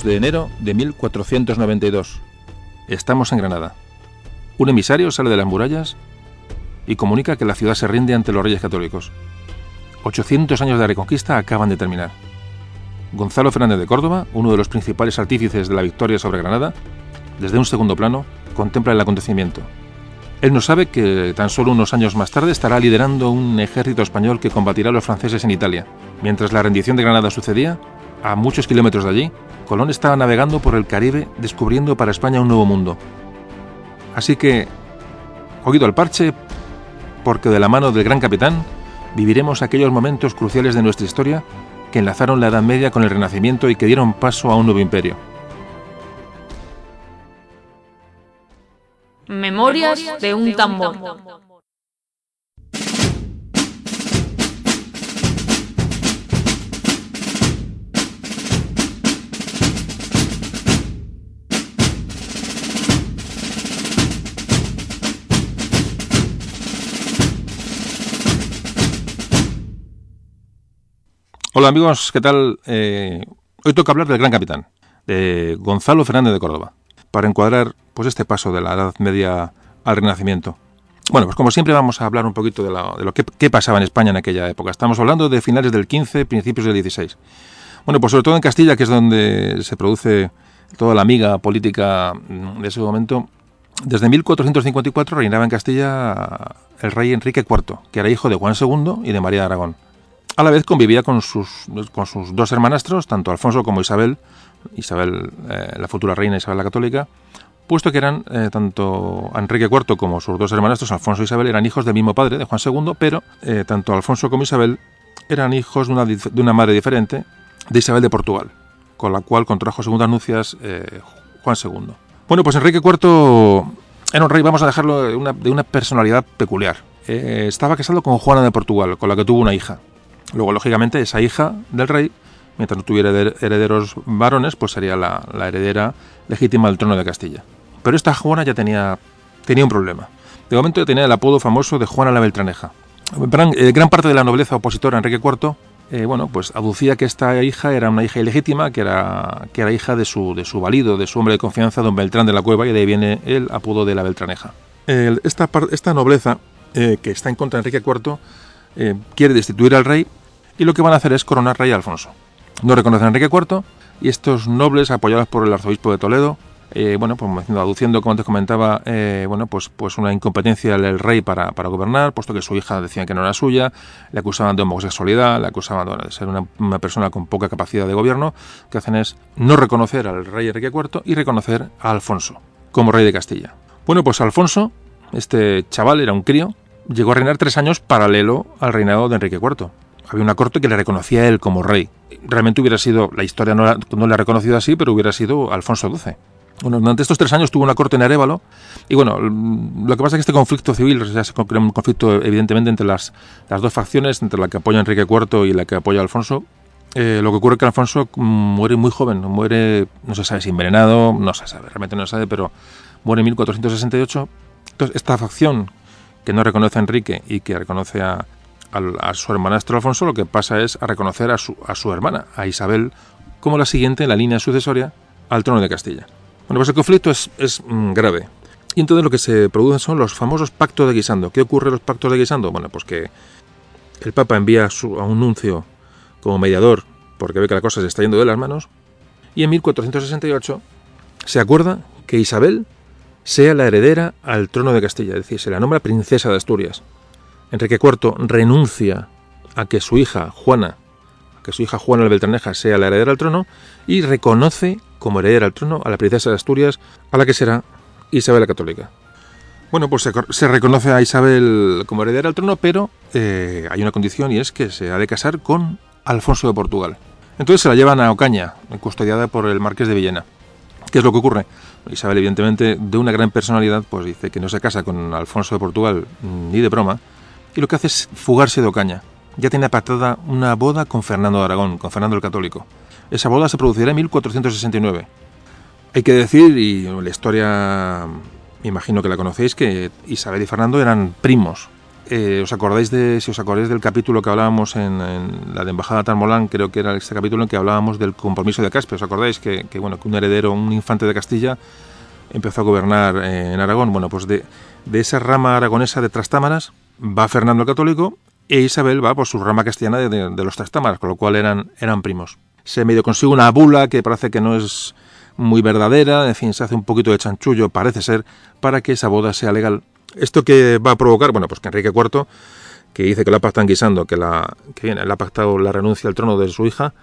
2 de enero de 1492. Estamos en Granada. Un emisario sale de las murallas y comunica que la ciudad se rinde ante los reyes católicos. 800 años de reconquista acaban de terminar. Gonzalo Fernández de Córdoba, uno de los principales artífices de la victoria sobre Granada, desde un segundo plano, contempla el acontecimiento. Él no sabe que tan solo unos años más tarde estará liderando un ejército español que combatirá a los franceses en Italia. Mientras la rendición de Granada sucedía, a muchos kilómetros de allí, Colón estaba navegando por el Caribe descubriendo para España un nuevo mundo. Así que, oído al parche, porque de la mano del gran capitán viviremos aquellos momentos cruciales de nuestra historia que enlazaron la Edad Media con el Renacimiento y que dieron paso a un nuevo imperio. Memorias de un tambor. Hola amigos, ¿qué tal? Eh, hoy toca hablar del gran capitán, de Gonzalo Fernández de Córdoba, para encuadrar pues este paso de la Edad Media al Renacimiento. Bueno, pues como siempre vamos a hablar un poquito de, lo que, pasaba en España en aquella época. Estamos hablando de finales del 15, principios del 16. Bueno, pues sobre todo en Castilla, que es donde se produce toda la amiga política de ese momento. Desde 1454 reinaba en Castilla el rey Enrique IV, que era hijo de Juan II y de María de Aragón. A la vez convivía con sus, con sus dos hermanastros, tanto Alfonso como Isabel, Isabel, eh, la futura reina Isabel la Católica, puesto que eran eh, tanto Enrique IV como sus dos hermanastros, Alfonso e Isabel, eran hijos del mismo padre, de Juan II, pero eh, tanto Alfonso como Isabel eran hijos de una, de una, madre diferente, de Isabel de Portugal, con la cual contrajo segundas nupcias Juan II. Bueno, pues Enrique IV era un rey, vamos a dejarlo, de una, de una personalidad peculiar. estaba casado con Juana de Portugal, con la que tuvo una hija. Luego, lógicamente, esa hija del rey, mientras no tuviera herederos varones, pues sería la, heredera legítima del trono de Castilla. Pero esta Juana ya tenía, tenía un problema. De momento ya tenía el apodo famoso de Juana la Beltraneja. Gran, eh, gran parte de la nobleza opositora a Enrique IV eh, bueno, pues aducía que esta hija era una hija ilegítima, que era, que era hija de su, de su valido, de su hombre de confianza, don Beltrán de la Cueva, y de ahí viene el apodo de la Beltraneja. esta, esta nobleza, eh, que está en contra de Enrique IV, quiere destituir al rey y lo que van a hacer es coronar rey Alfonso. No reconocen a Enrique IV y estos nobles, apoyados por el arzobispo de Toledo, eh, bueno, pues aduciendo, como antes comentaba, eh, bueno, pues, pues una incompetencia del rey para, para, gobernar, puesto que su hija decía que no era suya, le acusaban de homosexualidad, le acusaban de ser una, persona con poca capacidad de gobierno, que hacen es no reconocer al rey Enrique IV y reconocer a Alfonso como rey de Castilla. Bueno, pues Alfonso, este chaval era un crío, llegó a reinar tres años paralelo al reinado de Enrique IV había una corte que le reconocía a él como rey. Realmente hubiera sido, la historia no, le ha reconocido así, pero hubiera sido Alfonso XII. Bueno, durante estos tres años tuvo una corte en Arevalo y bueno, lo que pasa es que este conflicto civil, o sea, un conflicto evidentemente entre las, las, dos facciones, entre la que apoya Enrique IV y la que apoya Alfonso. Eh, lo que ocurre es que Alfonso muere muy joven, muere, no se sabe si envenenado, no se sabe, realmente no se sabe, pero muere en 1468. Entonces, esta facción que no reconoce a Enrique y que reconoce a, a su hermanastro Alfonso lo que pasa es a reconocer a su, a su hermana, a Isabel, como la siguiente en la línea sucesoria al trono de Castilla. Bueno, pues el conflicto es, es mm, grave. Y entonces lo que se producen son los famosos pactos de Guisando. ¿Qué ocurre en los pactos de Guisando? Bueno, pues que el Papa envía a, su, a un nuncio como mediador porque ve que la cosa se está yendo de las manos. Y en 1468 se acuerda que Isabel sea la heredera al trono de Castilla, es decir, se la nombra princesa de Asturias. Enrique IV renuncia a que su hija Juana, a que su hija Juana la Beltraneja sea la heredera al trono y reconoce como heredera al trono a la princesa de Asturias, a la que será Isabel la Católica. Bueno, pues se, reconoce a Isabel como heredera al trono, pero eh, hay una condición y es que se ha de casar con Alfonso de Portugal. Entonces se la llevan a Ocaña, custodiada por el marqués de Villena. ¿Qué es lo que ocurre? Isabel, evidentemente, de una gran personalidad, pues dice que no se casa con Alfonso de Portugal ni de broma, y lo que hace es fugarse de Ocaña. Ya tiene apartada una boda con Fernando de Aragón, con Fernando el Católico. Esa boda se producirá en 1469. Hay que decir, y la historia, me imagino que la conocéis, que Isabel y Fernando eran primos. eh, os acordáis de, si os acordáis del capítulo que hablábamos en, la de Embajada Tarmolán, creo que era este capítulo en que hablábamos del compromiso de Caspe. ¿Os acordáis que, bueno, que un heredero, un infante de Castilla, empezó a gobernar eh, en Aragón? Bueno, pues de, esa rama aragonesa de Trastámaras va Fernando el Católico e Isabel va por su rama castellana de, los Trastámaras, con lo cual eran, eran primos. Se medio consigue una bula que parece que no es muy verdadera, en fin, se hace un poquito de chanchullo, parece ser, para que esa boda sea legal ¿Esto que va a provocar? Bueno, pues que Enrique IV, que dice que la pactan guisando, que, la, que él ha pactado la renuncia al trono de su hija,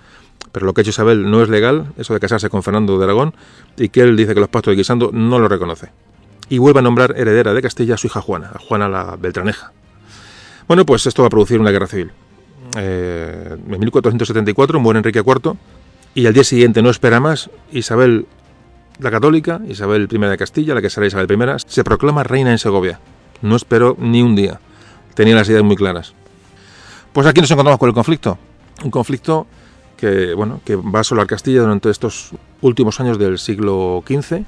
pero lo que ha hecho Isabel no es legal, eso de casarse con Fernando de Aragón, y que él dice que los pactos de guisando no lo reconoce. Y vuelve a nombrar heredera de Castilla a su hija Juana, a Juana la Beltraneja. Bueno, pues esto va a producir una guerra civil. Eh, en 1474 muere Enrique IV y al día siguiente no espera más. Isabel la católica, Isabel I de Castilla, la que será Isabel I, se proclama reina en Segovia. No esperó ni un día. Tenía las ideas muy claras. Pues aquí nos encontramos con el conflicto. Un conflicto que, bueno, que va a asolar Castilla durante estos últimos años del siglo XV.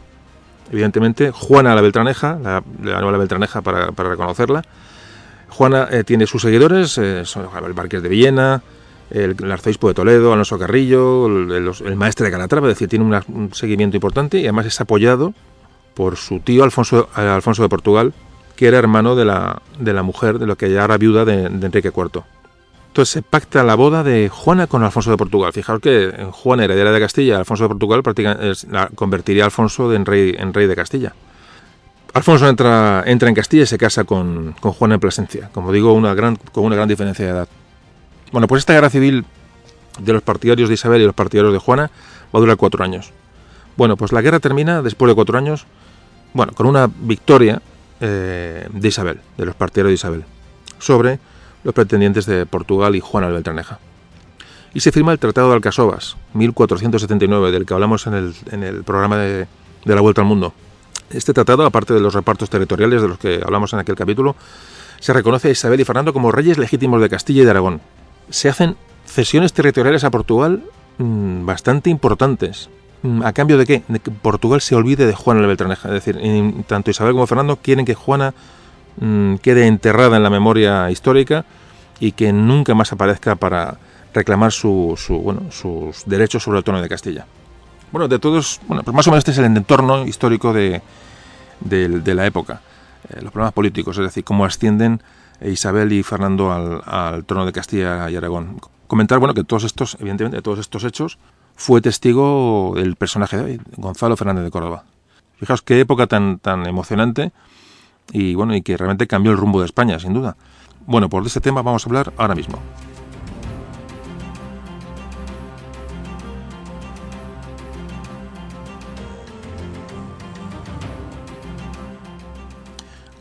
Evidentemente, Juana la Beltraneja, la, la nueva Beltraneja para, reconocerla. Juana eh, tiene sus seguidores, eh, son el Marqués de Villena, el, arzobispo de Toledo, Alonso Carrillo, el, maestre de Calatrava, es decir, tiene un seguimiento importante y además es apoyado por su tío Alfonso, eh, Alfonso de Portugal, que era hermano de la, de la mujer, de lo que ya era viuda de, Enrique IV. Entonces se pacta la boda de Juana con Alfonso de Portugal. Fijaos que Juana, heredera de Castilla, Alfonso de Portugal la convertiría a Alfonso en, rey, en rey de Castilla. Alfonso entra, entra en Castilla y se casa con, con Juana en Plasencia, como digo, una gran, con una gran diferencia de edad. Bueno, pues esta guerra civil de los partidarios de Isabel y los partidarios de Juana va a durar cuatro años. Bueno, pues la guerra termina después de cuatro años, bueno, con una victoria eh, de Isabel, de los partidarios de Isabel, sobre los pretendientes de Portugal y Juana de Beltraneja. Y se firma el Tratado de Alcasovas, 1479, del que hablamos en el, en el programa de, de la Vuelta al Mundo. Este tratado, aparte de los repartos territoriales de los que hablamos en aquel capítulo, se reconoce a Isabel y Fernando como reyes legítimos de Castilla y de Aragón, se hacen cesiones territoriales a Portugal mm, bastante importantes. Mm, ¿A cambio de qué? De que Portugal se olvide de Juana la Beltraneja. Es decir, tanto Isabel como Fernando quieren que Juana mm, quede enterrada en la memoria histórica y que nunca más aparezca para reclamar su, bueno, sus derechos sobre el trono de Castilla. Bueno, de todos, bueno, pues más o menos este es el entorno histórico de, la época, eh, los problemas políticos, es decir, cómo ascienden Isabel y Fernando al, trono de Castilla y Aragón. Comentar, bueno, que todos estos, evidentemente, de todos estos hechos, fue testigo el personaje de hoy, Gonzalo Fernández de Córdoba. Fijaos qué época tan, tan emocionante y bueno, y que realmente cambió el rumbo de España, sin duda. Bueno, por este tema vamos a hablar ahora mismo.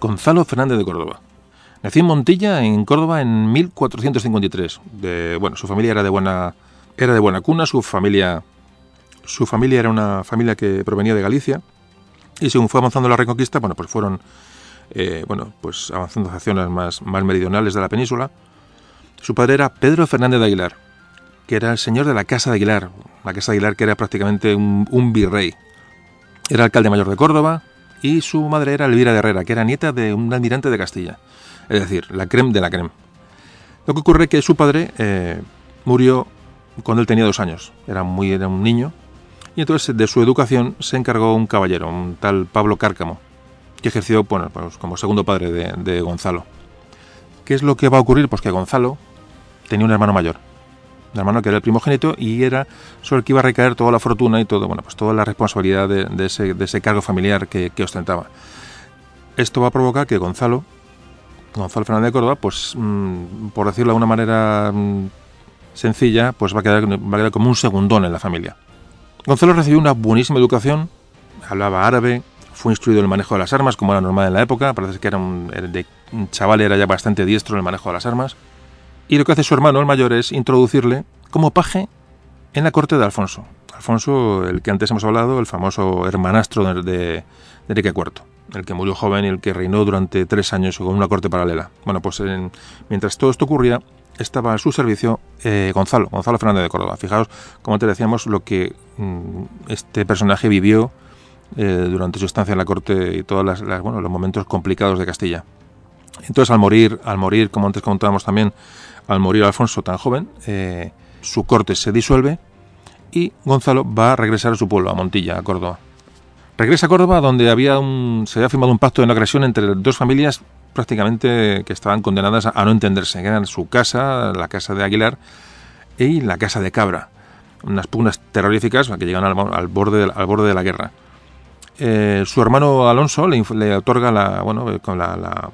Gonzalo Fernández de Córdoba. Nació en Montilla, en Córdoba, en 1453. De, bueno, su familia era de buena era de buena cuna, su familia su familia era una familia que provenía de Galicia y según fue avanzando la Reconquista, bueno, pues fueron eh, bueno, pues avanzando hacia zonas más, más meridionales de la península. Su padre era Pedro Fernández de Aguilar, que era el señor de la Casa de Aguilar, la Casa de Aguilar que era prácticamente un, un virrey. Era alcalde mayor de Córdoba y su madre era Elvira de Herrera, que era nieta de un almirante de Castilla es decir, la creme de la creme. Lo que ocurre es que su padre eh, murió cuando él tenía dos años, era, muy, era un niño, y entonces de su educación se encargó un caballero, un tal Pablo Cárcamo, que ejerció bueno, pues, como segundo padre de, Gonzalo. ¿Qué es lo que va a ocurrir? Pues que Gonzalo tenía un hermano mayor, un hermano que era el primogénito y era sobre el que iba a recaer toda la fortuna y todo, bueno, pues toda la responsabilidad de, ese, cargo familiar que, que ostentaba. Esto va a provocar que Gonzalo Gonzalo Fernández de Córdoba, pues mm, por decirlo de una manera mm, sencilla, pues va a, quedar, va a quedar como un segundón en la familia. Gonzalo recibió una buenísima educación, hablaba árabe, fue instruido en el manejo de las armas, como era normal en la época, parece que era un, de, un chaval era ya bastante diestro en el manejo de las armas. Y lo que hace su hermano, el mayor, es introducirle como paje en la corte de Alfonso. Alfonso, el que antes hemos hablado, el famoso hermanastro de, de Enrique IV el que murió joven y el que reinó durante tres años con una corte paralela. Bueno, pues mientras todo esto ocurría, estaba a su servicio eh, Gonzalo, Gonzalo Fernández de Córdoba. Fijaos, como te decíamos, lo que mm, este personaje vivió eh, durante su estancia en la corte y todos las, bueno, los momentos complicados de Castilla. Entonces al morir, al morir, como antes contábamos también, al morir Alfonso tan joven, eh, su corte se disuelve y Gonzalo va a regresar a su pueblo, a Montilla, a Córdoba. Regresa a Córdoba donde había un, se había firmado un pacto de no agresión entre dos familias prácticamente que estaban condenadas a, no entenderse, que eran su casa, la casa de Aguilar y la casa de Cabra. Unas pugnas terroríficas que llegan al, borde, de, al borde de la guerra. Eh, su hermano Alonso le, otorga la, bueno, con la, la,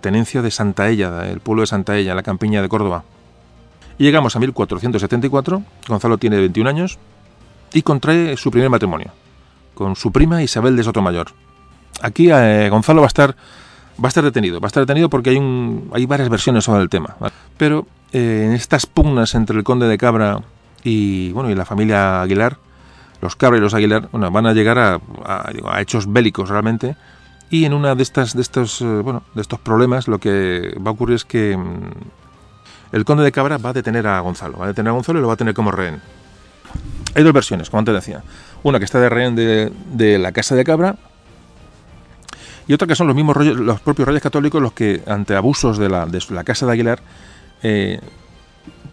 tenencia de Santa Ella, el pueblo de Santa Ella, la campiña de Córdoba. Y llegamos a 1474, Gonzalo tiene 21 años y contrae su primer matrimonio con su prima Isabel de Sotomayor. Aquí eh, Gonzalo va a estar va a estar detenido, va a estar detenido porque hay un, hay varias versiones sobre el tema, pero eh, en estas pugnas entre el conde de Cabra y bueno y la familia Aguilar, los Cabra y los Aguilar, bueno, van a llegar a, a, hechos bélicos realmente y en una de estas de estos eh, bueno de estos problemas lo que va a ocurrir es que mm, el conde de Cabra va a detener a Gonzalo, va a detener a Gonzalo y lo va a tener como rehén. Hay dos versiones, como antes decía. Una que está de rehén de, la casa de Cabra y otra que son los mismos los propios reyes católicos los que ante abusos de la, de la casa de Aguilar eh,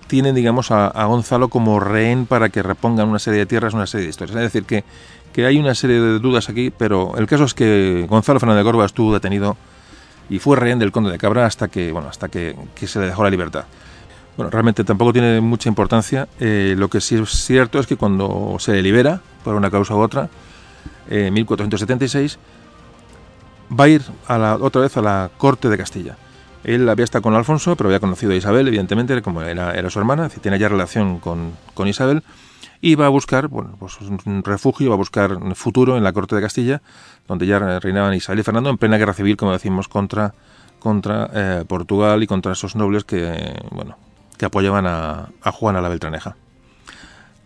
tienen digamos a, Gonzalo como rehén para que repongan una serie de tierras una serie de historias es decir que, que, hay una serie de dudas aquí pero el caso es que Gonzalo Fernández de Córdoba estuvo detenido y fue rehén del conde de Cabra hasta que bueno hasta que se le dejó la libertad bueno, realmente tampoco tiene mucha importancia. Eh, lo que sí es cierto es que cuando se libera, por una causa u otra, en eh, 1476, va a ir a la, otra vez a la corte de Castilla. Él había estado con Alfonso, pero había conocido a Isabel, evidentemente, como era, era su hermana, tiene ya relación con, con, Isabel, y va a buscar bueno, pues un refugio, va a buscar un futuro en la corte de Castilla, donde ya reinaban Isabel y Fernando en plena guerra civil, como decimos, contra, contra eh, Portugal y contra esos nobles que, bueno, que apoyaban a, a la Beltraneja.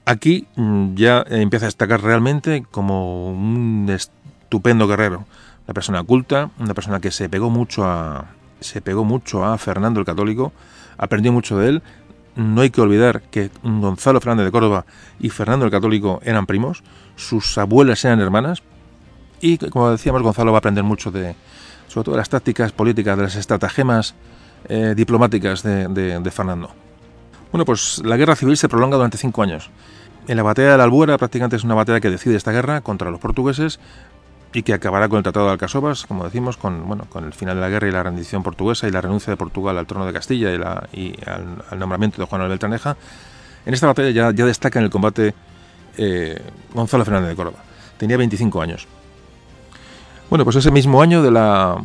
Aquí mm, ya empieza a destacar realmente como un estupendo guerrero, una persona culta, una persona que se pegó mucho a se pegó mucho a Fernando el Católico, aprendió mucho de él. No hay que olvidar que Gonzalo Fernández de Córdoba y Fernando el Católico eran primos, sus abuelas eran hermanas y como decíamos Gonzalo va a aprender mucho de sobre todo de las tácticas políticas, de las estratagemas eh, diplomáticas de Fernando. Bueno, pues la guerra civil se prolonga durante cinco años. En la batalla de la Albuera prácticamente es una batalla que decide esta guerra contra los portugueses y que acabará con el Tratado de Alcasovas, como decimos, con, bueno, con el final de la guerra y la rendición portuguesa y la renuncia de Portugal al trono de Castilla y, al, nombramiento de Juan de Beltraneja. En esta batalla ya, ya destaca en el combate eh, Gonzalo Fernández de Córdoba. Tenía 25 años. Bueno, pues ese mismo año de la,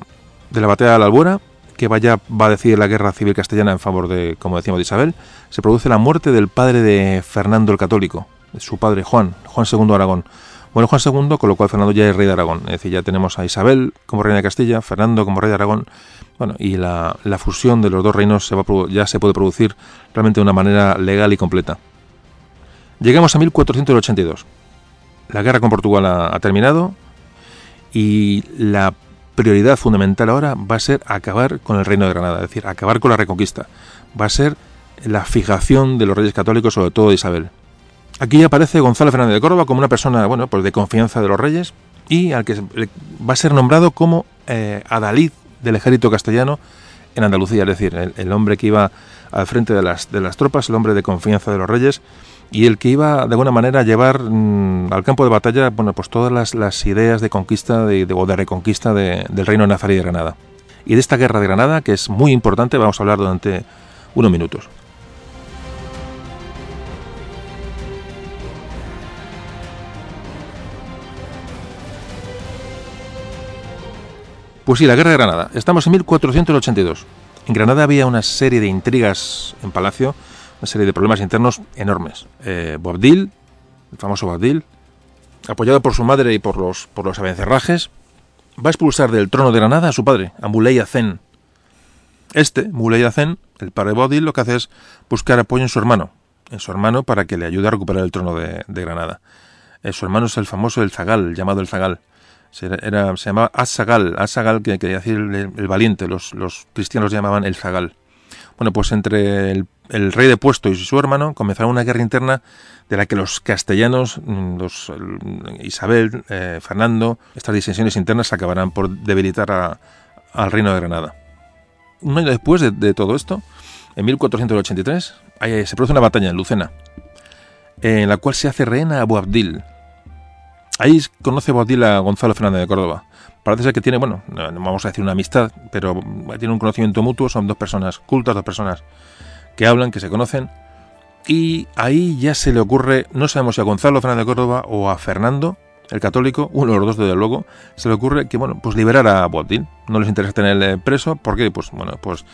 de la batalla de la Albuera, que vaya, va a decidir la guerra civil castellana en favor de, como decíamos, de Isabel, se produce la muerte del padre de Fernando el Católico, de su padre Juan, Juan II de Aragón. Bueno, Juan II, con lo cual Fernando ya es rey de Aragón. Es decir, ya tenemos a Isabel como reina de Castilla, Fernando como rey de Aragón. Bueno, y la, fusión de los dos reinos ya se puede producir realmente de una manera legal y completa. Llegamos a 1482. La guerra con Portugal ha terminado y la prioridad fundamental ahora va a ser acabar con el reino de Granada, es decir, acabar con la reconquista. Va a ser la fijación de los reyes católicos, sobre todo de Isabel. Aquí aparece Gonzalo Fernández de Córdoba como una persona, bueno, pues de confianza de los reyes y al que va a ser nombrado como eh, adalid del ejército castellano en Andalucía, es decir, el, hombre que iba al frente de las, de las tropas, el hombre de confianza de los reyes y el que iba de alguna manera a llevar mm, al campo de batalla bueno, pues todas las, las ideas de conquista de, de, o de reconquista de, del reino nazarí de Granada. Y de esta guerra de Granada, que es muy importante, vamos a hablar durante unos minutos. Pues sí, la guerra de Granada. Estamos en 1482. En Granada había una serie de intrigas en palacio una serie de problemas internos enormes. Eh, el famoso Bobdil, apoyado por su madre y por los, por los abencerrajes, va a expulsar del trono de Granada a su padre, a Muley Azen. Este, Muley Azen, el padre Bobdil, lo que hace es buscar apoyo en su hermano, en su hermano para que le ayude a recuperar el trono de, Granada. Eh, su hermano es el famoso El Zagal, llamado El Zagal. Se, llamaba Azagal, Azagal que quería decir el, valiente, los, los cristianos llamaban El Zagal. Bueno, pues entre el rey de puesto y su hermano comenzaron una guerra interna de la que los castellanos, mm, Isabel, eh, Fernando, estas disensiones internas acabarán por debilitar al reino de Granada. un año después de, todo esto, en 1483, se produce una batalla en Lucena, en la cual se hace rehén a Abu Abdil. Ahí conoce Abu Abdil a Gonzalo Fernández de Córdoba. Parece ser que tiene, bueno, no vamos a decir una amistad, pero tiene un conocimiento mutuo, son dos personas cultas, dos personas que hablan, que se conocen. Y ahí ya se le ocurre, no sabemos si a Gonzalo Fernández de Córdoba o a Fernando, el católico, uno de los dos desde luego, se le ocurre que, bueno, pues liberar a Botín. No les interesa tenerle preso, porque, pues, bueno, pues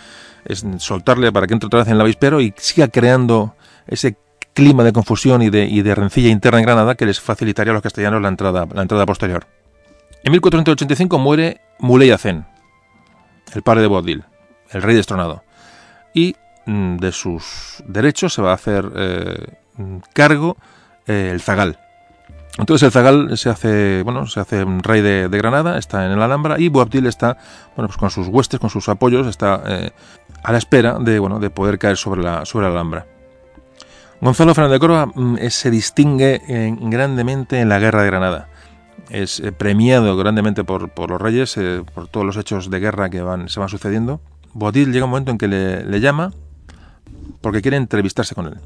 es soltarle para que entre otra vez en el avispero y siga creando ese clima de confusión y de, y de rencilla interna en Granada que les facilitaría a los castellanos la entrada, posterior. En 1485 muere Muley Hacén, el padre de Boabdil, el rey destronado. Y mm, de sus derechos se va a hacer eh, cargo eh, el zagal, entonces el Zagal se hace, bueno, se hace rey de, Granada, está en el Alhambra y Boabdil está, bueno, pues con sus huestes, con sus apoyos, está eh, a la espera de, bueno, de poder caer sobre la, sobre la Alhambra. Gonzalo Fernández de Córdoba mm, se distingue grandemente en la guerra de Granada. Es eh, premiado grandemente por, los reyes, eh, por todos los hechos de guerra que van, se van sucediendo. Boabdil llega un momento en que le, llama porque quiere entrevistarse con él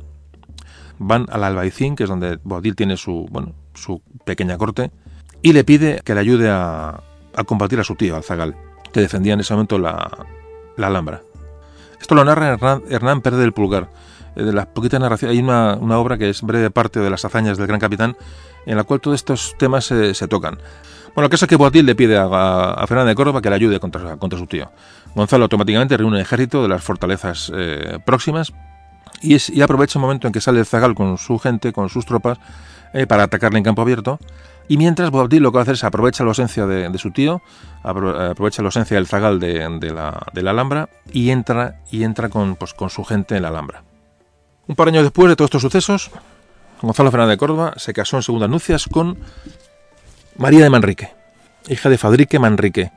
van al Albaicín, que es donde Boabdil tiene su, bueno, su pequeña corte, y le pide que le ayude a, combatir a su tío, al Zagal, que defendía en ese momento la, Alhambra. Esto lo narra Hernán, Hernán Pérez del Pulgar. Eh, de las poquitas narraciones, hay una, obra que es breve parte de las hazañas del gran capitán, en la cual todos estos temas se, tocan. Bueno, el caso es que Boabdil le pide a, a, Fernando de Córdoba que le ayude contra, contra su tío. Gonzalo automáticamente reúne un ejército de las fortalezas eh, próximas y, aprovecha el momento en que sale el Zagal con su gente, con sus tropas, eh, para atacarle en campo abierto. Y mientras Boabdil lo que va a hacer es aprovecha la ausencia de, su tío, aprovecha la ausencia del Zagal de, la, Alhambra y entra, y entra con, pues, con su gente en la Alhambra. Un par de años después de todos estos sucesos, Gonzalo Fernández de Córdoba se casó en segundas nupcias con María de Manrique, hija de Fadrique Manrique,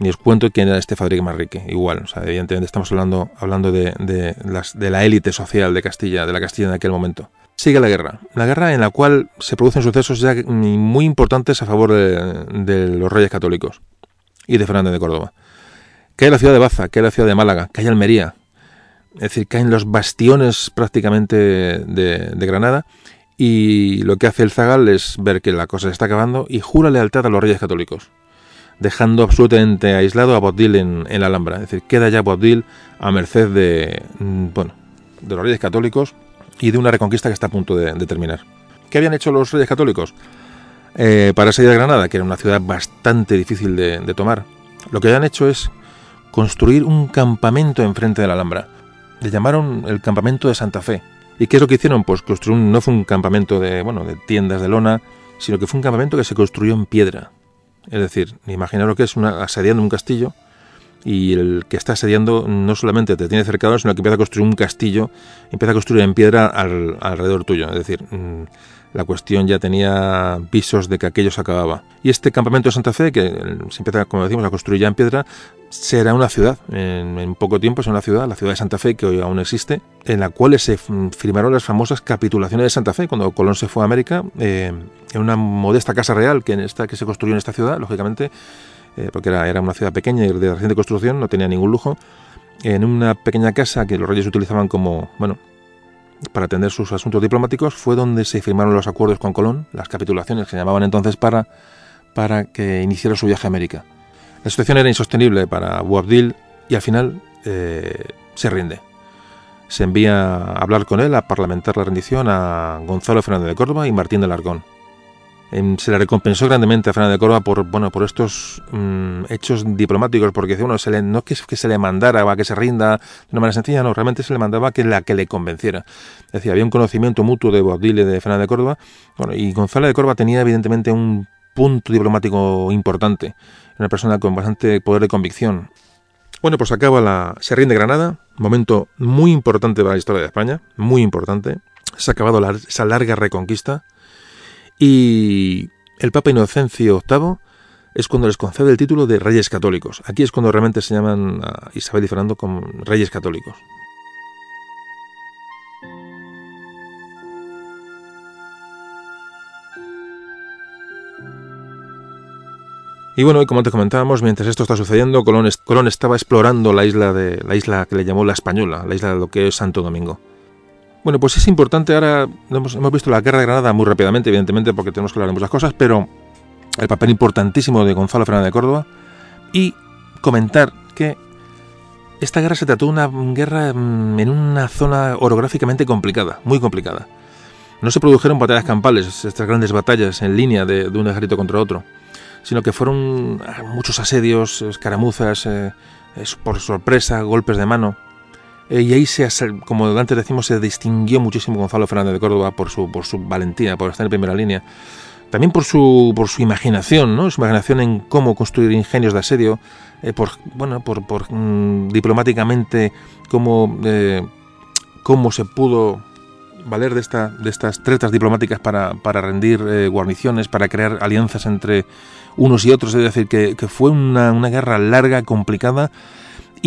ni os cuento quién era este Fadrique Manrique. Igual, o sea, evidentemente estamos hablando, hablando de, de, las, de la élite social de Castilla, de la Castilla en aquel momento. Sigue la guerra, la guerra en la cual se producen sucesos ya muy importantes a favor de, los reyes católicos y de Fernández de Córdoba. Cae la ciudad de Baza, cae la ciudad de Málaga, cae Almería, es decir, caen los bastiones prácticamente de, Granada y lo que hace el Zagal es ver que la cosa se está acabando y jura lealtad a los reyes católicos dejando absolutamente aislado a Boabdil en, Alhambra. Es decir, queda ya Boabdil a merced de, mm, bueno, de los reyes católicos y de una reconquista que está a punto de, terminar. ¿Qué habían hecho los reyes católicos eh, para salir de Granada, que era una ciudad bastante difícil de, tomar? Lo que habían hecho es construir un campamento enfrente de la Alhambra. Le llamaron el campamento de Santa Fe. ¿Y qué es lo que hicieron? Pues construir no fue un campamento de, bueno, de tiendas de lona, sino que fue un campamento que se construyó en piedra. Es decir, imaginaros que es una, asediando un castillo y el que está asediando no solamente te tiene cercado, sino que empieza a construir un castillo, empieza a construir en piedra alrededor tuyo. Es decir, mm, la cuestión ya tenía visos de que aquello se acababa. Y este campamento de Santa Fe, que se empieza, como decimos, a construir ya en piedra, será una ciudad. En, poco tiempo será una ciudad, la ciudad de Santa Fe, que hoy aún existe, en la cual se firmaron las famosas capitulaciones de Santa Fe, cuando Colón se fue a América, eh, en una modesta casa real que, en esta, que se construyó en esta ciudad, lógicamente, eh, porque era, una ciudad pequeña y de reciente construcción, no tenía ningún lujo, en una pequeña casa que los reyes utilizaban como, bueno, para atender sus asuntos diplomáticos, fue donde se firmaron los acuerdos con Colón, las capitulaciones que llamaban entonces para, para que iniciara su viaje a América. La situación era insostenible para Boabdil y al final eh, se rinde. Se envía a hablar con él, a parlamentar la rendición a Gonzalo Fernández de Córdoba y Martín de Largón se le recompensó grandemente a Fernández de Córdoba por, bueno, por estos mm, hechos diplomáticos, porque uno se le, no es que, se le mandara a que se rinda de una manera sencilla, no, realmente se le mandaba que la que le convenciera. Es decir, había un conocimiento mutuo de Boabdil y de Fernández de Córdoba, bueno, y Gonzalo de Córdoba tenía evidentemente un punto diplomático importante, una persona con bastante poder de convicción. Bueno, pues acaba la. Se rinde Granada, momento muy importante para la historia de España, muy importante. Se ha acabado esa larga reconquista y el Papa Inocencio VIII es cuando les concede el título de Reyes Católicos. Aquí es cuando realmente se llaman a Isabel y Fernando como Reyes Católicos. Y bueno, y como antes comentábamos, mientras esto está sucediendo, Colón, Colón estaba explorando la isla de la isla que le llamó la Española, la isla de lo que es Santo Domingo. Bueno, pues es importante ahora, hemos, hemos visto la guerra de Granada muy rápidamente, evidentemente, porque tenemos que hablar de muchas cosas, pero el papel importantísimo de Gonzalo Fernández de Córdoba y comentar que esta guerra se trató de una guerra mm, en una zona orográficamente complicada, muy complicada. No se produjeron batallas campales, estas grandes batallas en línea de, un ejército contra otro, sino que fueron ah, muchos asedios, escaramuzas, eh, por sorpresa, golpes de mano. Eh, y ahí, se, como antes decimos, se distinguió muchísimo Gonzalo Fernández de Córdoba por su, por su valentía, por estar en primera línea. También por su, por su imaginación, ¿no? su imaginación en cómo construir ingenios de asedio, eh, por, bueno, por, mm, diplomáticamente cómo, eh, cómo se pudo valer de, esta, de estas tretas diplomáticas para, para rendir guarniciones, para crear alianzas entre unos y otros. Es decir, que, que fue una, una guerra larga, complicada,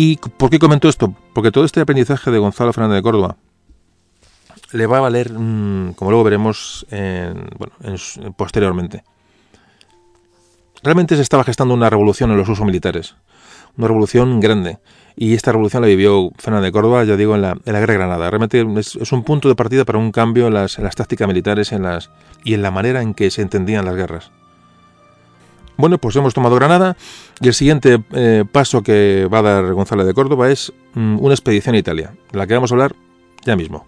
¿Y por qué comento esto? Porque todo este aprendizaje de Gonzalo Fernández de Córdoba le va a valer, mm, como luego veremos posteriormente. Realmente se estaba gestando una revolución en los usos militares, una revolución grande. Y esta revolución la vivió Fernández de Córdoba, ya digo, en la, Guerra de Granada. Realmente es, un punto de partida para un cambio en las, en tácticas militares en y en la manera en que se entendían las guerras. Bueno, pues hemos tomado Granada y el siguiente eh, paso que va a dar González de Córdoba es mm, una expedición a Italia, de la que vamos a hablar ya mismo.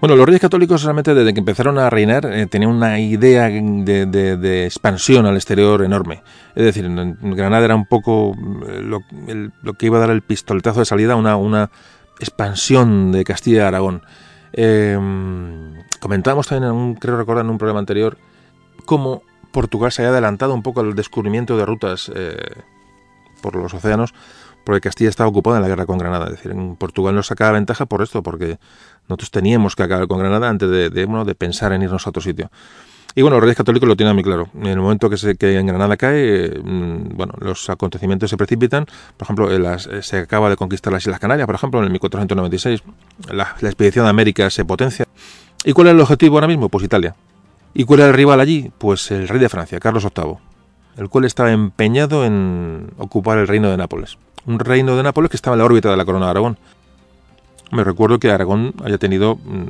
Bueno, los reyes católicos realmente desde que empezaron a reinar eh, tenían una idea de, expansión al exterior enorme. Es decir, Granada era un poco eh, lo, que iba a dar el pistoletazo de salida, una, una expansión de Castilla y Aragón. Em, comentábamos también, en un, creo recordar en un programa anterior, cómo Portugal se había adelantado un poco al descubrimiento de rutas eh, por los océanos, porque Castilla estaba ocupada en la guerra con Granada. Es decir, en Portugal nos sacaba ventaja por esto, porque nosotros teníamos que acabar con Granada antes de, pensar en irnos a otro sitio. Y bueno, los reyes católicos lo tienen muy claro. En el momento que, se, que en Granada cae, mm, bueno, los acontecimientos se precipitan. Por ejemplo, eh, se acaba de conquistar las Islas Canarias, por ejemplo, en el 1496. La, la expedición de América se potencia. ¿Y cuál es el objetivo ahora mismo? Pues Italia. ¿Y cuál era el rival allí? Pues el rey de Francia, Carlos VIII, el cual estaba empeñado en ocupar el reino de Nápoles. Un reino de Nápoles que estaba en la órbita de la corona de Aragón. Me recuerdo que Aragón haya tenido, mm,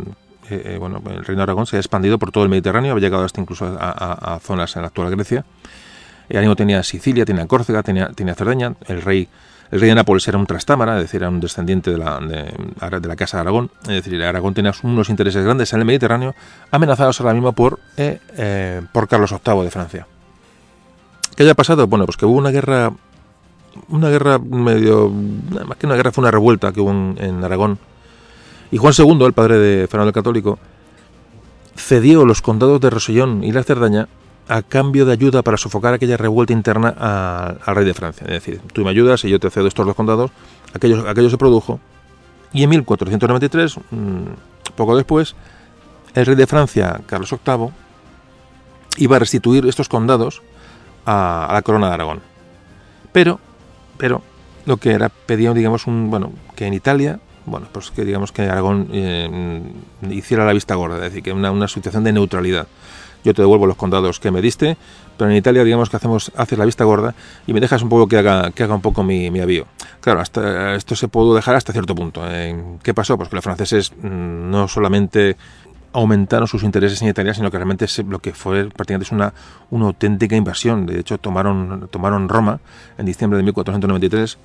eh, eh, bueno, el reino de Aragón se ha expandido por todo el Mediterráneo, había llegado hasta incluso a, zonas en la actual Grecia. El ánimo tenía Sicilia, tenía Córcega, tenía, Cerdeña. El rey, el rey de Nápoles era un trastámara, es decir, era un descendiente de la, de, la casa de Aragón. Es decir, Aragón tenía unos intereses grandes en el Mediterráneo, amenazados ahora mismo por, eh, por Carlos VIII de Francia. ¿Qué haya pasado? Bueno, pues que hubo una guerra una guerra medio, más que una guerra, fue una revuelta que hubo en, Aragón. Y Juan II, el padre de Fernando el Católico, cedió los condados de Rosellón y la Cerdaña a cambio de ayuda para sofocar aquella revuelta interna al rey de Francia. Es decir, tú me ayudas y yo te cedo estos dos condados. Aquello, aquello se produjo. Y en 1493, mm, poco después, el rey de Francia, Carlos VIII, iba a restituir estos condados a la corona de Aragón. Pero pero lo que era pedía digamos un bueno que en Italia bueno pues que digamos que Aragón eh, hiciera la vista gorda es decir que una, una situación de neutralidad. Yo te devuelvo los condados que me diste pero en Italia digamos que hacemos haces la vista gorda y me dejas un poco que haga que haga un poco mi, mi avío. Claro hasta esto se pudo dejar hasta cierto punto qué pasó pues que los franceses mm, no solamente aumentaron sus intereses en Italia, sino que realmente lo que fue prácticamente es una, una auténtica invasión. De hecho, tomaron, tomaron Roma en diciembre de 1493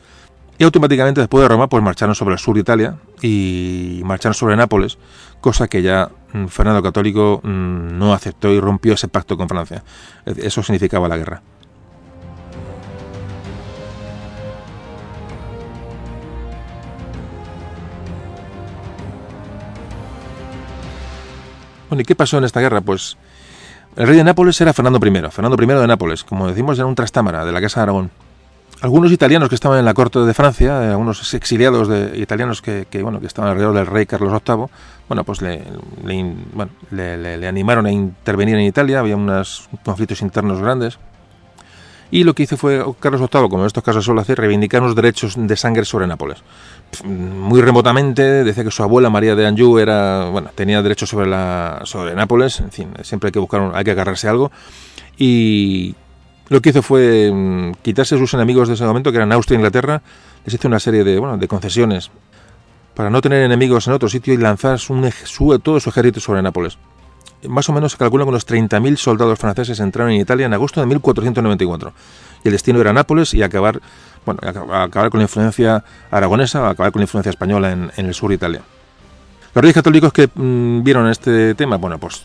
y automáticamente después de Roma pues marcharon sobre el sur de Italia y marcharon sobre Nápoles, cosa que ya mm, Fernando Católico mm, no aceptó y rompió ese pacto con Francia. Eso significaba la guerra. Bueno, ¿y qué pasó en esta guerra? Pues el rey de Nápoles era Fernando I, Fernando I de Nápoles, como decimos, era un trastámara de la Casa de Aragón. Algunos italianos que estaban en la corte de Francia, eh, algunos exiliados de italianos que, bueno, que estaban alrededor del rey Carlos VIII, bueno, pues le, le, animaron a intervenir en Italia, había unos conflictos internos grandes. Y lo que hizo fue Carlos VIII, como en estos casos suele hacer, reivindicar unos derechos de sangre sobre Nápoles. Muy remotamente decía que su abuela María de Anjou era, bueno, tenía derechos sobre la sobre Nápoles, en fin, siempre hay que buscar, hay que agarrarse a algo. Y lo que hizo fue mm, quitarse a sus enemigos de ese momento, que eran Austria e Inglaterra, les hizo una serie de, bueno, de concesiones para no tener enemigos en otro sitio y lanzar todo su ejército sobre Nápoles. Más o menos se calcula que unos 30.000 soldados franceses entraron en Italia en agosto de 1494. Y el destino era Nápoles y acabar, bueno, acabar con la influencia aragonesa, acabar con la influencia española en, el sur de Italia. Los reyes católicos que mm, vieron este tema, bueno, pues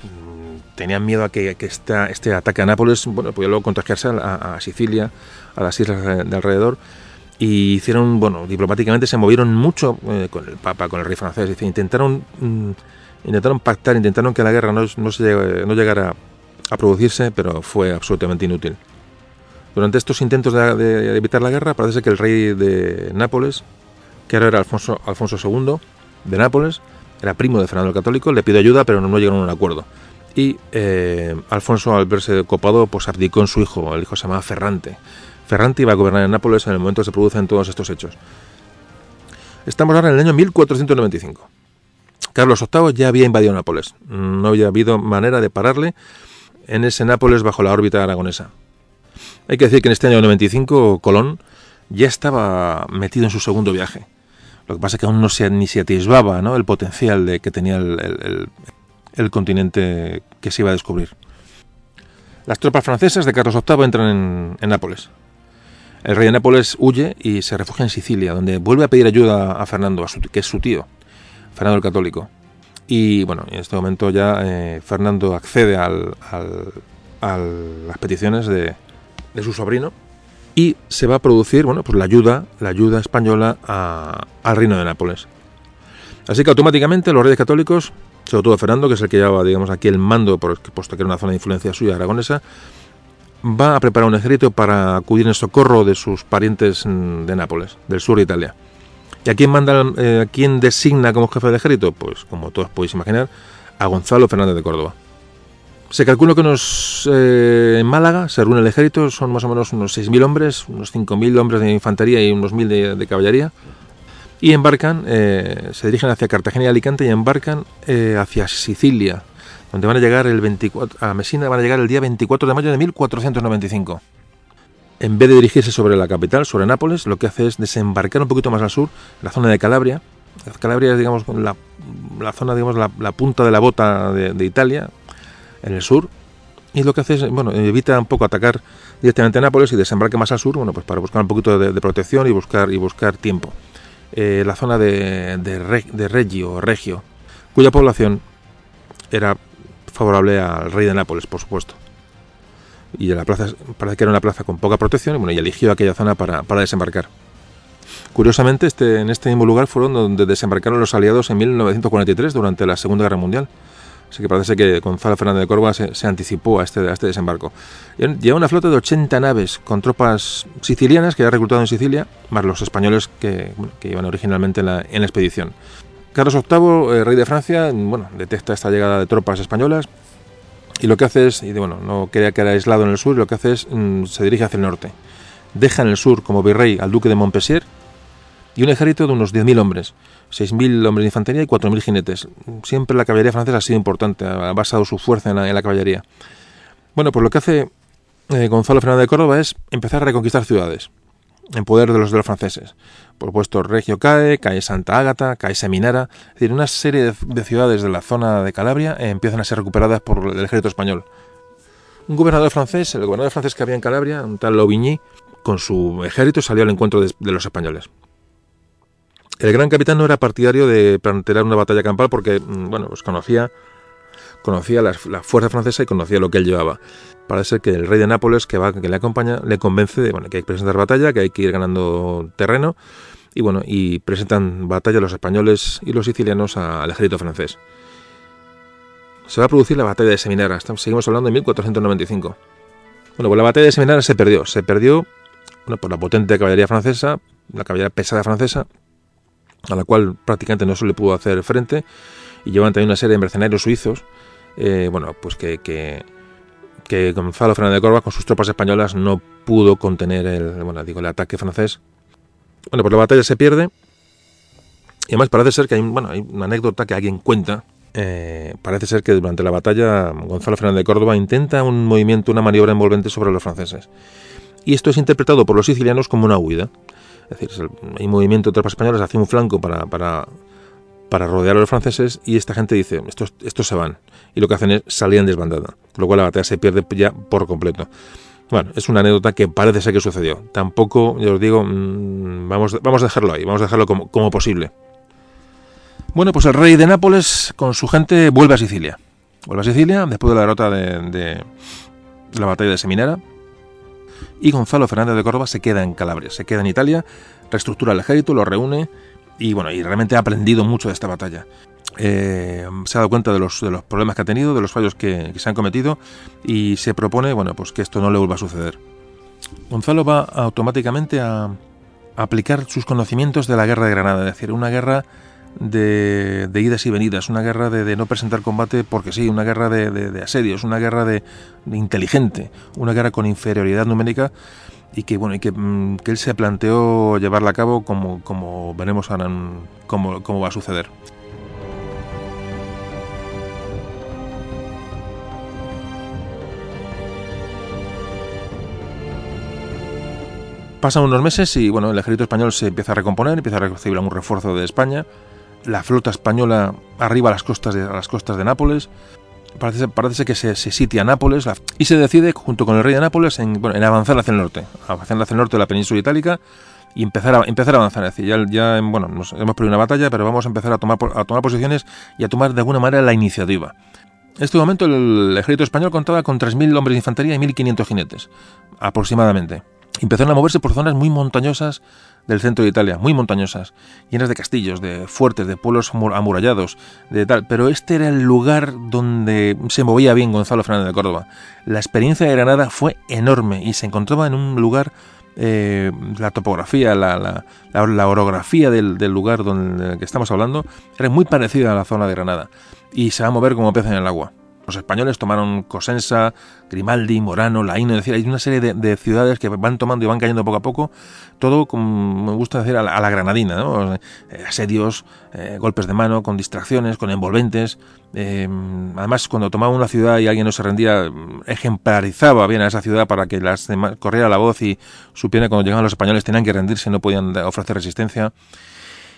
tenían miedo a que, este ataque a Nápoles, bueno, pudiera luego contagiarse a, Sicilia, a las islas de alrededor y hicieron, bueno, diplomáticamente se movieron mucho eh, con el Papa, con el rey francés, intentaron, mm, intentaron pactar, intentaron que la guerra no, no, no llegara a producirse, pero fue absolutamente inútil. Durante estos intentos de, evitar la guerra, parece que el rey de Nápoles, que ahora era Alfonso, II de Nápoles, era primo de Fernando el Católico, le pidió ayuda, pero no llegaron a un acuerdo. Eh, Alfonso, al verse copado, pues abdicó en su hijo, el hijo se llamaba Ferrante. Ferrante iba a gobernar en Nápoles en el momento que se producen todos estos hechos. Estamos ahora en el año 1495. Carlos VIII ya había invadido Nápoles. No había habido manera de pararle en ese Nápoles bajo la órbita aragonesa. Hay que decir que en este año 95 Colón ya estaba metido en su segundo viaje. Lo que pasa es que aún no se, ni se atisbaba ¿no? el potencial de que tenía el, continente que se iba a descubrir. Las tropas francesas de Carlos VIII entran en Nápoles. El rey de Nápoles huye y se refugia en Sicilia, donde vuelve a pedir ayuda a Fernando, que es su tío, Fernando el Católico. Y bueno, en este momento ya eh, Fernando accede a las peticiones de, su sobrino y se va a producir bueno, pues la ayuda, la ayuda española al reino de Nápoles. Así que automáticamente los reyes católicos, sobre todo Fernando, que es el que llevaba digamos, aquí el mando, puesto que era una zona de influencia suya aragonesa, va a preparar un ejército para acudir en socorro de sus parientes mm, de Nápoles, del sur de Italia. ¿Y a quién manda, eh, a quién designa como jefe de ejército? Pues, como todos podéis imaginar, a Gonzalo Fernández de Córdoba. Se calcula que unos, eh, en Málaga se reúne el ejército, son más o menos unos 6.000 hombres, unos 5.000 hombres de infantería y unos 1.000 de, caballería. Y embarcan, eh, se dirigen hacia Cartagena y Alicante y embarcan hacia Sicilia, donde van a llegar el 24, a van a llegar el día 24 de mayo de 1495. En vez de dirigirse sobre la capital, sobre Nápoles, lo que hace es desembarcar un poquito más al sur, en la zona de Calabria. Calabria es, digamos, la, la zona, digamos, la, punta de la bota de, Italia, en el sur. Y lo que hace es, bueno, evita un poco atacar directamente a Nápoles y desembarque más al sur, bueno, pues para buscar un poquito de, protección y buscar, y buscar tiempo. Eh, la zona de, de, de Reggio, Regio, cuya población era favorable al rey de Nápoles, por supuesto. Y la plaza parece que era una plaza con poca protección y, bueno, y eligió aquella zona para, desembarcar. Curiosamente, este, en este mismo lugar fueron donde desembarcaron los aliados en 1943 durante la Segunda Guerra Mundial. Así que parece que Gonzalo Fernández de Córdoba se, anticipó a este, a este desembarco. Lleva una flota de 80 naves con tropas sicilianas que había reclutado en Sicilia, más los españoles que, que iban originalmente en la, en la expedición. Carlos VIII, eh, rey de Francia, bueno, detecta esta llegada de tropas españolas y lo que hace es, y bueno, no quería quedar aislado en el sur, lo que hace es, mm, se dirige hacia el norte. Deja en el sur como virrey al duque de Montpensier y un ejército de unos 10.000 hombres, 6.000 hombres de infantería y 4.000 jinetes. Siempre la caballería francesa ha sido importante, ha basado su fuerza en la, caballería. Bueno, pues lo que hace eh, Gonzalo Fernández de Córdoba es empezar a reconquistar ciudades en poder de los de los franceses. Por supuesto, Regio cae, cae Santa Ágata, cae Seminara, es decir, una serie de, ciudades de la zona de Calabria eh, empiezan a ser recuperadas por el ejército español. Un gobernador francés, el gobernador francés que había en Calabria, un tal Louvigny, con su ejército salió al encuentro de, los españoles. El gran capitán no era partidario de plantear una batalla campal porque, mm, bueno, pues conocía, la, fuerza francesa y conocía lo que él llevaba parece que el rey de Nápoles que le acompaña le convence de que hay que presentar batalla, que hay que ir ganando terreno y bueno, y presentan batalla los españoles y los sicilianos al ejército francés. Se va a producir la batalla de Seminara, seguimos hablando de 1495. Bueno, pues la batalla de Seminara se perdió, se perdió por la potente caballería francesa, la caballería pesada francesa, a la cual prácticamente no se le pudo hacer frente, y llevan también una serie de mercenarios suizos, eh, bueno, pues que que Gonzalo Fernández de Córdoba con sus tropas españolas no pudo contener el, bueno, digo, el ataque francés. Bueno, pues la batalla se pierde. Y además parece ser que hay, bueno, hay una anécdota que alguien cuenta. Eh, parece ser que durante la batalla Gonzalo Fernández de Córdoba intenta un movimiento, una maniobra envolvente sobre los franceses. Y esto es interpretado por los sicilianos como una huida. Es decir, hay movimiento de tropas españolas hacia un flanco para, para, rodear a los franceses y esta gente dice, estos, estos se van. Y lo que hacen es salir en desbandada, con lo cual la batalla se pierde ya por completo. Bueno, es una anécdota que parece ser que sucedió. Tampoco, yo os digo, mmm, vamos, vamos a dejarlo ahí, vamos a dejarlo como, como posible. Bueno, pues el rey de Nápoles con su gente vuelve a Sicilia. Vuelve a Sicilia después de la derrota de, de, de la batalla de Seminara. Y Gonzalo Fernández de Córdoba se queda en Calabria, se queda en Italia, reestructura el ejército, lo reúne y bueno, y realmente ha aprendido mucho de esta batalla. Eh, se ha dado cuenta de los, de los problemas que ha tenido, de los fallos que, que, se han cometido y se propone, bueno, pues que esto no le vuelva a suceder. Gonzalo va automáticamente a, aplicar sus conocimientos de la guerra de Granada, es decir, una guerra de, idas y venidas, una guerra de, no presentar combate porque sí, una guerra de, asedios, una guerra de, inteligente, una guerra con inferioridad numérica y que bueno y que, mm, él se planteó llevarla a cabo como, como veremos ahora cómo, cómo va a suceder. Pasan unos meses y bueno, el ejército español se empieza a recomponer, empieza a recibir un refuerzo de España. La flota española arriba a las costas de, a las costas de Nápoles. Parece, parece que se, sitia Nápoles y se decide, junto con el rey de Nápoles, en, avanzar hacia el norte, avanzar hacia el norte de la península itálica y empezar a, empezar a avanzar. Es decir, ya, ya bueno, nos, hemos perdido una batalla, pero vamos a empezar a tomar, a tomar posiciones y a tomar de alguna manera la iniciativa. En este momento el ejército español contaba con 3.000 hombres de infantería y 1.500 jinetes, aproximadamente. Empezaron a moverse por zonas muy montañosas del centro de Italia, muy montañosas, llenas de castillos, de fuertes, de pueblos amurallados, de tal. Pero este era el lugar donde se movía bien Gonzalo Fernández de Córdoba. La experiencia de Granada fue enorme y se encontraba en un lugar, eh, la topografía, la, la, la, orografía del, del, lugar donde del que estamos hablando era muy parecida a la zona de Granada y se va a mover como pez en el agua. Los españoles tomaron Cosenza, Grimaldi, Morano, Laíno, es decir, hay una serie de, de, ciudades que van tomando y van cayendo poco a poco, todo, como me gusta decir, a la, granadina, ¿no? eh, asedios, eh, golpes de mano, con distracciones, con envolventes. Eh, además, cuando tomaba una ciudad y alguien no se rendía, ejemplarizaba bien a esa ciudad para que las demás, corriera la voz y supiera cuando llegaban los españoles tenían que rendirse, no podían ofrecer resistencia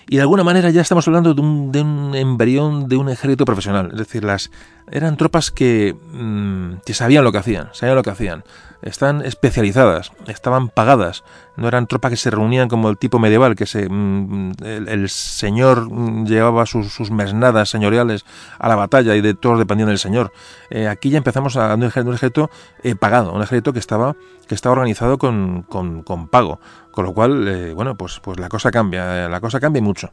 y de alguna manera ya estamos hablando de un, de un embrión de un ejército profesional. Es decir, las eran tropas que, mmm, que sabían lo que hacían, sabían lo que hacían. Están especializadas, estaban pagadas. No eran tropas que se reunían como el tipo medieval, que se, mmm, el, el, señor llevaba sus, sus, mesnadas señoriales a la batalla y de todos dependían del señor. Eh, aquí ya empezamos a un ejército, eh, pagado, un ejército que estaba, que organizado con, con, con pago. Con lo cual, eh, bueno, pues, pues la cosa cambia, la cosa cambia mucho.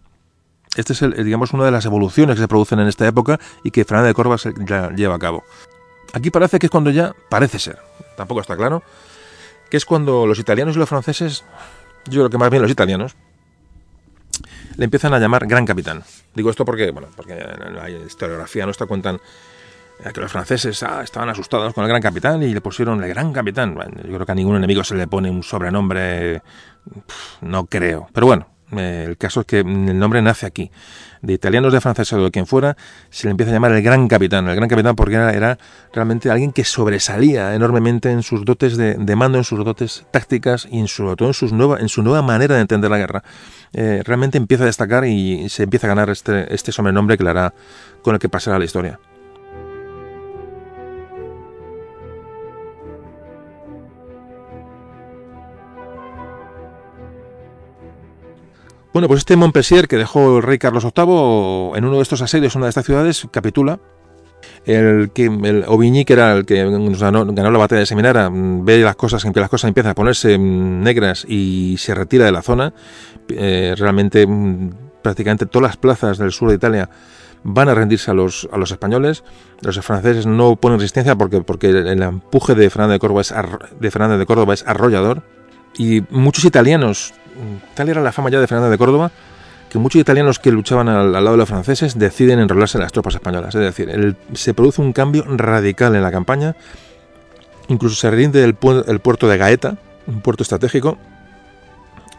Este es, el, digamos, una de las evoluciones que se producen en esta época y que Fernández de se lleva a cabo. Aquí parece que es cuando ya, parece ser, tampoco está claro, que es cuando los italianos y los franceses, yo creo que más bien los italianos, le empiezan a llamar gran capitán. Digo esto porque, bueno, porque la historiografía nuestra cuentan que los franceses ah, estaban asustados con el gran capitán y le pusieron el gran capitán. Bueno, yo creo que a ningún enemigo se le pone un sobrenombre, no creo. Pero bueno, eh, el caso es que el nombre nace aquí. De italianos, de franceses o de quien fuera, se le empieza a llamar el gran capitán. El gran capitán porque era, realmente alguien que sobresalía enormemente en sus dotes de, mando, en sus dotes tácticas y en, sobre todo en, nueva, en su nueva manera de entender la guerra. Eh, realmente empieza a destacar y se empieza a ganar este, este sobrenombre que le hará con el que pasará la historia. Bueno, pues este Montpensier que dejó el rey Carlos VIII en uno de estos asedios, en una de estas ciudades, capitula. El que el Aubigny, que era el que ganó, ganó, la batalla de Seminara, ve las cosas, que las cosas empiezan a ponerse negras y se retira de la zona. Eh, realmente, prácticamente todas las plazas del sur de Italia van a rendirse a los, a los españoles. Los franceses no ponen resistencia porque, porque el empuje de Fernández de Córdoba es, de Fernández de Córdoba es arrollador. Y muchos italianos tal era la fama ya de Fernando de Córdoba que muchos italianos que luchaban al, lado de los franceses deciden enrolarse en las tropas españolas. Es decir, se produce un cambio radical en la campaña Incluso se rinde el, el puerto de Gaeta, un puerto estratégico.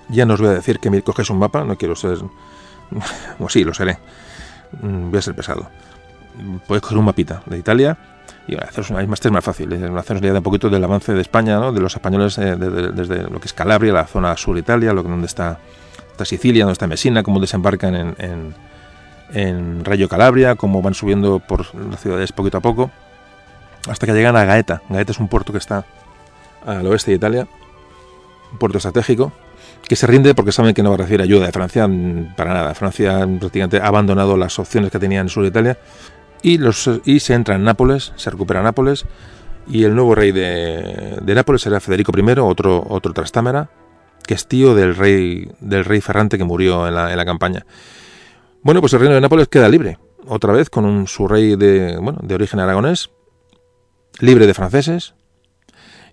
Ya no os voy a decir que me coges un mapa, no quiero ser... o sí, lo seré. Mm, voy a ser pesado. Podéis coger un mapita de Italia y haceros una más más fácil. Haceros idea de un poquito del avance de España, ¿no? de los españoles eh, desde lo que es Calabria, la zona sur de Italia, lo que donde está, Sicilia, donde está Messina, cómo desembarcan en, en, en Rayo Calabria, cómo van subiendo por las ciudades poquito a poco, hasta que llegan a Gaeta. Gaeta es un puerto que está al oeste de Italia, un puerto estratégico, que se rinde porque saben que no va a recibir ayuda de Francia mm, para nada. Francia prácticamente ha abandonado las opciones que tenía en el sur de Italia y, los, y se entra en Nápoles, se recupera Nápoles y el nuevo rey de, Nápoles será Federico I, otro, otro trastámara, que es tío del rey, del rey Ferrante que murió en la, en la campaña. Bueno, pues el reino de Nápoles queda libre, otra vez con un, su rey de, bueno, de origen aragonés, libre de franceses,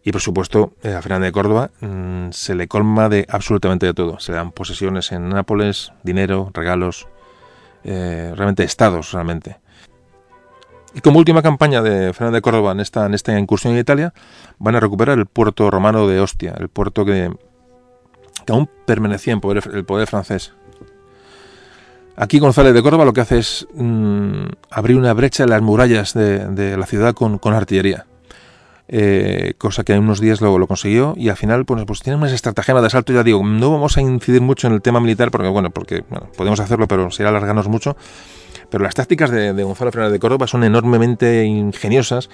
y por supuesto, eh, a Fernández de Córdoba mmm, se le colma de absolutamente de todo. Se le dan posesiones en Nápoles, dinero, regalos, eh, realmente estados, realmente. Y como última campaña de Fernández de Córdoba en esta, incursión en Italia, van a recuperar el puerto romano de Ostia, el puerto que, que aún permanecía en poder, el poder francés. Aquí González de Córdoba lo que hace es mmm, abrir una brecha en las murallas de, la ciudad con, artillería eh, cosa que en unos días luego lo consiguió y al final pues, pues tiene unas estratagemas de asalto ya digo no vamos a incidir mucho en el tema militar porque bueno porque bueno, podemos hacerlo pero sería alargarnos mucho pero las tácticas de, Gonzalo Fernández de Córdoba son enormemente ingeniosas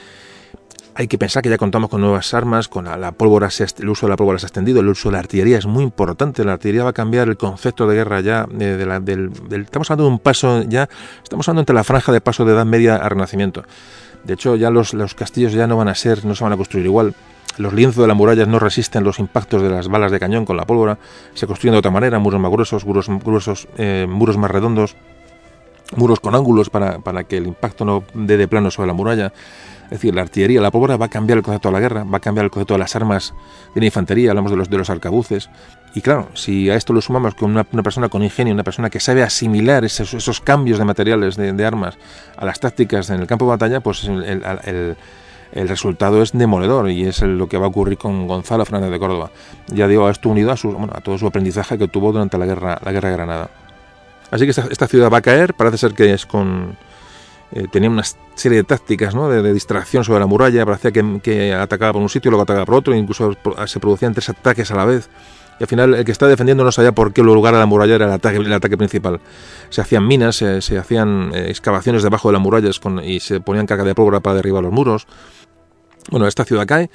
hay que pensar que ya contamos con nuevas armas, con la, pólvora, se, el uso de la pólvora se ha extendido, el uso de la artillería es muy importante. La artillería va a cambiar el concepto de guerra ya. La, del, estamos hablando de un paso ya, estamos hablando entre la franja de paso de Edad Media a Renacimiento. De hecho, ya los, los, castillos ya no van a ser, no se van a construir igual. Los lienzos de las murallas no resisten los impactos de las balas de cañón con la pólvora. Se construyen de otra manera, muros más gruesos, eh, muros más redondos, muros con ángulos para, para, que el impacto no dé de plano sobre la muralla. Es decir, la artillería, la pólvora va a cambiar el concepto de la guerra, va a cambiar el concepto de las armas de la infantería, hablamos de los, de los arcabuces. Y claro, si a esto lo sumamos con una, una persona con ingenio, una persona que sabe asimilar esos, esos cambios de materiales, de, armas, a las tácticas en el campo de batalla, pues el, el, el, resultado es demoledor y es lo que va a ocurrir con Gonzalo Fernández de Córdoba. Ya digo, esto unido a, su, bueno, a todo su aprendizaje que tuvo durante la guerra, la guerra de Granada. Así que esta, ciudad va a caer, parece ser que es con eh, tenía una serie de tácticas ¿no? de, distracción sobre la muralla, parecía que, atacaba por un sitio, luego atacaba por otro, incluso se producían tres ataques a la vez. Y al final el que está defendiendo no sabía por qué lugar de la muralla era el ataque, el principal. Se hacían minas, se, se hacían eh, excavaciones debajo de las murallas con, y se ponían carga de pólvora para derribar los muros. Bueno, esta ciudad cae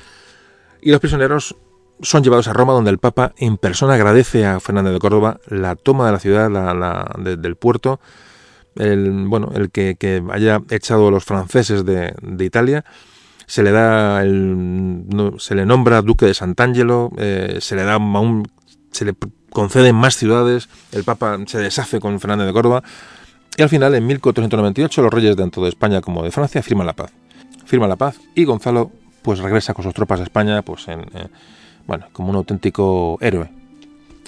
y los prisioneros son llevados a Roma, donde el Papa en persona agradece a Fernández de Córdoba la toma de la ciudad, la, la, de, del puerto, el, bueno, el que, haya echado a los franceses de, Italia, se le da el, no, se le nombra duque de Sant'Angelo, eh, se le da un, se le conceden más ciudades, el Papa se deshace con Fernández de Córdoba y al final en 1498 los reyes tanto de España como de Francia firman la paz. Firman la paz y Gonzalo pues regresa con sus tropas a España pues en, eh, bueno, como un auténtico héroe.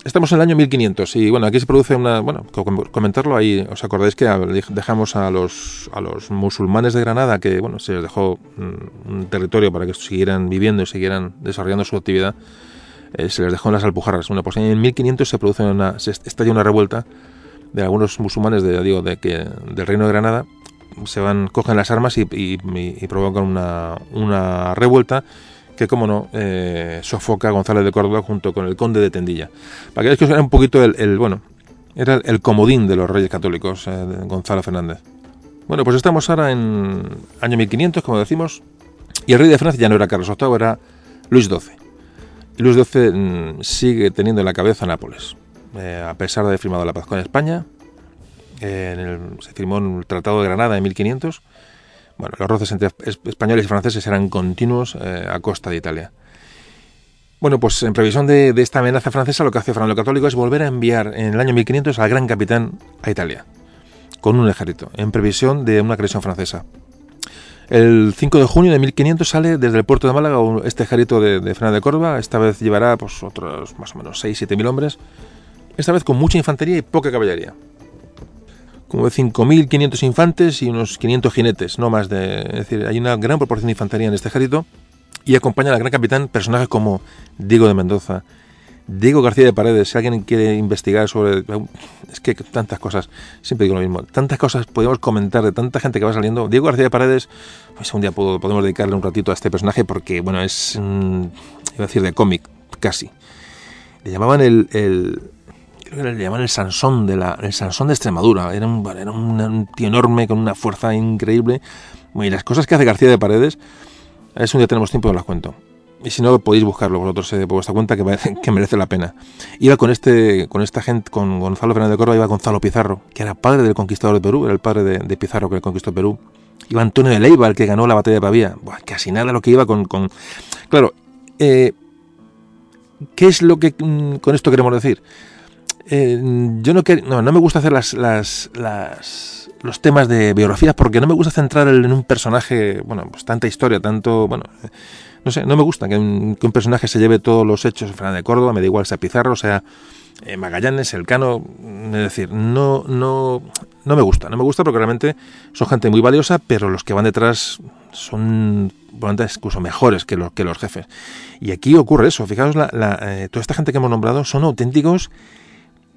Estamos en el año 1500 y bueno, aquí se produce una, bueno, comentarlo ahí, os acordáis que dejamos a los, a los musulmanes de Granada que, bueno, se les dejó un territorio para que siguieran viviendo y siguieran desarrollando su actividad, eh, se les dejó en las Alpujarras. Bueno, pues en 1500 se produce una, se estalla una revuelta de algunos musulmanes de, del reino de Granada, se van, cogen las armas y, y provocan una, una revuelta que, como no, eh, sofoca a González de Córdoba junto con el conde de Tendilla. Para que veáis que era un poquito el, bueno, era el, comodín de los reyes católicos, eh, Gonzalo Fernández. Bueno, pues estamos ahora en año 1500, como decimos, y el rey de Francia ya no era Carlos VIII, era Luis XII. Luis XII mmm, sigue teniendo en la cabeza Nápoles. Eh, a pesar de haber firmado la paz con España, se firmó el Tratado de Granada en 1500, bueno, los roces entre españoles y franceses eran continuos eh, a costa de Italia. Bueno, pues en previsión de, esta amenaza francesa, lo que hace Fernando Católico es volver a enviar en el año 1500 al gran capitán a Italia, con un ejército, en previsión de una agresión francesa. El 5 de junio de 1500 sale desde el puerto de Málaga este ejército de, de Fernando de Córdoba, esta vez llevará pues, otros más o menos 6-7 mil hombres, esta vez con mucha infantería y poca caballería como de 5.500 infantes y unos 500 jinetes, no más de... Es decir, hay una gran proporción de infantería en este ejército Y acompaña al gran capitán personajes como Diego de Mendoza, Diego García de Paredes, si alguien quiere investigar sobre... Es que tantas cosas, siempre digo lo mismo, tantas cosas podemos comentar de tanta gente que va saliendo. Diego García de Paredes, pues un día podemos dedicarle un ratito a este personaje porque, bueno, es, iba a decir, de cómic, casi. Le llamaban el creo le llamaban el Sansón de la, el Sansón de Extremadura. Era un, era un, tío enorme con una fuerza increíble. y las cosas que hace García de Paredes, a un día tenemos tiempo y las cuento y si no podéis buscarlo vosotros eh, por vuestra cuenta que, que, merece la pena. Iba con este con esta gente, con Gonzalo Fernández de Córdoba, iba Gonzalo Pizarro, que era padre del conquistador de Perú, era el padre de, Pizarro que conquistó Perú. Iba Antonio de Leiva, el que ganó la batalla de Pavía. casi nada lo que iba con... con... Claro, eh, ¿qué es lo que mm, con esto queremos decir? Eh, yo no, no, me gusta hacer las, las, las, los temas de biografías porque no me gusta centrar en un personaje, bueno, pues tanta historia, tanto, bueno, no sé, no me gusta que un, personaje se lleve todos los hechos. Fernández de Córdoba, me da igual sea Pizarro, sea eh, Magallanes, Elcano, es decir, no, no, no me gusta, no me gusta porque realmente son gente muy valiosa, pero los que van detrás son incluso mejores que los, que los jefes. Y aquí ocurre eso, fijaos, la, eh, toda esta gente que hemos nombrado son auténticos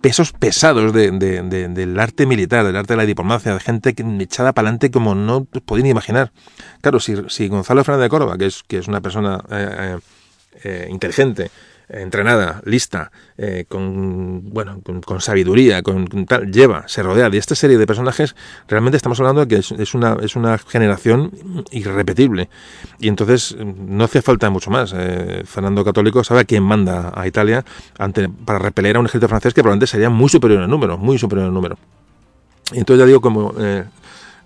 pesos pesados de, del arte militar, del arte de la diplomacia, de gente echada para adelante como no podéis imaginar. Claro, si, si Gonzalo Fernández de Córdoba, que es, que es una persona eh, eh, eh inteligente, entrenada, lista, eh, con bueno, con, sabiduría, con, tal, lleva, se rodea de esta serie de personajes, realmente estamos hablando de que es, una, es una generación irrepetible. Y entonces no hace falta mucho más. Eh, Fernando Católico sabe a quién manda a Italia ante, para repeler a un ejército francés que probablemente sería muy superior en número, muy superior en número. Y entonces ya digo, como eh,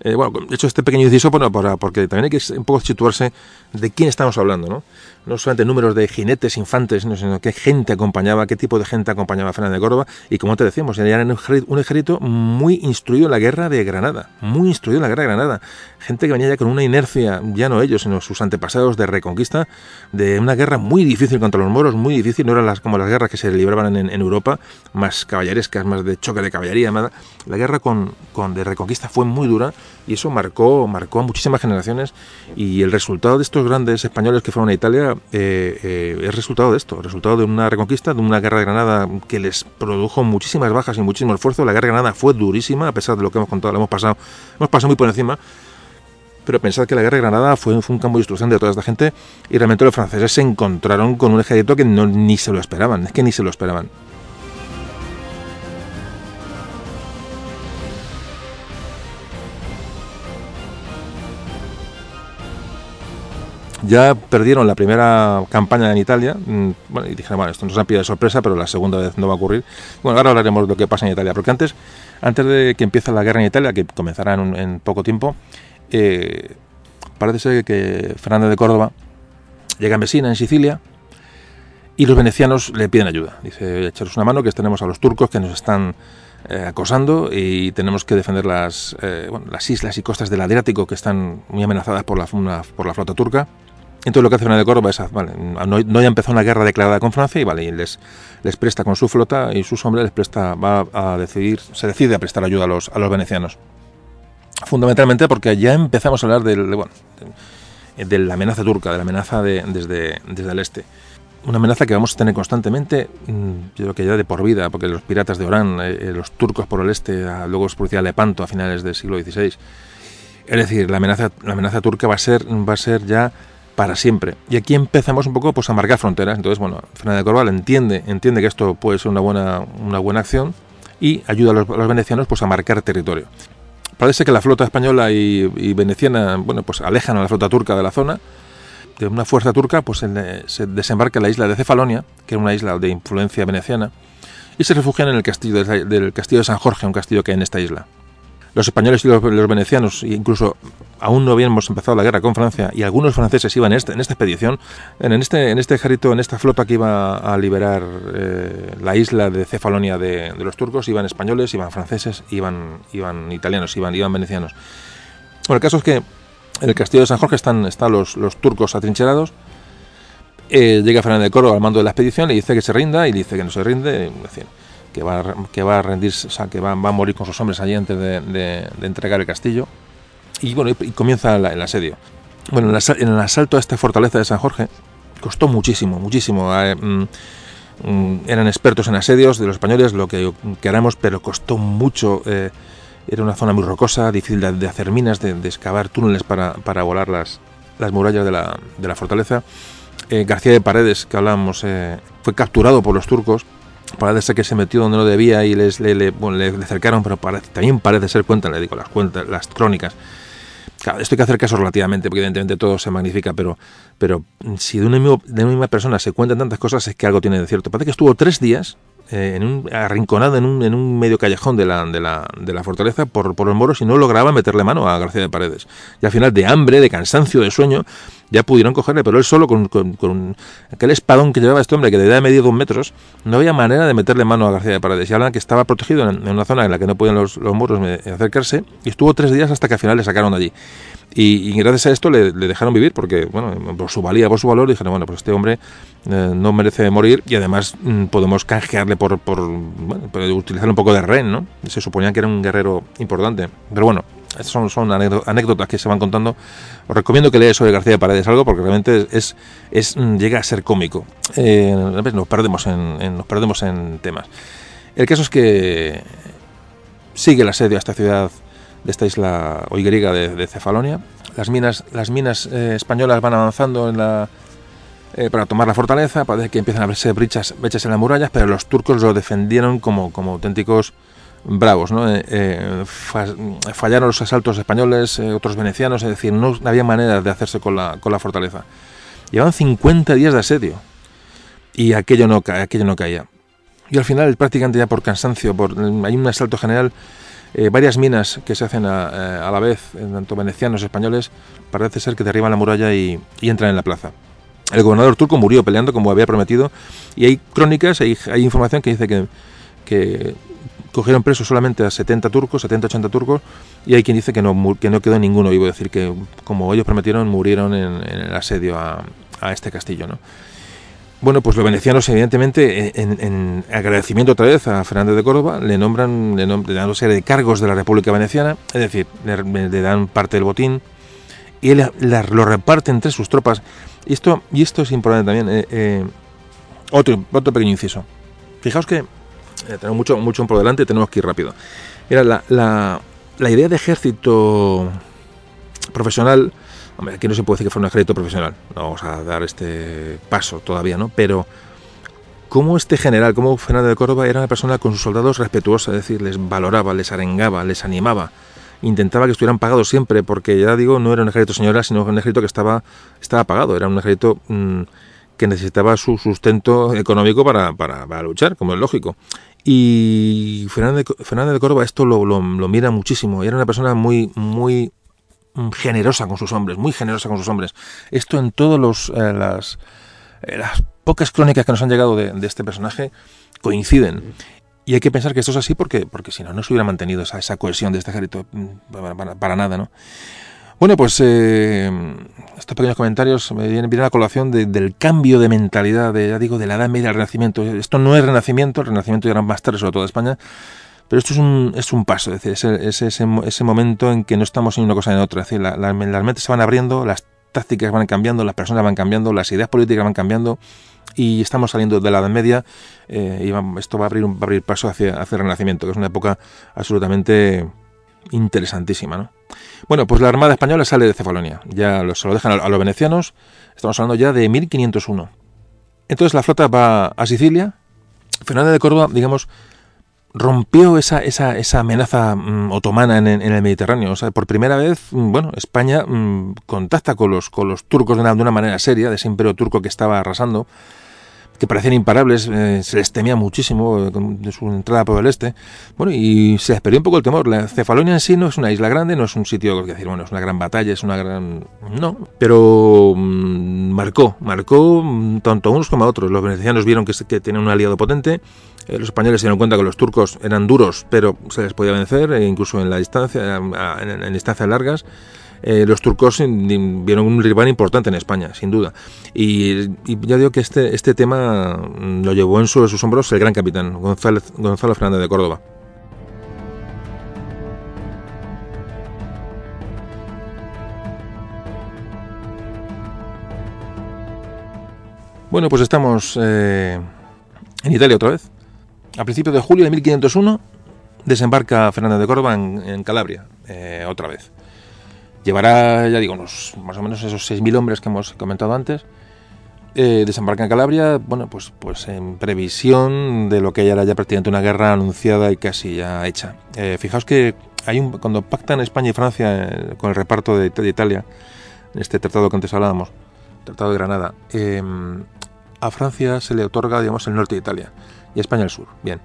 eh, bueno, he hecho este pequeño inciso para, porque también hay que un poco situarse de quién estamos hablando, ¿no? No solamente números de jinetes, infantes, sino qué gente acompañaba, qué tipo de gente acompañaba a Fernández de Córdoba, y como te decíamos, era un ejército muy instruido en la guerra de Granada, muy instruido en la guerra de Granada. Gente que venía ya con una inercia, ya no ellos, sino sus antepasados de reconquista, de una guerra muy difícil contra los moros, muy difícil, no eran las, como las guerras que se libraban en, Europa, más caballerescas, más de choque de caballería, la guerra con, con de reconquista fue muy dura y eso marcó, marcó a muchísimas generaciones y el resultado de estos grandes españoles que fueron a Italia eh, eh, es resultado de esto, resultado de una reconquista, de una guerra de Granada que les produjo muchísimas bajas y muchísimo esfuerzo. La guerra de Granada fue durísima, a pesar de lo que hemos contado, lo hemos pasado, hemos pasado muy por encima. Pero pensad que la guerra de Granada fue, fue un campo de instrucción de toda esta gente y realmente los franceses se encontraron con un ejército que no, ni se lo esperaban, es que ni se lo esperaban. Ya perdieron la primera campaña en Italia. Mm, bueno, y dijeron, bueno, esto nos ha pillado de sorpresa, pero la segunda vez no va a ocurrir. Bueno, ahora hablaremos de lo que pasa en Italia, porque antes, antes de que empiece la guerra en Italia, que comenzará en, poco tiempo, eh, parece ser que Fernández de Córdoba llega a Messina, en Sicilia, y los venecianos le piden ayuda. Dice, echaros una mano, que tenemos a los turcos que nos están eh, acosando y tenemos que defender las, eh, las islas y costas del Adriático que están muy amenazadas por la, por la flota turca. Entonces lo que hace Fernández de Córdoba es, vale, no, no, ya empezó una guerra declarada con Francia y vale, y les, presta con su flota y sus hombres les presta, va a decidir, se decide a prestar ayuda a los, a los venecianos. Fundamentalmente porque ya empezamos a hablar del, de, bueno, de, la amenaza turca, de la amenaza de, desde, desde el este. Una amenaza que vamos a tener constantemente, mm, yo creo que ya de por vida, porque los piratas de Orán, eh, eh, los turcos por el este, luego os producía Lepanto a finales del siglo XVI. Es decir, la amenaza, la amenaza turca va a ser, va a ser ya para siempre. Y aquí empezamos un poco pues, a marcar fronteras. Entonces, bueno, Fernández de Corval entiende, entiende que esto puede ser una buena, una buena acción y ayuda a los, venecianos pues, a marcar territorio. Parece que la flota española y, veneciana bueno, pues alejan a la flota turca de la zona. De una fuerza turca pues, se desembarca en la isla de Cefalonia, que era una isla de influencia veneciana, y se refugian en el castillo del castillo de San Jorge, un castillo que hay en esta isla los españoles y los, venecianos, incluso aún no habíamos empezado la guerra con Francia, y algunos franceses iban en, este, en esta expedición, en este, en este ejército, en esta flota que iba a liberar eh, la isla de Cefalonia de, los turcos, iban españoles, iban franceses, iban, iban italianos, iban, iban venecianos. Bueno, el caso es que en el castillo de San Jorge están, están los, los turcos atrincherados. Eh, llega Fernández de Córdoba al mando de la expedición, le dice que se rinda y dice que no se rinde que va, que va a rendirse, o sea, que va, va, a morir con sus hombres allí antes de, entregar el castillo. Y bueno, y, comienza el asedio. Bueno, en el asalto a esta fortaleza de San Jorge costó muchísimo, muchísimo. Eh, mm, mm, eran expertos en asedios de los españoles, lo que queramos, pero costó mucho. Eh, era una zona muy rocosa, difícil de, hacer minas, de, excavar túneles para, para volar las, las murallas de la, de la fortaleza. Eh, García de Paredes, que hablábamos, fue capturado por los turcos. Parece que se metió donde no debía y les, le, le, acercaron, pero también parece ser, cuentan, le digo, las, cuentas, las crónicas, Claro, esto hay que hacer caso relativamente, porque evidentemente todo se magnifica, pero, pero si de una, misma, de una misma persona se cuentan tantas cosas es que algo tiene de cierto. Parece que estuvo tres días eh, en un, arrinconado en un, en un medio callejón de la, de la, de la fortaleza por, por los moros y no lograba meterle mano a García de Paredes. Y al final, de hambre, de cansancio, de sueño, ya pudieron cogerle, pero él solo con, con, aquel espadón que llevaba este hombre, que de edad medio dos metros, no había manera de meterle mano a García de Paredes. Y hablan que estaba protegido en, una zona en la que no podían los, los moros acercarse y estuvo tres días hasta que al final le sacaron de allí. Y, gracias a esto le, dejaron vivir porque, bueno, por su valía, por su valor, dijeron, bueno, pues este hombre eh, no merece morir y además mm, podemos canjearle por, por, utilizar un poco de rehén, ¿no? Se suponía que era un guerrero importante. Pero bueno, son, son anécdotas que se van contando. Os recomiendo que leáis sobre García de Paredes algo porque realmente es, es mm, llega a ser cómico. Eh, perdemos en, nos perdemos en temas. El caso es que sigue el asedio a esta ciudad de esta isla hoy griega de, Cefalonia. Las minas, las minas eh, españolas van avanzando en la, eh, para tomar la fortaleza, parece que empiezan a verse brechas, brechas en las murallas, pero los turcos lo defendieron como, como auténticos bravos. ¿no? Eh, fallaron los asaltos españoles, otros venecianos, es decir, no había manera de hacerse con la, con la fortaleza. Llevan 50 días de asedio y aquello no, aquello no caía. Y al final, prácticamente ya por cansancio, por, hay un asalto general eh, varias minas que se hacen a, eh, la vez, tanto venecianos españoles, parece ser que derriban la muralla y, entran en la plaza. El gobernador turco murió peleando como había prometido y hay crónicas, hay, hay información que dice que, que, cogieron presos solamente a 70 turcos, 70-80 turcos y hay quien dice que no, que no quedó ninguno vivo, decir que como ellos prometieron murieron en, el asedio a, a este castillo. ¿no? Bueno, pues los venecianos, evidentemente, en, agradecimiento otra vez a Fernández de Córdoba, le nombran, le, dan una serie de cargos de la República Veneciana, es decir, le, dan parte del botín y él lo reparte entre sus tropas. Y esto, y esto es importante también. Eh, eh, otro, otro pequeño inciso. Fijaos que eh, tenemos mucho, mucho por delante tenemos que ir rápido. La, la, la idea de ejército profesional Hombre, aquí no se puede decir que fuera un ejército profesional, no vamos a dar este paso todavía, ¿no? Pero cómo este general, como Fernando de Córdoba, era una persona con sus soldados respetuosa, es decir, les valoraba, les arengaba, les animaba, intentaba que estuvieran pagados siempre, porque ya digo, no era un ejército señora, sino un ejército que estaba, estaba pagado, era un ejército mm, que necesitaba su sustento económico para, para, luchar, como es lógico. Y Fernando de, de Córdoba esto lo, lo, lo, mira muchísimo, era una persona muy, muy generosa con sus hombres, muy generosa con sus hombres. Esto en todas eh, las, eh, las pocas crónicas que nos han llegado de, este personaje coinciden. Y hay que pensar que esto es así porque, porque si no, no se hubiera mantenido esa, cohesión de este ejército mm, para, nada, ¿no? Bueno, pues eh, estos pequeños comentarios me vienen, vienen a colación del cambio de mentalidad, de, ya digo, de la Edad Media al Renacimiento. Esto no es Renacimiento, el Renacimiento ya era más tarde, sobre todo España, pero esto es un, es un paso, es, decir, es, ese, momento en que no estamos en una cosa en otra. Las mentes se van abriendo, las tácticas van cambiando, las personas van cambiando, las ideas políticas van cambiando y estamos saliendo de la Edad Media eh, y esto va a abrir, va a abrir paso hacia, hacia el Renacimiento, que es una época absolutamente interesantísima. ¿no? Bueno, pues la Armada Española sale de Cefalonia, ya se lo dejan a, a los venecianos, estamos hablando ya de 1501. Entonces la flota va a Sicilia, Fernández de Córdoba, digamos, rompió esa, esa, esa amenaza mm, otomana en, el Mediterráneo. O sea, por primera vez, mm, bueno, España mm, contacta con los, con los turcos de una, de una, manera seria, de ese imperio turco que estaba arrasando que parecían imparables, eh, se les temía muchísimo eh, de su entrada por el este. Bueno, y se les perdió un poco el temor. La Cefalonia en sí no es una isla grande, no es un sitio que decir, bueno, es una gran batalla, es una gran. No, pero mm, marcó, marcó mm, tanto a unos como a otros. Los venecianos vieron que, que tenían un aliado potente, eh, los españoles se dieron cuenta que los turcos eran duros, pero se les podía vencer, incluso en la distancia, en distancias largas. Eh, los turcos vieron un rival importante en España, sin duda. Y, ya digo que este, este tema mm, lo llevó en, sus hombros el gran capitán, Gonzalo Fernández de Córdoba. Bueno, pues estamos eh, en Italia otra vez. A principios de julio de 1501 desembarca Fernando de Córdoba en, Calabria, eh, otra vez. Llevará, ya digo, unos, más o menos esos 6.000 hombres que hemos comentado antes. Eh, desembarca en Calabria, bueno, pues, pues en previsión de lo que ya era ya prácticamente una guerra anunciada y casi ya hecha. Eh, fijaos que hay un, cuando pactan España y Francia eh, con el reparto de, de, Italia, este tratado que antes hablábamos, Tratado de Granada, a Francia se le otorga, digamos, el norte de Italia y a España el sur. Bien.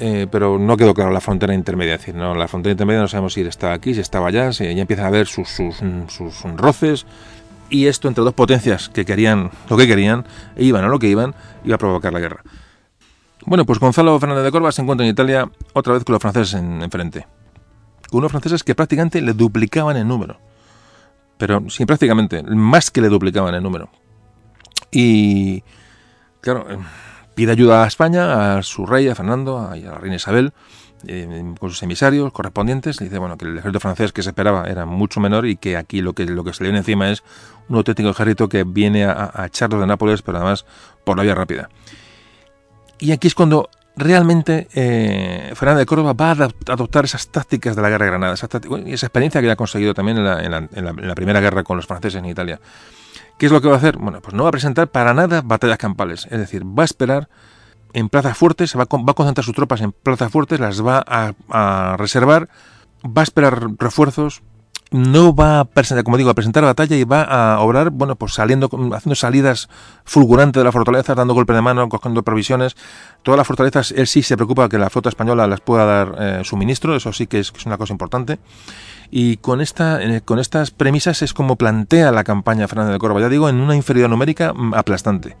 Eh, pero no quedó claro la frontera intermedia. Es decir, no, la frontera intermedia no sabemos si estaba aquí, si estaba allá, si ya empiezan a haber sus, sus, sus, roces. Y esto entre dos potencias que querían lo que querían, e iban a lo que iban, iba a provocar la guerra. Bueno, pues Gonzalo Fernández de Córdoba se encuentra en Italia otra vez con los franceses enfrente. con unos franceses que prácticamente le duplicaban el número. Pero sí, prácticamente, más que le duplicaban el número. Y, claro, pide ayuda a España, a su rey, a Fernando, a, la reina Isabel, eh, con sus emisarios correspondientes. dice bueno que el ejército francés que se esperaba era mucho menor y que aquí lo que, lo que se le viene encima es un auténtico ejército que viene a, a echarlos de Nápoles, pero además por la vía rápida. Y aquí es cuando realmente eh, Fernando de Córdoba va a adoptar esas tácticas de la guerra de Granada, esa, esa experiencia que ha conseguido también en la primera guerra con los franceses en Italia. ¿Qué es lo que va a hacer? Bueno, pues no va a presentar para nada batallas campales. Es decir, va a esperar en plazas fuertes, va a, va a concentrar sus tropas en plazas fuertes, las va a, reservar, va a esperar refuerzos, no va a presentar, como digo, a presentar batalla y va a obrar, bueno, pues saliendo, haciendo salidas fulgurantes de la fortaleza, dando golpe de mano, cogiendo provisiones. Todas las fortalezas, él sí se preocupa que la flota española las pueda dar eh, suministro, eso sí que es, una cosa importante. Y con, esta, eh, con estas premisas es como plantea la campaña Fernando de Córdoba, ya digo, en una inferioridad numérica mm, aplastante.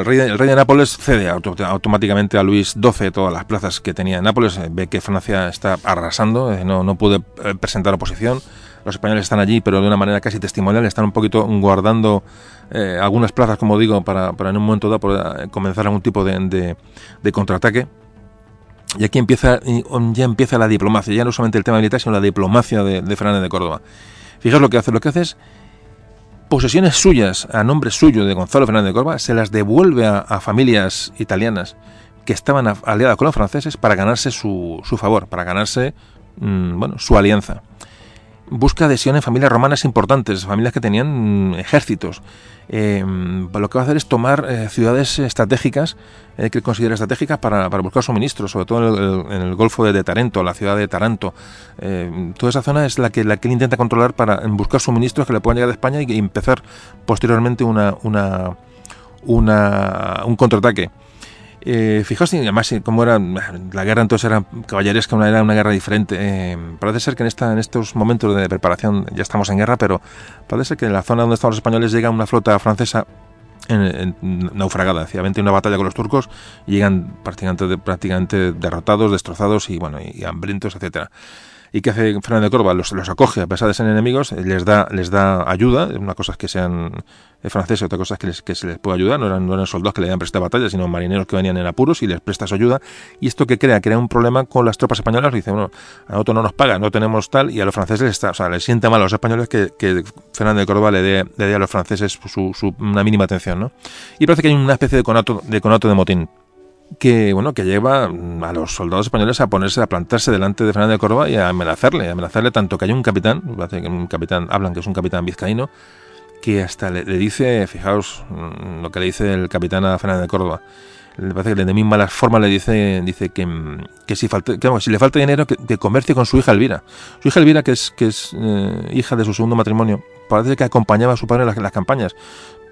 El rey, de Nápoles cede automáticamente a Luis XII todas las plazas que tenía en Nápoles, eh, ve que Francia está arrasando, eh, no, no puede presentar oposición, los españoles están allí, pero de una manera casi testimonial, están un poquito guardando algunas plazas, como digo, para, en un momento dado comenzar algún tipo de, contraataque. Y aquí empieza, ya empieza la diplomacia, ya no solamente el tema militar, sino la diplomacia de, de Fernández de Córdoba. Fijaos lo que hace, lo que hace es posesiones suyas a nombre suyo de Gonzalo Fernández de Córdoba, se las devuelve a, familias italianas que estaban aliadas con los franceses para ganarse su, su favor, para ganarse mm, bueno, su alianza. Busca adhesión en familias romanas importantes, familias que tenían mm, ejércitos, eh, lo que va a hacer es tomar eh, ciudades estratégicas eh, que considera estratégicas para, para, buscar suministros, sobre todo en el, Golfo de, Tarento, la ciudad de Taranto. toda esa zona es la que, la que él intenta controlar para buscar suministros que le puedan llegar de España y, empezar posteriormente una, una, una un contraataque. Eh, fijaos, además, cómo era la guerra entonces era caballeresca, una, era una guerra diferente. Eh, parece ser que en, esta, en estos momentos de preparación ya estamos en guerra, pero parece ser que en la zona donde estaban los españoles llega una flota francesa en, naufragada, efectivamente una batalla con los turcos y llegan prácticamente, prácticamente derrotados, destrozados y bueno y hambrientos, etcétera. ¿Y qué hace Fernando de Córdoba? Los, los, acoge a pesar de ser enemigos, les da, les da ayuda. Una cosa es que sean franceses, otra cosa es que, les, que se les puede ayudar. No eran, no eran soldados que le habían prestado batalla, sino marineros que venían en apuros y les presta su ayuda. Y esto que crea, crea un problema con las tropas españolas. Dice, bueno, a nosotros no nos pagan, no tenemos tal, y a los franceses está, o sea, les siente mal a los españoles que, que Fernando de Córdoba le dé, le dé a los franceses su, su, una mínima atención. ¿no? Y parece que hay una especie de conato de, conato de motín que bueno que lleva a los soldados españoles a ponerse a plantarse delante de Fernando de Córdoba y a amenazarle, a amenazarle tanto que hay un capitán, un capitán hablan que es un capitán vizcaíno que hasta le, dice, fijaos mm, lo que le dice el capitán a Fernando de Córdoba. Le parece que de muy malas formas le dice, dice que, que si, falta, que, si le falta dinero, que, comercie con su hija Elvira. Su hija Elvira, que es, que es eh, hija de su segundo matrimonio, parece que acompañaba a su padre en las campañas.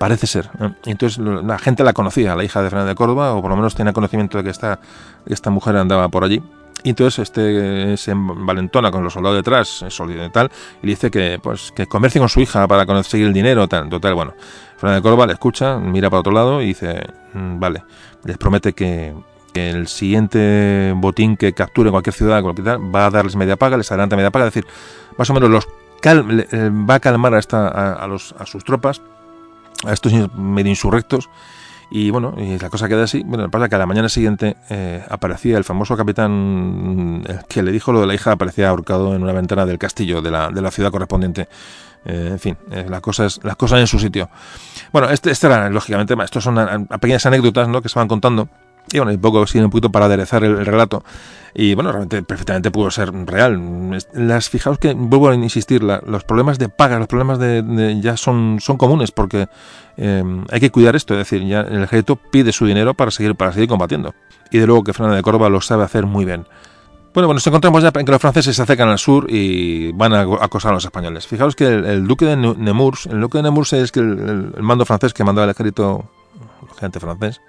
Parece ser. ¿eh? Entonces la gente la conocía, la hija de Fernando de Córdoba, o por lo menos tenía conocimiento de que esta, esta mujer andaba por allí. Y entonces este se envalentona con los soldados detrás, y tal, y dice que pues que comercie con su hija para conseguir el dinero, tal, total, bueno. Fernando de Córdoba le escucha, mira para otro lado y dice, mm, vale, les promete que, el siguiente botín que capture en cualquier ciudad va a darles media paga, les adelanta media paga, es decir, más o menos los va a calmar a, esta, a, los, a sus tropas a estos medio insurrectos Y bueno, y la cosa queda así. Bueno, pasa que a la mañana siguiente eh, aparecía el famoso capitán que le dijo lo de la hija, aparecía ahorcado en una ventana del castillo de la, de la ciudad correspondiente. Eh, en fin, eh, las cosas las cosas en su sitio. Bueno, este, este era, lógicamente, estos son pequeñas anécdotas ¿no? que se van contando. Y bueno, un poco, sí, un poquito para aderezar el, relato. Y bueno, realmente perfectamente pudo ser real. Las, fijaos que, vuelvo a insistir, los problemas de paga, los problemas de, ya son, son comunes porque eh, hay que cuidar esto. Es decir, ya el ejército pide su dinero para seguir, para seguir combatiendo. Y de luego que Fernando de Córdoba lo sabe hacer muy bien. Bueno, bueno, nos encontramos ya en que los franceses se acercan al sur y van a acosar a los españoles. Fijaos que el, duque de Nemours, el duque de Nemours es que el, mando francés que mandaba el ejército, gente francés,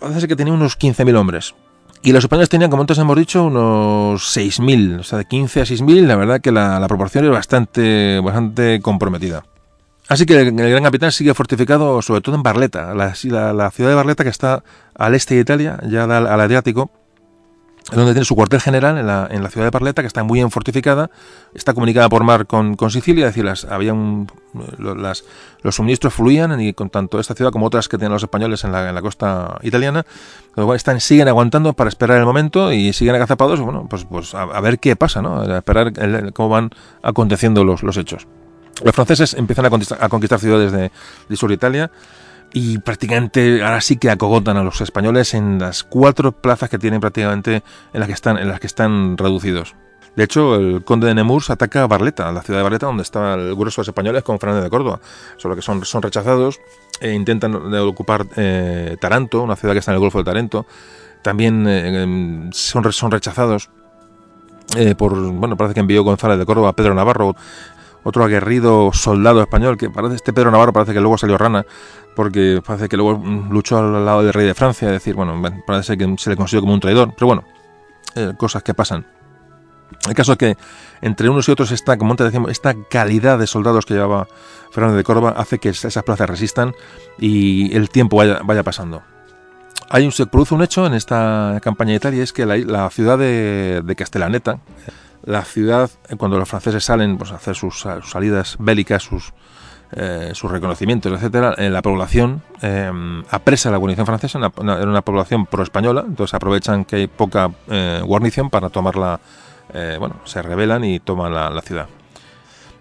parece que tenía unos 15.000 hombres. Y los españoles tenían, como antes hemos dicho, unos 6.000, o sea, de 15 a 6.000, la verdad que la, proporción es bastante, bastante comprometida. Así que el, gran capitán sigue fortificado, sobre todo en Barletta, la, la, ciudad de Barletta que está al este de Italia, ya al Adriático, donde tiene su cuartel general en la, en la, ciudad de Parleta, que está muy bien fortificada, está comunicada por mar con, con Sicilia, es decir, las, había las, los suministros fluían y con tanto esta ciudad como otras que tienen los españoles en la, en la costa italiana, están, siguen aguantando para esperar el momento y siguen agazapados, bueno, pues, pues a, ver qué pasa, ¿no? A esperar cómo van aconteciendo los, los hechos. Los franceses empiezan a conquistar, a conquistar ciudades de, de sur Italia, y prácticamente ahora sí que acogotan a los españoles en las cuatro plazas que tienen prácticamente en las que están en las que están reducidos. De hecho, el conde de Nemours ataca a Barleta, la ciudad de Barleta, donde está el grueso de los españoles con Fernández de Córdoba, solo que son, son rechazados e intentan ocupar eh, Taranto, una ciudad que está en el Golfo de Tarento. También eh, em, son, son rechazados eh, por, bueno, parece que envió González de Córdoba a Pedro Navarro, otro aguerrido soldado español, que parece este Pedro Navarro parece que luego salió rana, porque parece que luego luchó al lado del rey de Francia, es decir, bueno, parece que se le considera como un traidor, pero bueno, eh, cosas que pasan. El caso es que entre unos y otros esta, como te decíamos, esta calidad de soldados que llevaba Fernando de Córdoba hace que esas plazas resistan y el tiempo vaya, vaya pasando. Hay un, se produce un hecho en esta campaña de Italia, es que la, ciudad de, de Castellaneta, la ciudad, cuando los franceses salen pues, a hacer sus, salidas bélicas, sus, eh, sus reconocimientos, etcétera, en la población eh, apresa la guarnición francesa, era una, una, población pro-española, entonces aprovechan que hay poca eh, guarnición para tomarla, eh, bueno, se rebelan y toman la, ciudad.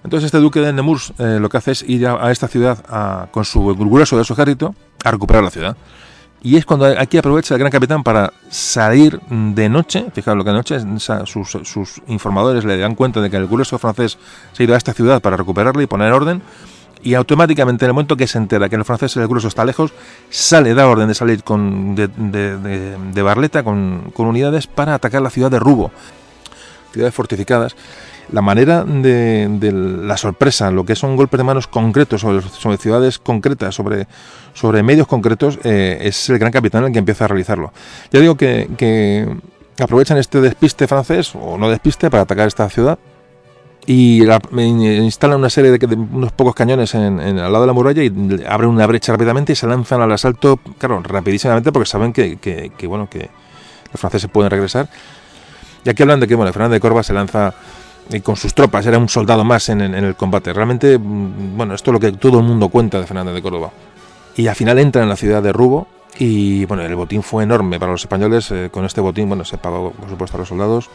Entonces este duque de Nemours lo que hace es ir a, esta ciudad con su grueso de su ejército a recuperar la ciudad. Y es cuando aquí aprovecha el gran capitán para salir de noche, fijaos lo que de noche, sus, sus, informadores le dan cuenta de que el grueso francés se ha ido a esta ciudad para recuperarla y poner orden, y automáticamente en el momento que se entera que el francés el grueso está lejos, sale, da orden de salir con, de, de, Barleta con, unidades para atacar la ciudad de Rubo, ciudades fortificadas la manera de, la sorpresa, lo que son golpes de manos concretos sobre, sobre ciudades concretas, sobre, sobre medios concretos, eh, es el gran capitán el que empieza a realizarlo. Ya digo que, aprovechan este despiste francés, o no despiste, para atacar esta ciudad, y instalan una serie de, unos pocos cañones en, al lado de la muralla y abren una brecha rápidamente y se lanzan al asalto, claro, rapidísimamente porque saben que, que, bueno que los franceses pueden regresar. Y aquí hablan de que bueno, Fernando de Corva se lanza y con sus tropas, era un soldado más en, el combate. Realmente, mm, bueno, esto es lo que todo el mundo cuenta de Fernández de Córdoba. Y al final entra en la ciudad de Rubo y bueno, el botín fue enorme para los españoles. Eh, con este botín, bueno, se pagó por supuesto a los soldados.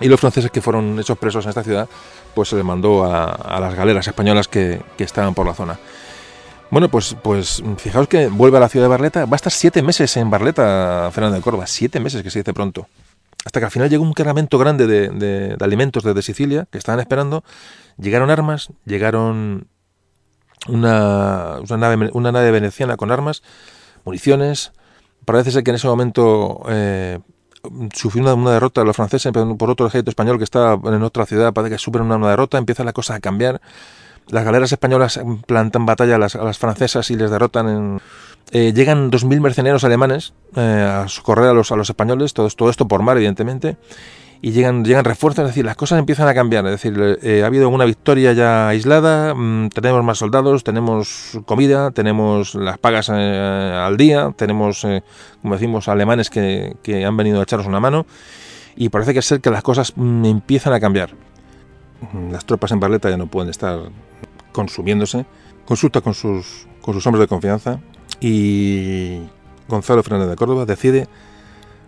Y los franceses que fueron hechos presos en esta ciudad, pues se les mandó a, las galeras españolas que, estaban por la zona. Bueno, pues, pues fijaos que vuelve a la ciudad de Barleta. Va a estar siete meses en Barleta, Fernando de Córdoba. Siete meses, que se dice pronto hasta que al final llegó un cargamento grande de, alimentos desde Sicilia que estaban esperando. Llegaron armas, llegaron una, nave, una nave veneciana con armas, municiones. Parece ser que en ese momento eh, sufrió una, derrota de los franceses por otro ejército español que estaba en otra ciudad. Parece que sufren una, una derrota, empieza la cosa a cambiar. Las galeras españolas plantan batalla a las, a las francesas y les derrotan en, eh, llegan 2.000 mercenarios alemanes eh, a socorrer a los, a los españoles, todo, esto por mar, evidentemente, y llegan, refuerzos, es decir, las cosas empiezan a cambiar, es decir, eh, ha habido una victoria ya aislada, mm, tenemos más soldados, tenemos comida, tenemos las pagas al día, tenemos, como decimos, alemanes que, que, han venido a echaros una mano, y parece que ser que las cosas mm, empiezan a cambiar. Las tropas en Barleta ya no pueden estar consumiéndose. Consulta con sus, con sus hombres de confianza y Gonzalo Fernández de Córdoba decide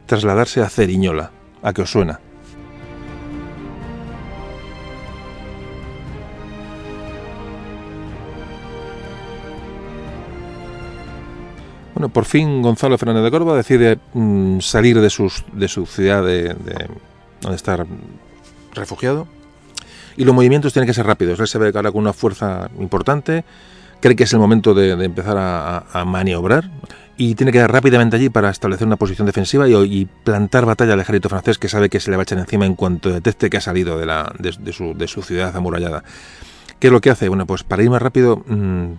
trasladarse a Ceriñola, a que os suena. Bueno, por fin Gonzalo Fernández de Córdoba decide mm, salir de, sus, de su ciudad de, donde estar refugiado y los movimientos tienen que ser rápidos. Él se ve ahora con una fuerza importante, cree que es el momento de, empezar a, maniobrar y tiene que ir rápidamente allí para establecer una posición defensiva y, plantar batalla al ejército francés que sabe que se le va a echar encima en cuanto detecte que ha salido de, la, de, su, de su ciudad amurallada. ¿Qué es lo que hace? Bueno, pues para ir más rápido mm,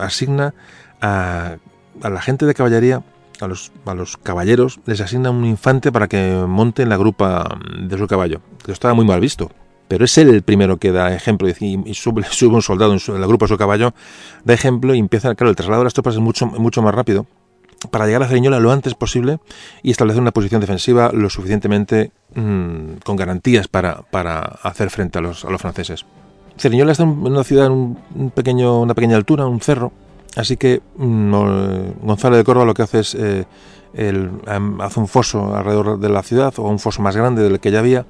asigna a a la gente de caballería, a los, caballeros, les asigna un infante para que monte en la grupa de su caballo. Que estaba muy mal visto. Pero es él el primero que da ejemplo y, sube, un soldado en, la grupa su caballo, da ejemplo y empieza, claro, el traslado de las tropas es mucho, mucho más rápido para llegar a Ceriñola lo antes posible y establecer una posición defensiva lo suficientemente mm, con garantías para, para, hacer frente a los, a los franceses. Ceriñola está en una ciudad en un pequeño, una pequeña altura, un cerro, Así que mm, Gonzalo de Córdoba lo que hace es eh, em, hace un foso alrededor de la ciudad o un foso más grande del que ya había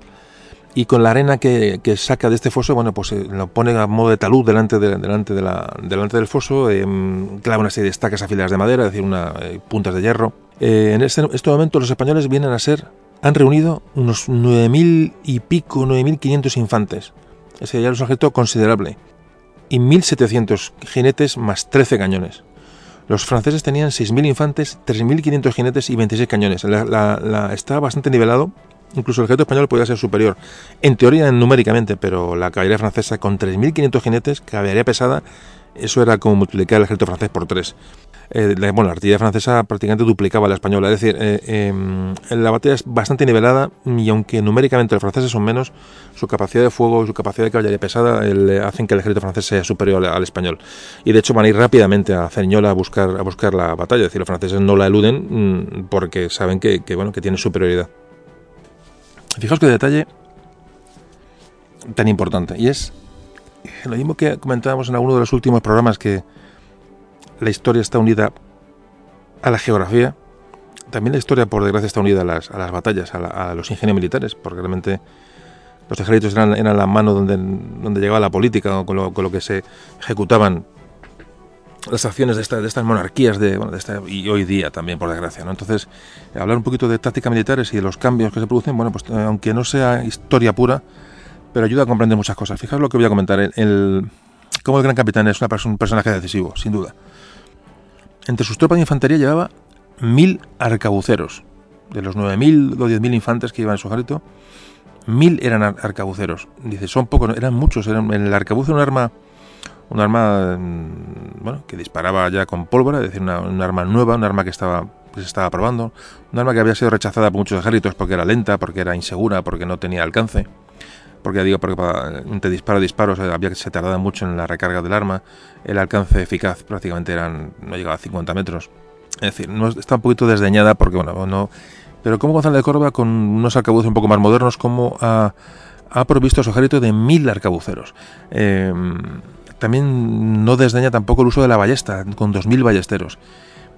y con la arena que, saca de este foso, bueno, pues eh, lo pone a modo de talud delante, de, delante, de la, delante del foso, em, clava una serie de estacas afiladas de madera, es decir, una, eh, puntas de hierro. en este, este, momento los españoles vienen a ser, han reunido unos 9.000 y pico, 9.500 infantes. Ese ya es un objeto considerable y 1.700 jinetes más 13 cañones. Los franceses tenían 6.000 infantes, 3.500 jinetes y 26 cañones. La, estaba bastante nivelado. Incluso el ejército español podía ser superior, en teoría numéricamente, pero la caballería francesa con 3.500 jinetes, caballería pesada, eso era como multiplicar el ejército francés por tres. Eh, la, bueno, la artillería francesa prácticamente duplicaba la española. Es decir, eh, em, la batalla es bastante nivelada y aunque numéricamente los franceses son menos, su capacidad de fuego y su capacidad de caballería pesada eh, hacen que el ejército francés sea superior al, español. Y de hecho van a ir rápidamente a Cerñola a buscar, a buscar la batalla. Es decir, los franceses no la eluden mm, porque saben que, bueno, que tienen superioridad. Fijaos qué detalle tan importante. Y es lo mismo que comentábamos en alguno de los últimos programas que la historia está unida a la geografía, también la historia, por desgracia, está unida a las, a las batallas, a, los ingenios militares, porque realmente los ejércitos eran, eran la mano donde, donde llegaba la política, con lo, con lo que se ejecutaban las acciones de, esta, estas monarquías de, y hoy día también, por desgracia. ¿no? Entonces, hablar un poquito de tácticas militares y de los cambios que se producen, bueno, pues aunque no sea historia pura, pero ayuda a comprender muchas cosas. Fijaos lo que voy a comentar. El, el el gran capitán es una, un personaje decisivo, sin duda. Entre sus tropas de infantería llevaba mil arcabuceros. De los 9.000 o 10.000 infantes que iban en su ejército, mil eran arcabuceros. Dice, son pocos, eran muchos. Eran, el arcabuce era un arma, un arma mm, bueno, que disparaba ya con pólvora, es decir, una, un arma nueva, un arma que estaba se estaba probando, un arma que había sido rechazada por muchos ejércitos porque era lenta, porque era insegura, porque no tenía alcance porque digo, porque entre disparo y disparo había que se tardaba mucho en la recarga del arma, el alcance eficaz prácticamente eran no llegaba a 50 metros. Es decir, no, está un poquito desdeñada porque, bueno, no... Pero como Gonzalo de Córdoba, con unos arcabuces un poco más modernos, como ha, ha provisto a su ejército de mil arcabuceros. Em, también no desdeña tampoco el uso de la ballesta, con 2.000 ballesteros.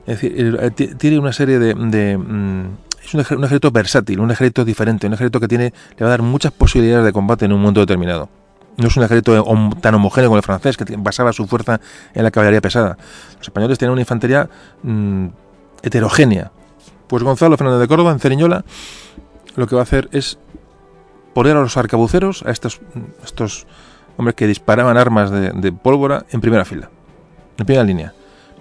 Es decir, eh, tiene una serie de, mm, es un, ejército versátil, un ejército diferente, un ejército que tiene, le va a dar muchas posibilidades de combate en un momento determinado. No es un ejército tan homogéneo como el francés, que basaba su fuerza en la caballería pesada. Los españoles tienen una infantería mm, heterogénea. Pues Gonzalo Fernández de Córdoba, en Ceriñola, lo que va a hacer es poner a los arcabuceros, a estos, estos hombres que disparaban armas de, pólvora, en primera fila, en primera línea,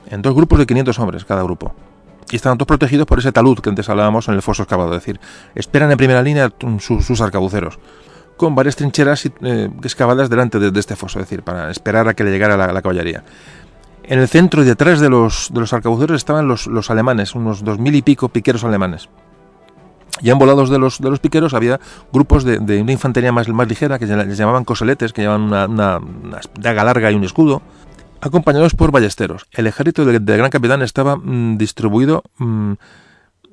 en dos grupos de 500 hombres cada grupo y estaban todos protegidos por ese talud que antes hablábamos en el foso excavado, es decir, esperan en primera línea sus, arcabuceros, con varias trincheras eh, excavadas delante de, este foso, es decir, para esperar a que le llegara la, caballería. En el centro y detrás de los, de los arcabuceros estaban los, los alemanes, unos dos mil y pico piqueros alemanes. Ya volados de los, de los piqueros había grupos de, una infantería más, más ligera que les llamaban coseletes, que llevaban una, una daga larga y un escudo, acompañados por ballesteros. El ejército del, gran capitán estaba mm, distribuido mm,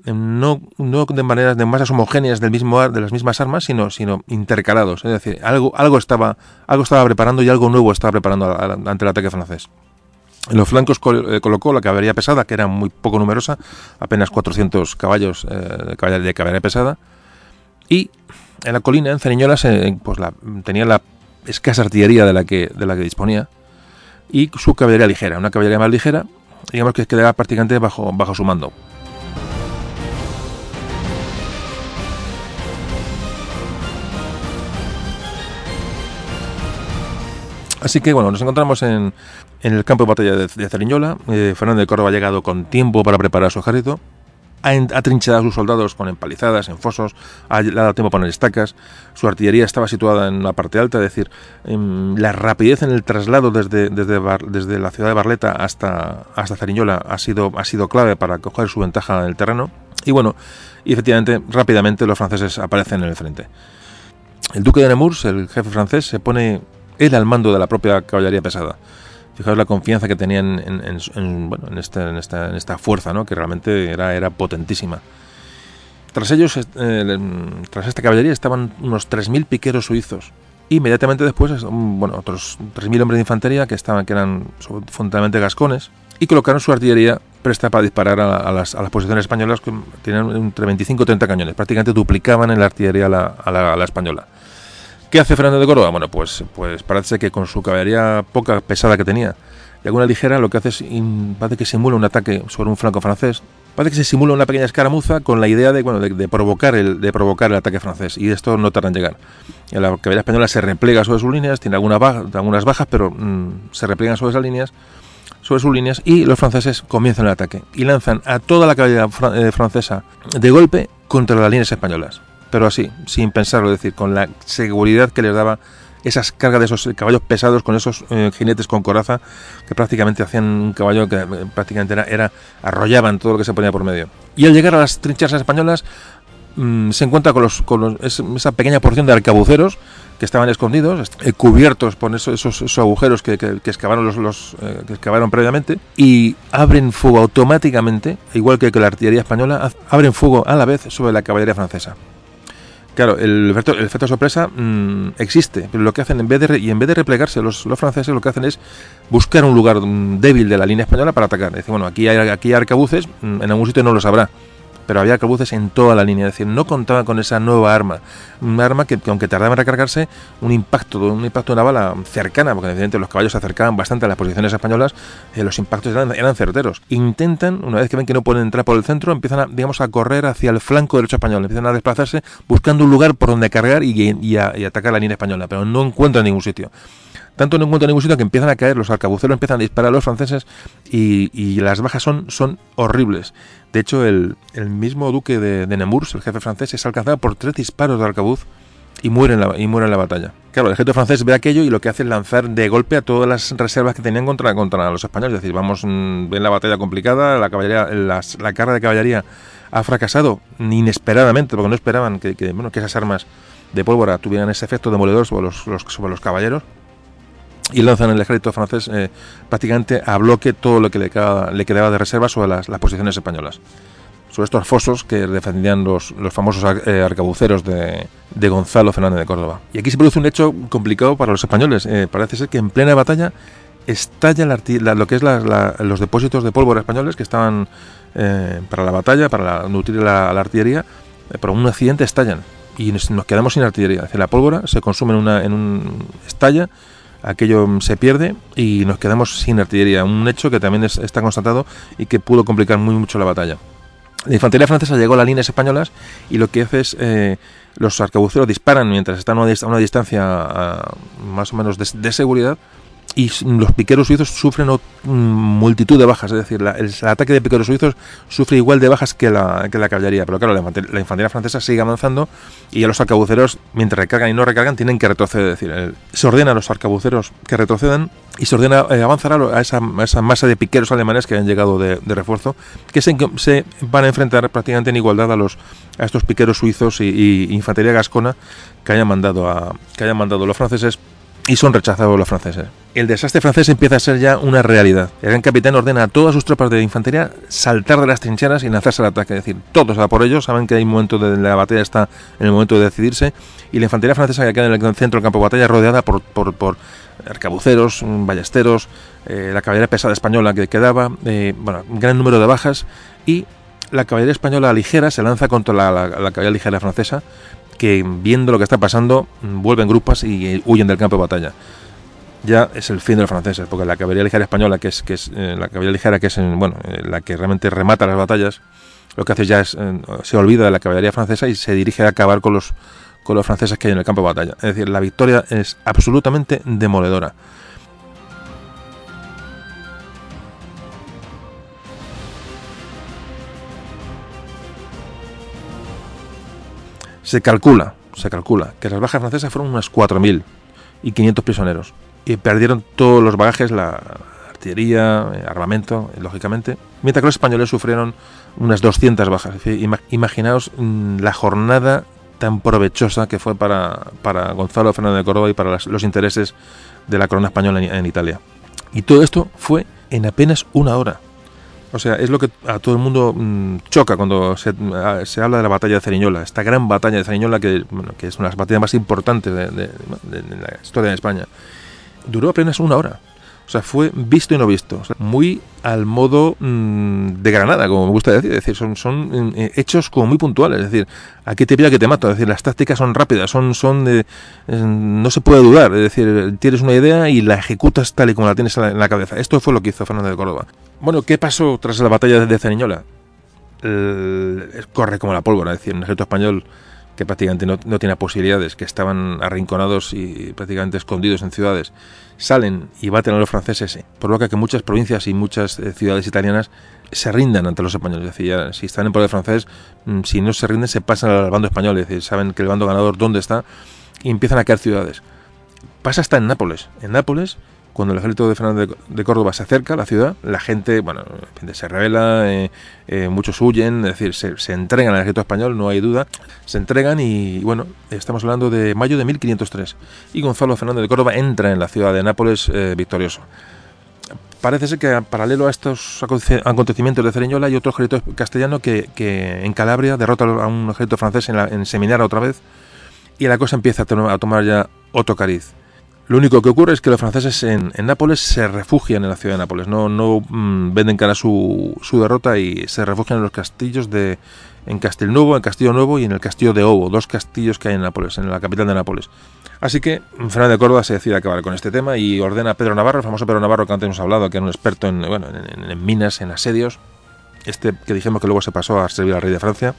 no, no, de maneras de masas homogéneas del mismo de las mismas armas, sino, sino intercalados. Es decir, algo, algo, estaba, algo estaba preparando y algo nuevo estaba preparando ante el ataque francés. En los flancos eh, colocó la caballería pesada, que era muy poco numerosa, apenas 400 caballos de caballería pesada. Y en la colina, en Ceriñola, pues tenía la escasa artillería de la que, de la que disponía y su caballería ligera, una caballería más ligera, digamos que quedaba prácticamente bajo, bajo su mando. Así que bueno, nos encontramos en, en el campo de batalla de, Ceriñola. Eh, Fernando de Córdoba ha llegado con tiempo para preparar su ejército ha, trinchado a sus soldados con empalizadas, en fosos, ha, ha dado tiempo a poner estacas, su artillería estaba situada en la parte alta, es decir, la rapidez en el traslado desde, desde, desde, la ciudad de Barleta hasta, hasta Cariñola ha sido, ha sido clave para coger su ventaja en el terreno. Y bueno, y efectivamente, rápidamente los franceses aparecen en el frente. El duque de Nemours, el jefe francés, se pone él al mando de la propia caballería pesada. Fijaos la confianza que tenían en, bueno, en, esta, en, esta, en, esta, fuerza, ¿no? que realmente era, era potentísima. Tras ellos, eh, tras esta caballería, estaban unos 3.000 piqueros suizos. Inmediatamente después, bueno, otros 3.000 hombres de infantería que, estaban, que eran fundamentalmente gascones y colocaron su artillería presta para disparar a, las, a las, posiciones españolas que tenían entre 25 y 30 cañones. Prácticamente duplicaban en la artillería a la, a la española. ¿Qué hace Fernando de Córdoba? Bueno, pues, pues parece que con su caballería poca pesada que tenía y alguna ligera, lo que hace es parece que simula un ataque sobre un flanco francés. Parece que se simula una pequeña escaramuza con la idea de, bueno, de, provocar el, de provocar el ataque francés y esto no tarda en llegar. La caballería española se replega sobre sus líneas, tiene algunas bajas, algunas bajas pero mm, se repliegan sobre esas líneas sobre sus líneas y los franceses comienzan el ataque y lanzan a toda la caballería eh, francesa de golpe contra las líneas españolas pero así, sin pensarlo, es decir, con la seguridad que les daba esas cargas de esos caballos pesados con esos eh, jinetes con coraza que prácticamente hacían un caballo que eh, prácticamente era, arrollaban todo lo que se ponía por medio. Y al llegar a las trincheras españolas mm, se encuentra con, los, con esa pequeña porción de arcabuceros que estaban escondidos, eh, cubiertos por esos, esos, agujeros que, que, excavaron los, los que excavaron previamente y abren fuego automáticamente, igual que, que la artillería española, abren fuego a la vez sobre la caballería francesa. Claro, el efecto, el efecto sorpresa mm, existe, pero lo que hacen en vez de y en vez de replegarse los, franceses lo que hacen es buscar un lugar mm, débil de la línea española para atacar. Dicen, bueno, aquí hay, aquí hay arcabuces, mm, en algún sitio no los habrá pero había arcabuces en toda la línea, es decir, no contaba con esa nueva arma, un arma que, aunque tardaba en recargarse, un impacto, un impacto de una bala cercana, porque evidentemente los caballos se acercaban bastante a las posiciones españolas, eh, los impactos eran, certeros. Intentan, una vez que ven que no pueden entrar por el centro, empiezan a, digamos, a correr hacia el flanco derecho español, empiezan a desplazarse buscando un lugar por donde cargar y, y atacar la línea española, pero no encuentran ningún sitio tanto no encuentran ningún sitio que empiezan a caer, los arcabuceros empiezan a disparar a los franceses y, las bajas son horribles. De hecho, el, mismo duque de, Nemours, el jefe francés, es alcanzado por tres disparos de arcabuz y muere, en la, y muere en la batalla. Claro, el ejército francés ve aquello y lo que hace es lanzar de golpe a todas las reservas que tenían contra, contra los españoles. Es decir, vamos, mm, ven la batalla complicada, la, caballería, la carga de caballería ha fracasado inesperadamente, porque no esperaban que, bueno, que esas armas de pólvora tuvieran ese efecto demoledor sobre los, sobre los caballeros y lanzan el ejército francés eh, prácticamente a bloque todo lo que le quedaba, le quedaba de reserva sobre las, posiciones españolas. Sobre estos fosos que defendían los, los famosos eh, arcabuceros de, de, Gonzalo Fernández de Córdoba. Y aquí se produce un hecho complicado para los españoles. Eh, parece ser que en plena batalla estalla lo que es los depósitos de pólvora españoles que estaban para la batalla, para nutrir la, artillería, por un accidente estallan y nos, quedamos sin artillería. la pólvora se consume en, una, en un estalla aquello se pierde y nos quedamos sin artillería, un hecho que también está constatado y que pudo complicar muy mucho la batalla. La infantería francesa llegó a las líneas españolas y lo que hace es eh, los arcabuceros disparan mientras están a una, distancia más o menos de seguridad y los piqueros suizos sufren multitud de bajas, es decir, el, ataque de piqueros suizos sufre igual de bajas que la, que la caballería, pero claro, la infantería, francesa sigue avanzando y a los arcabuceros, mientras recargan y no recargan, tienen que retroceder, es decir, se ordena a los arcabuceros que retrocedan y se ordena eh, avanzar a, esa, masa de piqueros alemanes que han llegado de, refuerzo, que se, van a enfrentar prácticamente en igualdad a los a estos piqueros suizos y, infantería gascona que hayan mandado a que hayan mandado los franceses y son rechazados los franceses. El desastre francés empieza a ser ya una realidad. El gran capitán ordena a todas sus tropas de infantería saltar de las trincheras y lanzarse al ataque. Es decir, todos a por ellos, saben que hay un momento de la batalla está en el momento de decidirse y la infantería francesa que queda en el centro del campo de batalla rodeada por, por, arcabuceros, ballesteros, eh, la caballería pesada española que quedaba, eh, bueno, un gran número de bajas y la caballería española ligera se lanza contra la caballería ligera francesa que viendo lo que está pasando vuelven grupas y huyen del campo de batalla. Ya es el fin de los franceses, porque la caballería ligera española, que es, que es eh, la caballería ligera, que es bueno, eh, la que realmente remata las batallas, lo que hace ya es eh, se olvida de la caballería francesa y se dirige a acabar con los con los franceses que hay en el campo de batalla. Es decir, la victoria es absolutamente demoledora. Se calcula, se calcula que las bajas francesas fueron unas 4.000 y 500 prisioneros. Y perdieron todos los bagajes, la artillería, eh, armamento, eh, lógicamente. Mientras que los españoles sufrieron unas 200 bajas. imaginaos mm, la jornada tan provechosa que fue para, para Gonzalo Fernando de Córdoba y para los intereses de la corona española en Italia. Y todo esto fue en apenas una hora. O sea, es lo que a todo el mundo mm, choca cuando se, habla de la batalla de Ceriñola, esta gran batalla de Ceriñola que, es una de las batallas más importantes de, la historia de España. Duró apenas una hora. O sea, fue visto y no visto. muy al modo mm, de Granada, como me gusta decir. Es decir, son, eh, hechos como muy puntuales. Es decir, aquí te pilla que te mato. Es decir, las tácticas son rápidas, son, son de, no se puede dudar. Es decir, tienes una idea y la ejecutas tal y como la tienes en la, cabeza. Esto fue lo que hizo Fernando de Córdoba. Bueno, ¿qué pasó tras la batalla de Ceriñola? corre como la pólvora. Es decir, un ejército español que prácticamente no, no, tiene posibilidades, que estaban arrinconados y prácticamente escondidos en ciudades, salen y baten a los franceses, provoca que muchas provincias y muchas eh, ciudades italianas se rindan ante los españoles. Es decir, si están en poder francés, mm, si no se rinden, se pasan al bando español. Es decir, saben que el bando ganador dónde está y empiezan a caer ciudades. Pasa hasta en Nápoles. En Nápoles cuando el ejército de Fernando de, Córdoba se acerca a la ciudad, la gente, bueno, se revela, eh, eh, muchos huyen, es decir, se, entregan al ejército español, no hay duda, se entregan y, bueno, estamos hablando de mayo de 1503 y Gonzalo Fernando de Córdoba entra en la ciudad de Nápoles eh, victorioso. Parece ser que paralelo a estos acontecimientos de Ceriñola hay otro ejército castellano que, en Calabria derrota a un ejército francés en, la, en Seminara otra vez y la cosa empieza a tomar ya otro cariz. Lo único que ocurre es que los franceses en, Nápoles se refugian en la ciudad de Nápoles, no, mm, venden cara su, derrota y se refugian en los castillos de en Castelnuovo, en Castillo Nuevo y en el Castillo de Ovo, dos castillos que hay en Nápoles, en la capital de Nápoles. Así que Fernando de Córdoba se decide acabar con este tema y ordena a Pedro Navarro, el famoso Pedro Navarro que antes hemos hablado, que era un experto en, bueno, en minas, en asedios, este que dijimos que luego se pasó a servir al rey de Francia.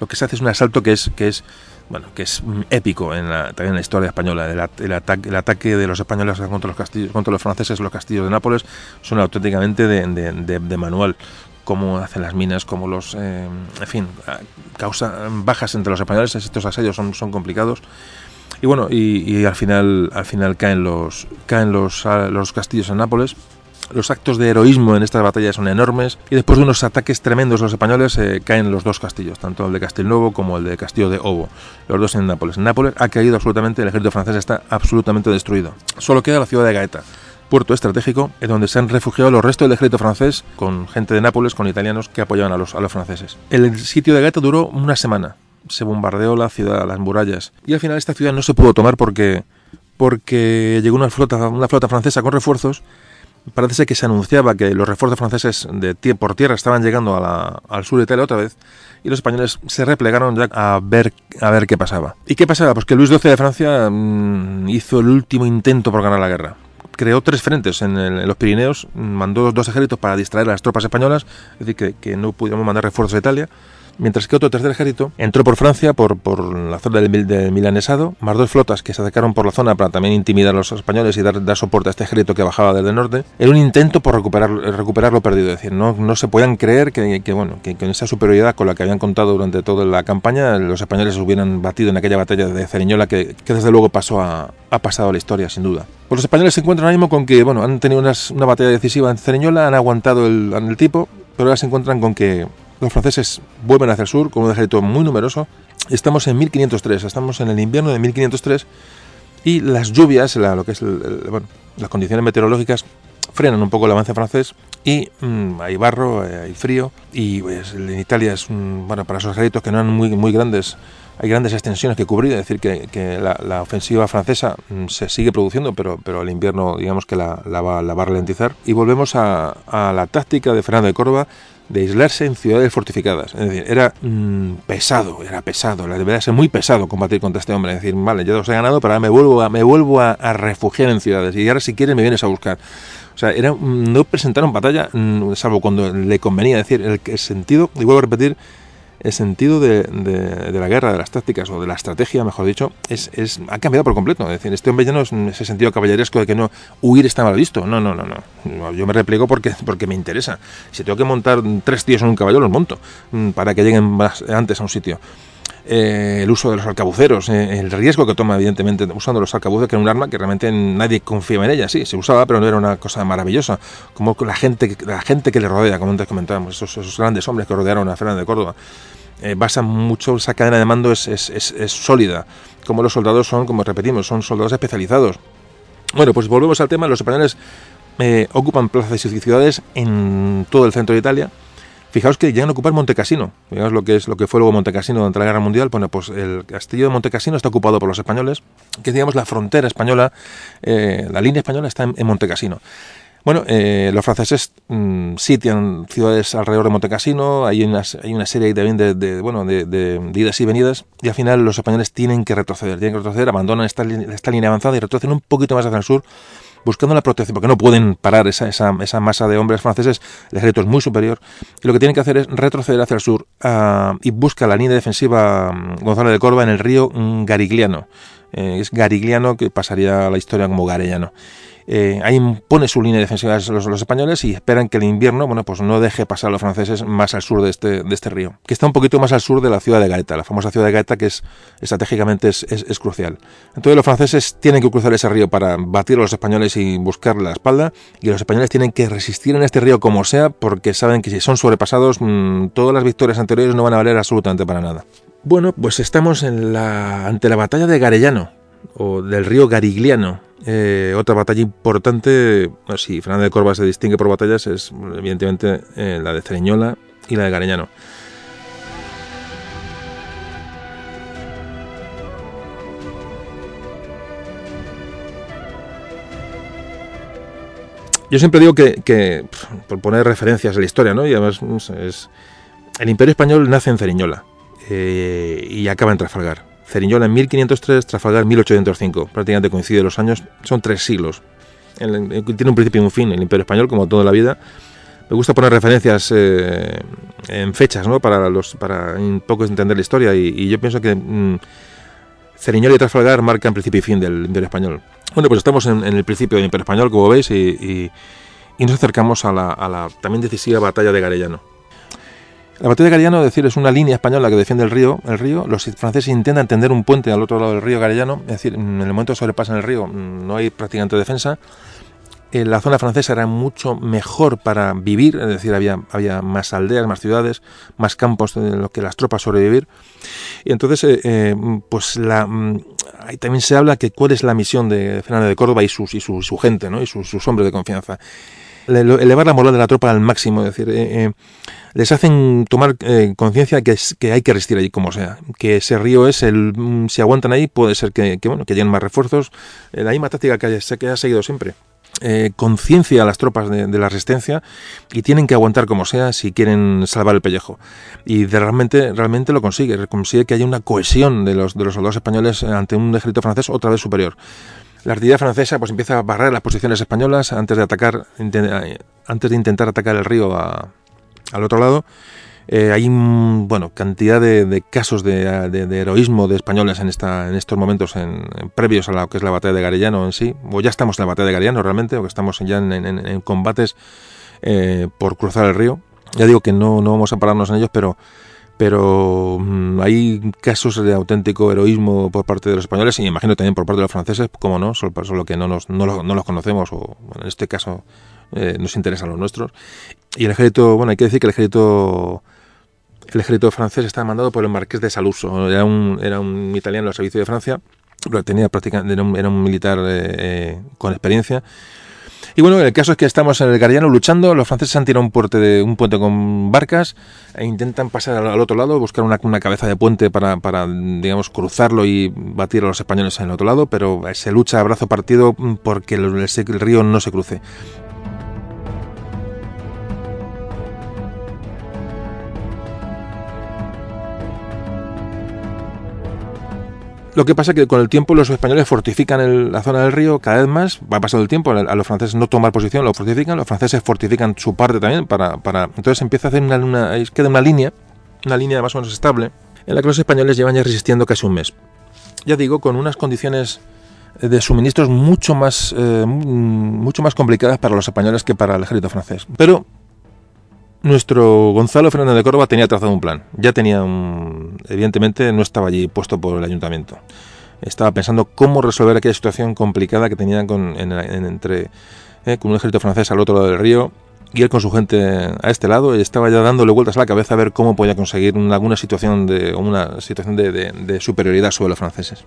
Lo que se hace es un asalto que es, que es bueno, que es épico en la, también en la historia española. El, ataque, el ataque de los españoles contra los castillos, contra los franceses, los castillos de Nápoles, son auténticamente de, manual. Cómo hacen las minas, cómo los, eh, en fin, causa bajas entre los españoles. Estos asedios son, son complicados. Y bueno, y, al final, al final caen los, caen los, los castillos en Nápoles los actos de heroísmo en estas batallas son enormes y después de unos ataques tremendos los españoles eh, caen los dos castillos, tanto el de Castelnuovo como el de Castillo de Ovo, los dos en Nápoles. Nápoles ha caído absolutamente, el ejército francés está absolutamente destruido. Solo queda la ciudad de Gaeta, puerto estratégico en donde se han refugiado los restos del ejército francés con gente de Nápoles, con italianos que apoyaban a los, a los franceses. El sitio de Gaeta duró una semana. Se bombardeó la ciudad, las murallas. Y al final esta ciudad no se pudo tomar porque, porque llegó una flota, una flota francesa con refuerzos parece que se anunciaba que los refuerzos franceses de por tierra estaban llegando al sur de Italia otra vez y los españoles se replegaron ya a ver, a ver qué pasaba. ¿Y qué pasaba? Pues que Luis XII de Francia mm, hizo el último intento por ganar la guerra. Creó tres frentes en, los Pirineos, mandó dos ejércitos para distraer a las tropas españolas, es decir, que, que no pudimos mandar refuerzos a Italia mientras que otro tercer ejército entró por Francia, por, por la zona del, del, Milanesado, más dos flotas que se acercaron por la zona para también intimidar a los españoles y dar, dar soporte a este ejército que bajaba desde el norte, en un intento por recuperar, recuperar lo perdido. Es decir, no, no se podían creer que, que bueno, que con esa superioridad con la que habían contado durante toda la campaña, los españoles hubieran batido en aquella batalla de Ceriñola que, que desde luego pasó a, ha pasado a la historia, sin duda. Pues los españoles se encuentran ahora mismo con que, bueno, han tenido una batalla decisiva en Ceriñola, han aguantado el, el tipo, pero ahora se encuentran con que los franceses vuelven hacia el sur con un ejército muy numeroso. Estamos en 1503, estamos en el invierno de 1503 y las lluvias, lo que es bueno, las condiciones meteorológicas frenan un poco el avance francés y mm, hay barro, eh, hay frío y pues, en Italia es bueno para esos ejércitos que no eran muy muy grandes hay grandes extensiones que cubrir, es decir, que, la, ofensiva francesa mm, se sigue produciendo, pero, pero el invierno digamos que la, va, a ralentizar. Y volvemos a, la táctica de Fernando de Córdoba de aislarse en ciudades fortificadas. Es decir, era mm, pesado, era pesado, la debería ser muy pesado combatir contra este hombre. Es decir, vale, yo os he ganado, pero ahora me vuelvo a, me vuelvo a, refugiar en ciudades y ahora si quieres me vienes a buscar. O sea, era, mm, no presentaron batalla, salvo cuando le convenía. decir, el, el sentido, y vuelvo a repetir, el sentido de, de, la guerra, de las tácticas o de la estrategia, mejor dicho, es, es, ha cambiado por completo. Es decir, este hombre ya no es ese sentido caballeresco de que no huir está mal visto. No, no, no, no. Yo me repliego porque, porque me interesa. Si tengo que montar tres tíos en un caballo, los monto mm, para que lleguen más antes a un sitio. Eh, el uso de los arcabuceros, eh, el riesgo que toma, evidentemente, usando los arcabuceros, que era un arma que realmente nadie confiaba en ella. Sí, se usaba, pero no era una cosa maravillosa. Como la gente, la gente que le rodea, como antes comentábamos, esos, grandes hombres que rodearon a Fernando de Córdoba. Eh, basa mucho, esa cadena de mando es, sólida. Como los soldados son, como repetimos, son soldados especializados. Bueno, pues volvemos al tema. Los españoles ocupan plazas y ciudades en todo el centro de Italia Fijaos que llegan a ocupar Montecassino. Fijaos lo que es lo que fue luego Montecassino durante la Guerra Mundial. Bueno, pues el castillo de Montecassino está ocupado por los españoles, que digamos la frontera española, eh, la línea española está en, Montecassino. Bueno, eh, los franceses mm, sitian ciudades alrededor de Montecassino, hay una, hay una serie también de, de bueno, de, de, idas y venidas, y al final los españoles tienen que retroceder, tienen que retroceder, abandonan esta, esta línea avanzada y retroceden un poquito más hacia el sur buscando la protección, porque no pueden parar esa, esa, esa masa de hombres franceses, el ejército es muy superior, y lo que tienen que hacer es retroceder hacia el sur uh, y busca la línea defensiva mm, Gonzalo de Corva en el río Garigliano. Eh, es Garigliano que pasaría la historia como Garellano. Eh, ahí pone su línea defensiva los, los, españoles y esperan que el invierno bueno, pues no deje pasar a los franceses más al sur de este, de este río, que está un poquito más al sur de la ciudad de Gaeta, la famosa ciudad de Gaeta que es estratégicamente es, crucial. Entonces los franceses tienen que cruzar ese río para batir a los españoles y buscar la espalda, y los españoles tienen que resistir en este río como sea, porque saben que si son sobrepasados, mmm, todas las victorias anteriores no van a valer absolutamente para nada. Bueno, pues estamos ante la batalla de Garellano, o del río Garigliano, eh, otra batalla importante, si Fernández de Corva se distingue por batallas, es evidentemente eh, la de Cereñola y la de Gareñano. Yo siempre digo que, por poner referencias a la historia, ¿no? Y además es, el Imperio Español nace en Ceriñola eh, y acaba en Trafalgar. Ceriñola en 1503, Trafalgar en 1805. Prácticamente coincide los años, son tres siglos. tiene un principio y un fin, el Imperio Español, como toda la vida. Me gusta poner referencias eh, en fechas, ¿no? Para, los, para un poco entender la historia. Y, yo pienso que mm, Ceriñola y Trafalgar marcan principio y fin del Imperio Español. Bueno, pues estamos en, el principio del Imperio Español, como veis, y, nos acercamos a la también decisiva batalla de Garellano. La batalla de Garellano, es decir, es una línea española que defiende el río. El río, los franceses intentan tender un puente al otro lado del río Garellano, es decir, en el momento que sobrepasan el río mm, no hay prácticamente defensa. En la zona francesa era mucho mejor para vivir, es decir, había, había más aldeas, más ciudades, más campos en los que las tropas sobrevivir. Y entonces, eh, eh, pues la, mm, ahí también se habla que cuál es la misión de Fernando de Córdoba y, sus, y su, su gente, ¿no? y sus, sus hombres de confianza elevar la moral de la tropa al máximo, es decir, eh, eh, les hacen tomar eh, conciencia que, que hay que resistir allí como sea, que ese río es el, mm, si aguantan ahí puede ser que, bueno, que lleguen más refuerzos, la misma táctica que, que ha seguido siempre. conciencia a las tropas de, la resistencia y tienen que aguantar como sea si quieren salvar el pellejo. Y realmente, realmente lo consigue, consigue que haya una cohesión de los, de los soldados españoles ante un ejército francés otra vez superior. La artillería francesa pues empieza a barrer las posiciones españolas antes de atacar, antes de intentar atacar el río al otro lado. Eh, hay bueno cantidad de, casos de, heroísmo de españoles en esta en estos momentos en, previos a lo que es la batalla de Garellano en sí o ya estamos en la batalla de Garellano realmente o que estamos ya en, combates eh, por cruzar el río ya digo que no vamos a pararnos en ellos pero pero mm, hay casos de auténtico heroísmo por parte de los españoles y me imagino también por parte de los franceses, como no, solo, solo que no, nos, no, los, conocemos o en este caso eh, nos interesan los nuestros. Y el ejército, bueno, hay que decir que el ejército el ejército francés está mandado por el marqués de Saluso, era un, era un italiano al servicio de Francia tenía prácticamente, era un, militar eh, con experiencia. Y bueno, el caso es que estamos en el Gariano luchando, los franceses han tirado un puente, de, un puente con barcas e intentan pasar al, otro lado, buscar una, una cabeza de puente para, para, digamos, cruzarlo y batir a los españoles en el otro lado, pero se lucha a brazo partido porque el, el río no se cruce. Lo que pasa es que con el tiempo los españoles fortifican la zona del río cada vez más, va pasando el tiempo, a los franceses no tomar posición, lo fortifican, los franceses fortifican su parte también para entonces empieza a hacer una, una, queda una línea, una línea más o menos estable, en la que los españoles llevan ya resistiendo casi un mes. Ya digo, con unas condiciones de suministros mucho más, eh, mucho más complicadas para los españoles que para el ejército francés. Pero nuestro Gonzalo Fernández de Córdoba tenía trazado un plan. Ya tenía un... Evidentemente no estaba allí puesto por el ayuntamiento. Estaba pensando cómo resolver aquella situación complicada que tenían con, en, en, entre, eh, con un ejército francés al otro lado del río y él con su gente a este lado y estaba ya dándole vueltas a la cabeza a ver cómo podía conseguir una, alguna situación de una situación de, de, superioridad sobre los franceses.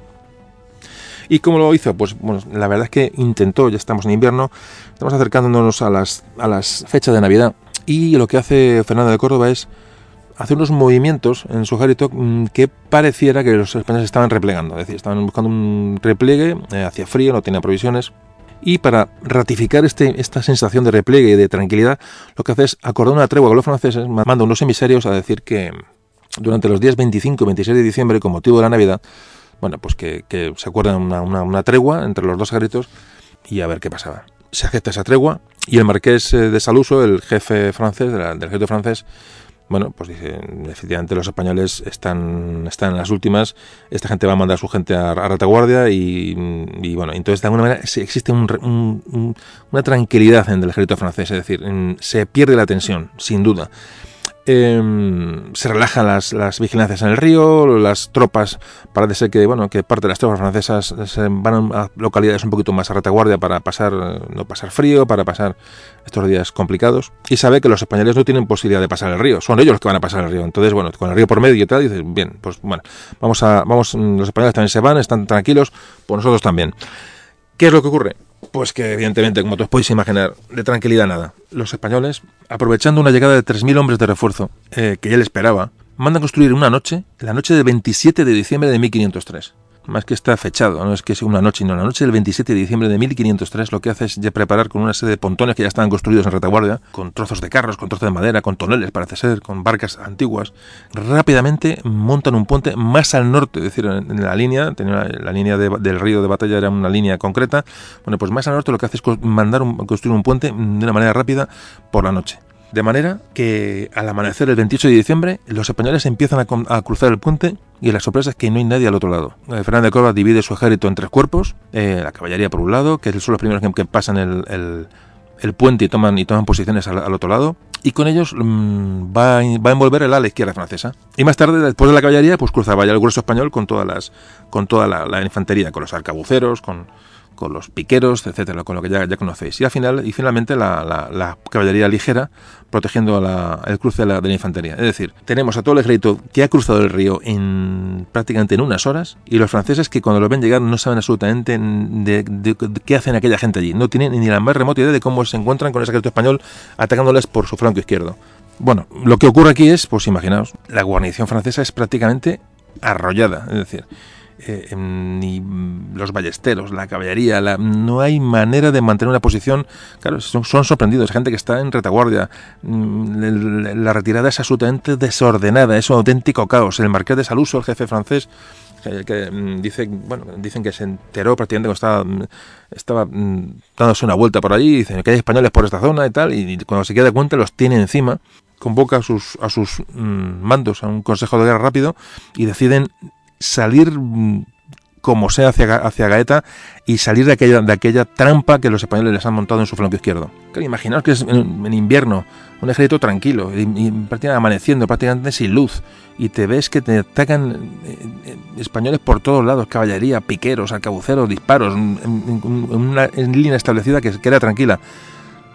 ¿Y cómo lo hizo? Pues bueno, la verdad es que intentó, ya estamos en invierno, estamos acercándonos a las, a las fechas de Navidad y lo que hace Fernando de Córdoba es hacer unos movimientos en su ejército mm, que pareciera que los españoles estaban replegando, es decir, estaban buscando un repliegue, eh, hacía frío, no tenía provisiones, y para ratificar este, esta sensación de repliegue y de tranquilidad, lo que hace es acordar una tregua con los franceses, manda unos emisarios a decir que durante los días 25 y 26 de diciembre, con motivo de la Navidad, bueno, pues que, se acuerdan una, una, una tregua entre los dos ejércitos y a ver qué pasaba se acepta esa tregua y el marqués eh, de Saluso, el jefe francés, del ejército francés, bueno, pues dice, efectivamente los españoles están, están en las últimas, esta gente va a mandar a su gente a, a retaguardia y, y, bueno, entonces de alguna manera existe un, un, una tranquilidad en el ejército francés, es decir, se pierde la tensión, sin duda eh, se relajan las, vigilancias en el río, las tropas, parece ser que, bueno, que parte de las tropas francesas se van a localidades un poquito más a retaguardia para pasar, no pasar frío, para pasar estos días complicados, y sabe que los españoles no tienen posibilidad de pasar el río, son ellos los que van a pasar el río, entonces, bueno, con el río por medio y tal, dice, bien, pues bueno, vamos a, vamos, los españoles también se van, están tranquilos, pues nosotros también. ¿Qué es lo que ocurre? Pues que evidentemente, como os podéis imaginar, de tranquilidad nada. Los españoles, aprovechando una llegada de 3.000 hombres de refuerzo eh, que ya esperaba, mandan construir una noche, la noche del 27 de diciembre de 1503 más que está fechado, no es que sea una noche, no, la noche. Del 27 de diciembre de 1503 lo que hace es ya preparar con una serie de pontones que ya estaban construidos en retaguardia, con trozos de carros, con trozos de madera, con toneles, parece ser, con barcas antiguas, rápidamente montan un puente más al norte, es decir, en la línea, tenía la línea de, del río de batalla era una línea concreta, bueno, pues más al norte lo que hace es mandar un, construir un puente de una manera rápida por la noche. De manera que al amanecer el 28 de diciembre los españoles empiezan a, a, cruzar el puente y la sorpresa es que no hay nadie al otro lado. Eh, Fernando de Córdoba divide su ejército en tres cuerpos, eh, la caballería por un lado, que son los primeros que, pasan el, puente y toman, y toman posiciones al, otro lado, y con ellos mmm, va, va, a envolver el ala izquierda francesa. Y más tarde, después de la caballería, pues cruzaba ya el grueso español con todas las, con toda la, la infantería, con los arcabuceros, con con los piqueros, etcétera, con lo que ya, ya conocéis. Y al final, y finalmente la, caballería ligera protegiendo el cruce de la, infantería. Es decir, tenemos a todo el ejército que ha cruzado el río en prácticamente en unas horas y los franceses que cuando lo ven llegar no saben absolutamente de, qué hacen aquella gente allí. No tienen ni la más remota idea de cómo se encuentran con ese ejército español atacándoles por su flanco izquierdo. Bueno, lo que ocurre aquí es, pues imaginaos, la guarnición francesa es prácticamente arrollada. Es decir, eh, ni los ballesteros, la caballería, la, no hay manera de mantener una posición. Claro, son, son sorprendidos, gente que está en retaguardia. La, la, retirada es absolutamente desordenada, es un auténtico caos. El marqués de Saluso, el jefe francés, que, que dice, bueno, dicen que se enteró prácticamente cuando estaba, estaba dándose una vuelta por allí, dicen que hay españoles por esta zona y tal, y cuando se queda cuenta los tiene encima convoca a sus, a sus mandos a un consejo de guerra rápido y deciden salir como sea hacia, hacia Gaeta y salir de aquella, de aquella trampa que los españoles les han montado en su flanco izquierdo. Claro, imaginaos que es en, invierno, un ejército tranquilo, y, amaneciendo, prácticamente sin luz, y te ves que te atacan eh, eh, españoles por todos lados, caballería, piqueros, arcabuceros, disparos, en, una línea establecida que, que era tranquila.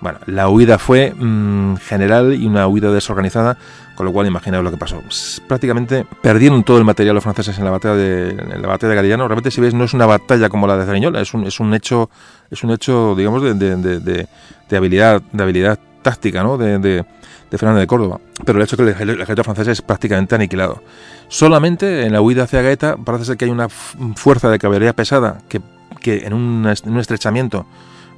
Bueno, la huida fue mmm, general y una huida desorganizada Con lo cual, imaginaos lo que pasó. Prácticamente perdieron todo el material los franceses en la batalla de, en la batalla de Garigliano. Realmente, si veis, no es una batalla como la de Zariñola, es un, es un hecho, es un hecho, digamos, de, de, de habilidad, de habilidad táctica, ¿no? De, de, Fernando de Córdoba. Pero el hecho es que el, ejército francés es prácticamente aniquilado. Solamente en la huida hacia Gaeta parece ser que hay una fuerza de caballería pesada que, que en, un, en un estrechamiento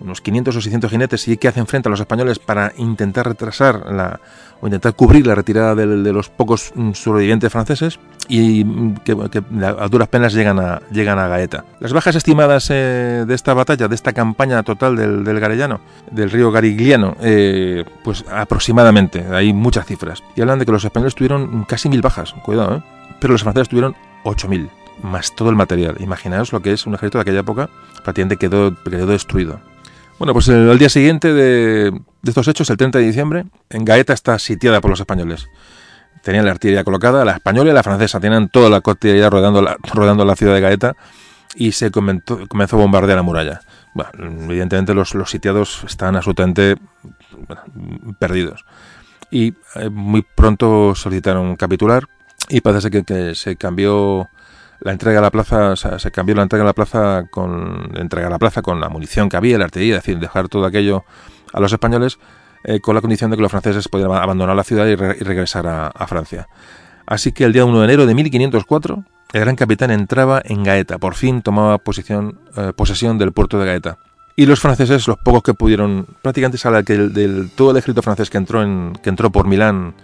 unos 500 o 600 jinetes y que hacen frente a los españoles para intentar retrasar la, o intentar cubrir la retirada de, los pocos mm, sobrevivientes franceses y mm, que, a duras penas llegan a, llegan a Gaeta. Las bajas estimadas eh, de esta batalla, de esta campaña total del, del Garellano, del río Garigliano, eh, pues aproximadamente, hay muchas cifras. Y hablan de que los españoles tuvieron casi mil bajas, cuidado, ¿eh? pero los franceses tuvieron 8.000, más todo el material. Imaginaos lo que es un ejército de aquella época, prácticamente quedó, quedó destruido. Bueno, pues el, día siguiente de, estos hechos, el 30 de diciembre, en Gaeta está sitiada por los españoles. Tenían la artillería colocada, la española y la francesa, tenían toda la artillería rodeando la, ciudad de Gaeta y se comenzó, a bombardear la muralla. Bueno, evidentemente los, sitiados estaban absolutamente perdidos. Y eh, muy pronto solicitaron capitular y parece que se cambió la entrega a la plaza, se cambió la entrega a la plaza con entrega a la plaza con la munición que había, la artillería, es decir, dejar todo aquello a los españoles eh, con la condición de que los franceses pudieran abandonar la ciudad y, regresar a, Francia. Así que el día 1 de enero de 1504 el gran capitán entraba en Gaeta, por fin tomaba posición, eh, posesión del puerto de Gaeta. Y los franceses, los pocos que pudieron, prácticamente sale que todo el ejército francés que entró, en, que entró por Milán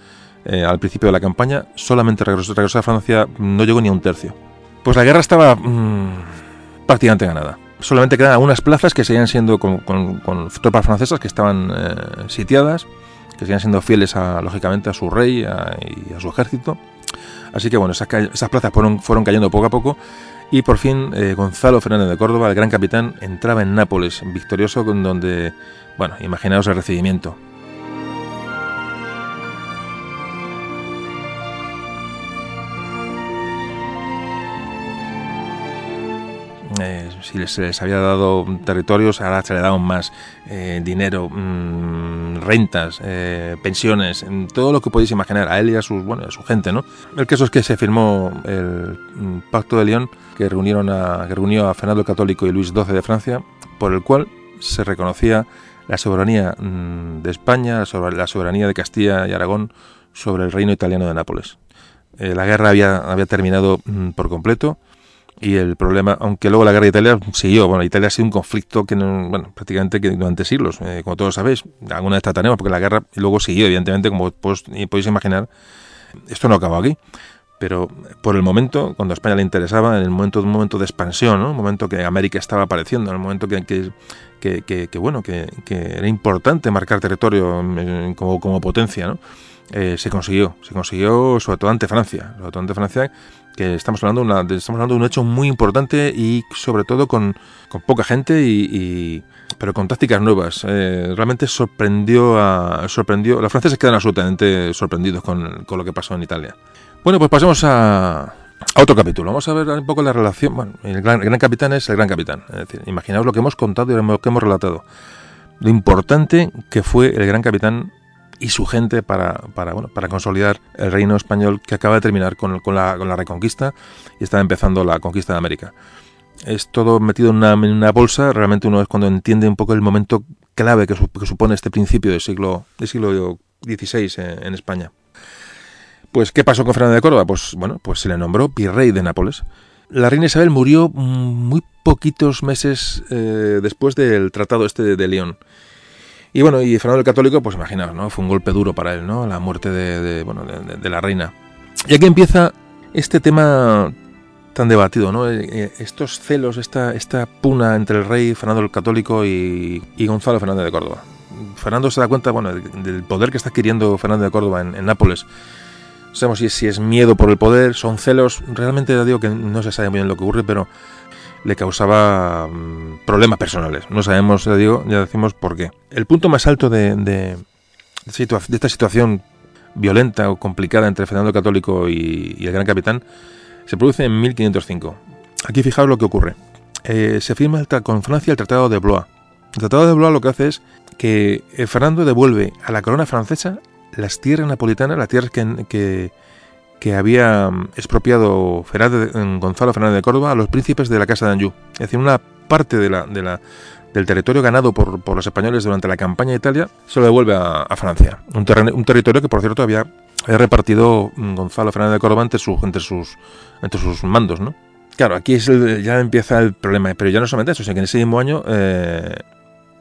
eh, al principio de la campaña, solamente regresó, regresó a Francia, no llegó ni a un tercio. Pues la guerra estaba mm, prácticamente ganada. Solamente quedaban algunas plazas que seguían siendo con, tropas francesas que estaban eh, sitiadas, que seguían siendo fieles, a, lógicamente, a su rey y a su ejército. Así que bueno, esas, plazas fueron, fueron, cayendo poco a poco y por fin eh, Gonzalo Fernández de Córdoba, el gran capitán, entraba en Nápoles, victorioso, con donde, bueno, imaginaos el recibimiento. Si se les había dado territorios, ahora se le daban más eh, dinero, mm, rentas, eh, pensiones, todo lo que podéis imaginar a él y a, sus, bueno, a su gente. ¿no? El caso es que se firmó el mm, Pacto de León que, reunieron a, que reunió a Fernando el Católico y Luis XII de Francia, por el cual se reconocía la soberanía mm, de España, la soberanía de Castilla y Aragón sobre el reino italiano de Nápoles. la guerra había, había terminado por completo y el problema, aunque luego la guerra de Italia siguió, bueno, Italia ha sido un conflicto que, no, bueno, prácticamente que durante siglos, eh, como todos sabéis, alguna vez trataremos, porque la guerra luego siguió, evidentemente, como podéis imaginar, esto no acabó aquí, pero por el momento, cuando a España le interesaba, en el momento, un momento de expansión, ¿no? un momento que América estaba apareciendo, en el momento que, que, que, que bueno, que, era importante marcar territorio mm, como, como potencia, ¿no? Eh, se consiguió, se consiguió sobre todo ante Francia, sobre todo ante Francia, que estamos hablando, estamos hablando de un hecho muy importante y sobre todo con, poca gente y, pero con tácticas nuevas. Eh, realmente sorprendió a, sorprendió, los franceses quedan absolutamente sorprendidos con, con, lo que pasó en Italia. Bueno, pues pasemos a, a, otro capítulo. Vamos a ver un poco la relación. Bueno, el gran, el gran capitán es el gran capitán. Es decir, imaginaos lo que hemos contado y lo que hemos relatado. Lo importante que fue el gran capitán y su gente para, para, bueno, para consolidar el reino español que acaba de terminar con, con, la, con la reconquista y está empezando la conquista de América. Es todo metido en una, en una, bolsa, realmente uno es cuando entiende un poco el momento clave que, que supone este principio del siglo, del siglo XVI en, en España. Pues, ¿qué pasó con Fernando de Córdoba? Pues, bueno, pues se le nombró virrey de Nápoles. La reina Isabel murió muy poquitos meses eh, después del tratado este de, de León. Y bueno, y Fernando el Católico, pues imaginaos, ¿no? Fue un golpe duro para él, ¿no? La muerte de, bueno, de, la reina. Y aquí empieza este tema tan debatido, ¿no? Eh, eh, estos celos, esta, puna entre el rey Fernando el Católico y, Gonzalo Fernández de Córdoba. Fernando se da cuenta, bueno, del poder que está adquiriendo Fernando de Córdoba en, Nápoles. No sabemos si es, si es miedo por el poder, son celos. Realmente digo que no se sabe muy bien lo que ocurre, pero le causaba mm, problemas personales. No sabemos, ya digo, ya decimos por qué. El punto más alto de, de, esta situación violenta o complicada entre Fernando el Católico y, el Gran Capitán se produce en 1505. Aquí fijaos lo que ocurre. Eh, se firma con Francia el Tratado de Blois. El Tratado de Blois lo que hace es que eh, Fernando devuelve a la corona francesa las tierras napolitanas, las tierras que, que, había expropiado Gonzalo Fernández de Córdoba a los príncipes de la Casa de Anjou. Es decir, una parte de la, de la, del territorio ganado por, por, los españoles durante la campaña de Italia se lo devuelve a, Francia. Un, un, territorio que, por cierto, había, repartido Gonzalo Fernández de Córdoba entre, sus entre, sus, mandos, ¿no? Claro, aquí es ya empieza el problema, pero ya no solamente eso, sino que en ese mismo año eh,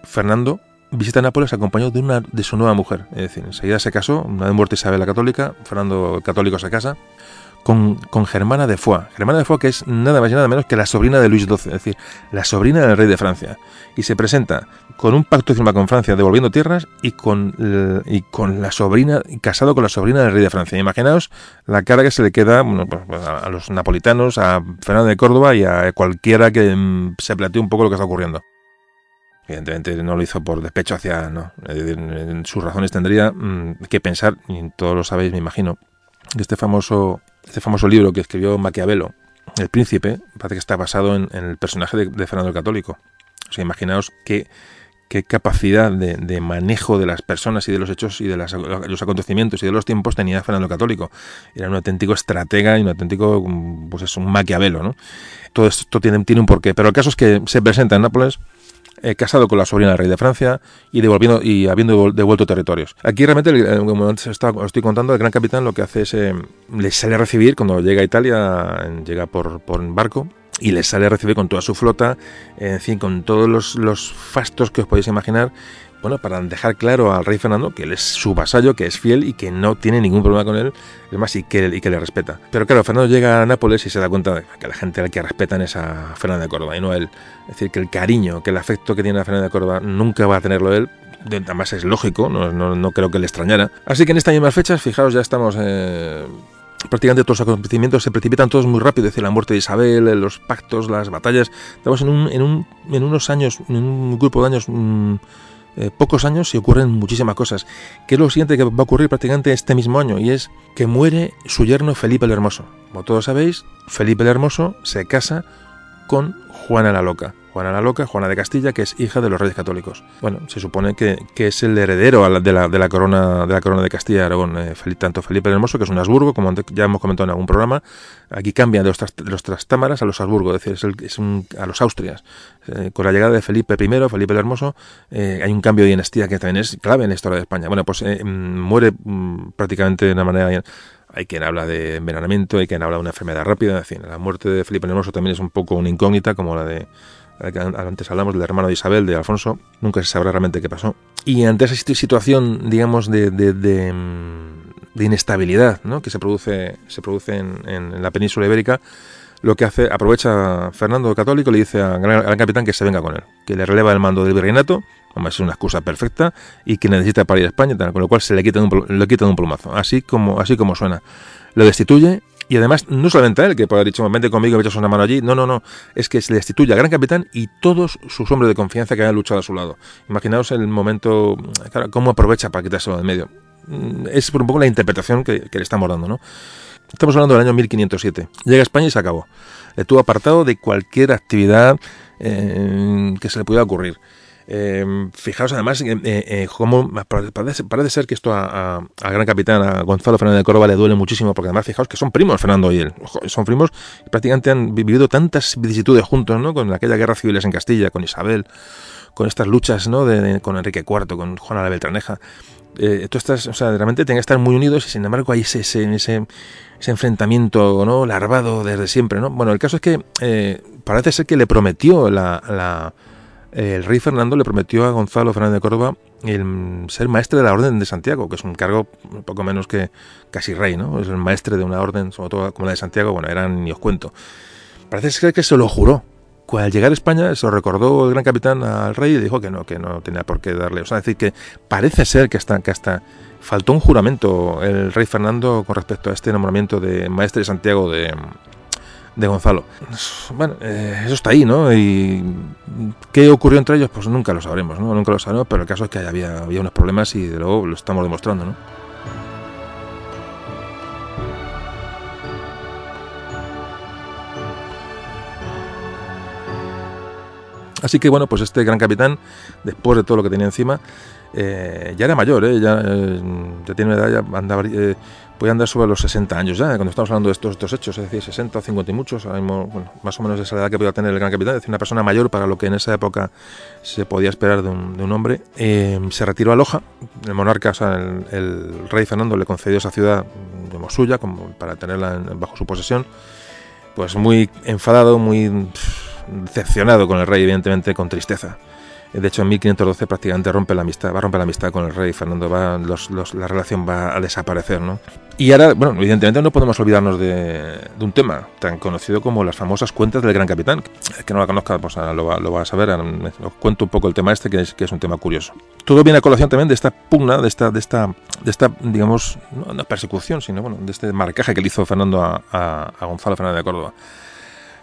Fernando visita Nápoles acompañado de una de su nueva mujer. Es decir, enseguida se casó, una vez muerta Isabel la Católica, Fernando el Católico se casa, con, con, Germana de Foix. Germana de Foix que es nada más y nada menos que la sobrina de Luis XII, es decir, la sobrina del rey de Francia. Y se presenta con un pacto firma con Francia devolviendo tierras y con, y con la sobrina, casado con la sobrina del rey de Francia. Imaginaos la cara que se le queda pues, a los napolitanos, a Fernando de Córdoba y a cualquiera que mm, se plantee un poco lo que está ocurriendo. Evidentemente no lo hizo por despecho hacia... No, en sus razones tendría mm, que pensar, y todos lo sabéis, me imagino, que este famoso, este famoso libro que escribió Maquiavelo, El Príncipe, parece que está basado en, el personaje de, Fernando el Católico. O sea, imaginaos qué, qué capacidad de, manejo de las personas y de los hechos y de los acontecimientos y de los tiempos tenía Fernando el Católico. Era un auténtico estratega y un auténtico, pues es un Maquiavelo, ¿no? Todo esto tiene, tiene un porqué. Pero el caso es que se presenta en Nápoles eh, casado con la sobrina del rey de Francia y devolviendo y habiendo devuelto territorios. Aquí realmente, como os estoy contando, el gran capitán lo que hace es eh, le sale a recibir cuando llega a Italia, llega por, por barco y les sale a recibir con toda su flota, en fin, con todos los, los fastos que os podéis imaginar bueno, para dejar claro al rey Fernando que él es su vasallo, que es fiel y que no tiene ningún problema con él, es más, y que, y que le respeta. Pero claro, Fernando llega a Nápoles y se da cuenta de que la gente al que respetan es a Fernando de Córdoba y no a él. Es decir, que el cariño, que el afecto que tiene a Fernando de Córdoba nunca va a tenerlo él, además es lógico, no, no, creo que le extrañara. Así que en estas mismas fechas, fijaos, ya estamos... Eh, prácticamente todos los acontecimientos se precipitan todos muy rápido, es decir, la muerte de Isabel, los pactos, las batallas. Estamos en, un, en, un, en unos años, en un grupo de años... Mm, eh, pocos años y ocurren muchísimas cosas. Que es lo siguiente que va a ocurrir prácticamente este mismo año y es que muere su yerno Felipe el Hermoso. Como todos sabéis, Felipe el Hermoso se casa con Juana la Loca. Juana la Loca, Juana de Castilla, que es hija de los reyes católicos. Bueno, se supone que, es el heredero de, la, de, la, corona, de la corona de Castilla Aragón, eh, tanto Felipe el Hermoso, que es un Habsburgo, como ya hemos comentado en algún programa, aquí cambian de los, trastámaras a los Habsburgo, es decir, es, a los Austrias. Eh, con la llegada de Felipe I, Felipe el Hermoso, eh, hay un cambio de dinastía que también es clave en la historia de España. Bueno, pues mm, muere mm, prácticamente de una manera hay quien habla de envenenamiento, hay quien habla de una enfermedad rápida. En fin, la muerte de Felipe el Hermoso también es un poco una incógnita, como la de antes hablamos del hermano de Isabel, de Alfonso, nunca se sabrá realmente qué pasó. Y ante esa situación, digamos, de, de, mm, inestabilidad ¿no? que se produce, se produce en, la península ibérica, lo que hace, aprovecha Fernando Católico, le dice al gran, capitán que se venga con él, que le releva el mando del virreinato, como es una excusa perfecta, y que necesita para ir a España, con lo cual se le quita un, le quitan un plumazo, así como, así como suena. Lo destituye y además, no solamente él, que puede haber dicho, vente conmigo me echas una mano allí. No, no, no. Es que se le destituye al gran capitán y todos sus hombres de confianza que habían luchado a su lado. Imaginaos el momento, claro, cómo aprovecha para quitárselo de medio. Mm, es por un poco la interpretación que, le estamos dando, ¿no? Estamos hablando del año 1507. Llega a España y se acabó. Le tuvo apartado de cualquier actividad eh, que se le pudiera ocurrir. Eh, fijaos además eh, eh, cómo parece, ser que esto a, gran capitán, a Gonzalo Fernández de Córdoba, le duele muchísimo, porque además fijaos que son primos Fernando y él. Son primos y prácticamente han vivido tantas vicisitudes juntos, ¿no? Con aquella guerra civiles en Castilla, con Isabel, con estas luchas, ¿no? De, con Enrique IV, con Juana la Beltraneja. Eh, estás, o sea, realmente tienen que estar muy unidos y sin embargo hay ese, ese, ese, enfrentamiento ¿no? larvado desde siempre. ¿no? Bueno, el caso es que eh, parece ser que le prometió la el rey Fernando le prometió a Gonzalo Fernández de Córdoba el ser maestre de la Orden de Santiago, que es un cargo poco menos que casi rey, ¿no? Es el maestre de una orden, sobre todo como la de Santiago, bueno, eran ni os cuento. Parece ser que se lo juró. Al llegar a España se lo recordó el gran capitán al rey y dijo que no, que no tenía por qué darle. O sea, decir que parece ser que hasta, que hasta faltó un juramento el rey Fernando con respecto a este nombramiento de maestre de Santiago de, de Gonzalo. Bueno, eh, eso está ahí, ¿no? Y qué ocurrió entre ellos, pues nunca lo sabremos, ¿no? Nunca lo sabremos, pero el caso es que había, había unos problemas y de luego lo estamos demostrando, ¿no? Así que bueno, pues este gran capitán, después de todo lo que tenía encima, eh, ya era mayor, ¿eh? ya, ya, tiene una edad, ya andaba, podía andar sobre los 60 años ya, cuando estamos hablando de estos, estos hechos, es decir, 60 o 50 y muchos, bueno, más o menos esa edad que podía tener el gran capitán, es decir, una persona mayor para lo que en esa época se podía esperar de un, de un hombre. se retiró a Loja, el monarca, o sea, el, rey Fernando le concedió esa ciudad como suya, como para tenerla en, bajo su posesión, pues muy enfadado, muy decepcionado con el rey, evidentemente con tristeza. De hecho, en 1512 prácticamente rompe la amistad, va a romper la amistad con el rey Fernando, va, la relación va a desaparecer, ¿no? Y ahora, bueno, evidentemente no podemos olvidarnos de, un tema tan conocido como las famosas cuentas del Gran Capitán. El que no la conozca, pues ahora lo, lo va a saber. Os cuento un poco el tema este, que es, que es un tema curioso. Todo viene a colación también de esta pugna, de esta, de esta, de esta digamos, no, persecución, sino bueno, de este marcaje que le hizo Fernando a, a Gonzalo Fernández de Córdoba.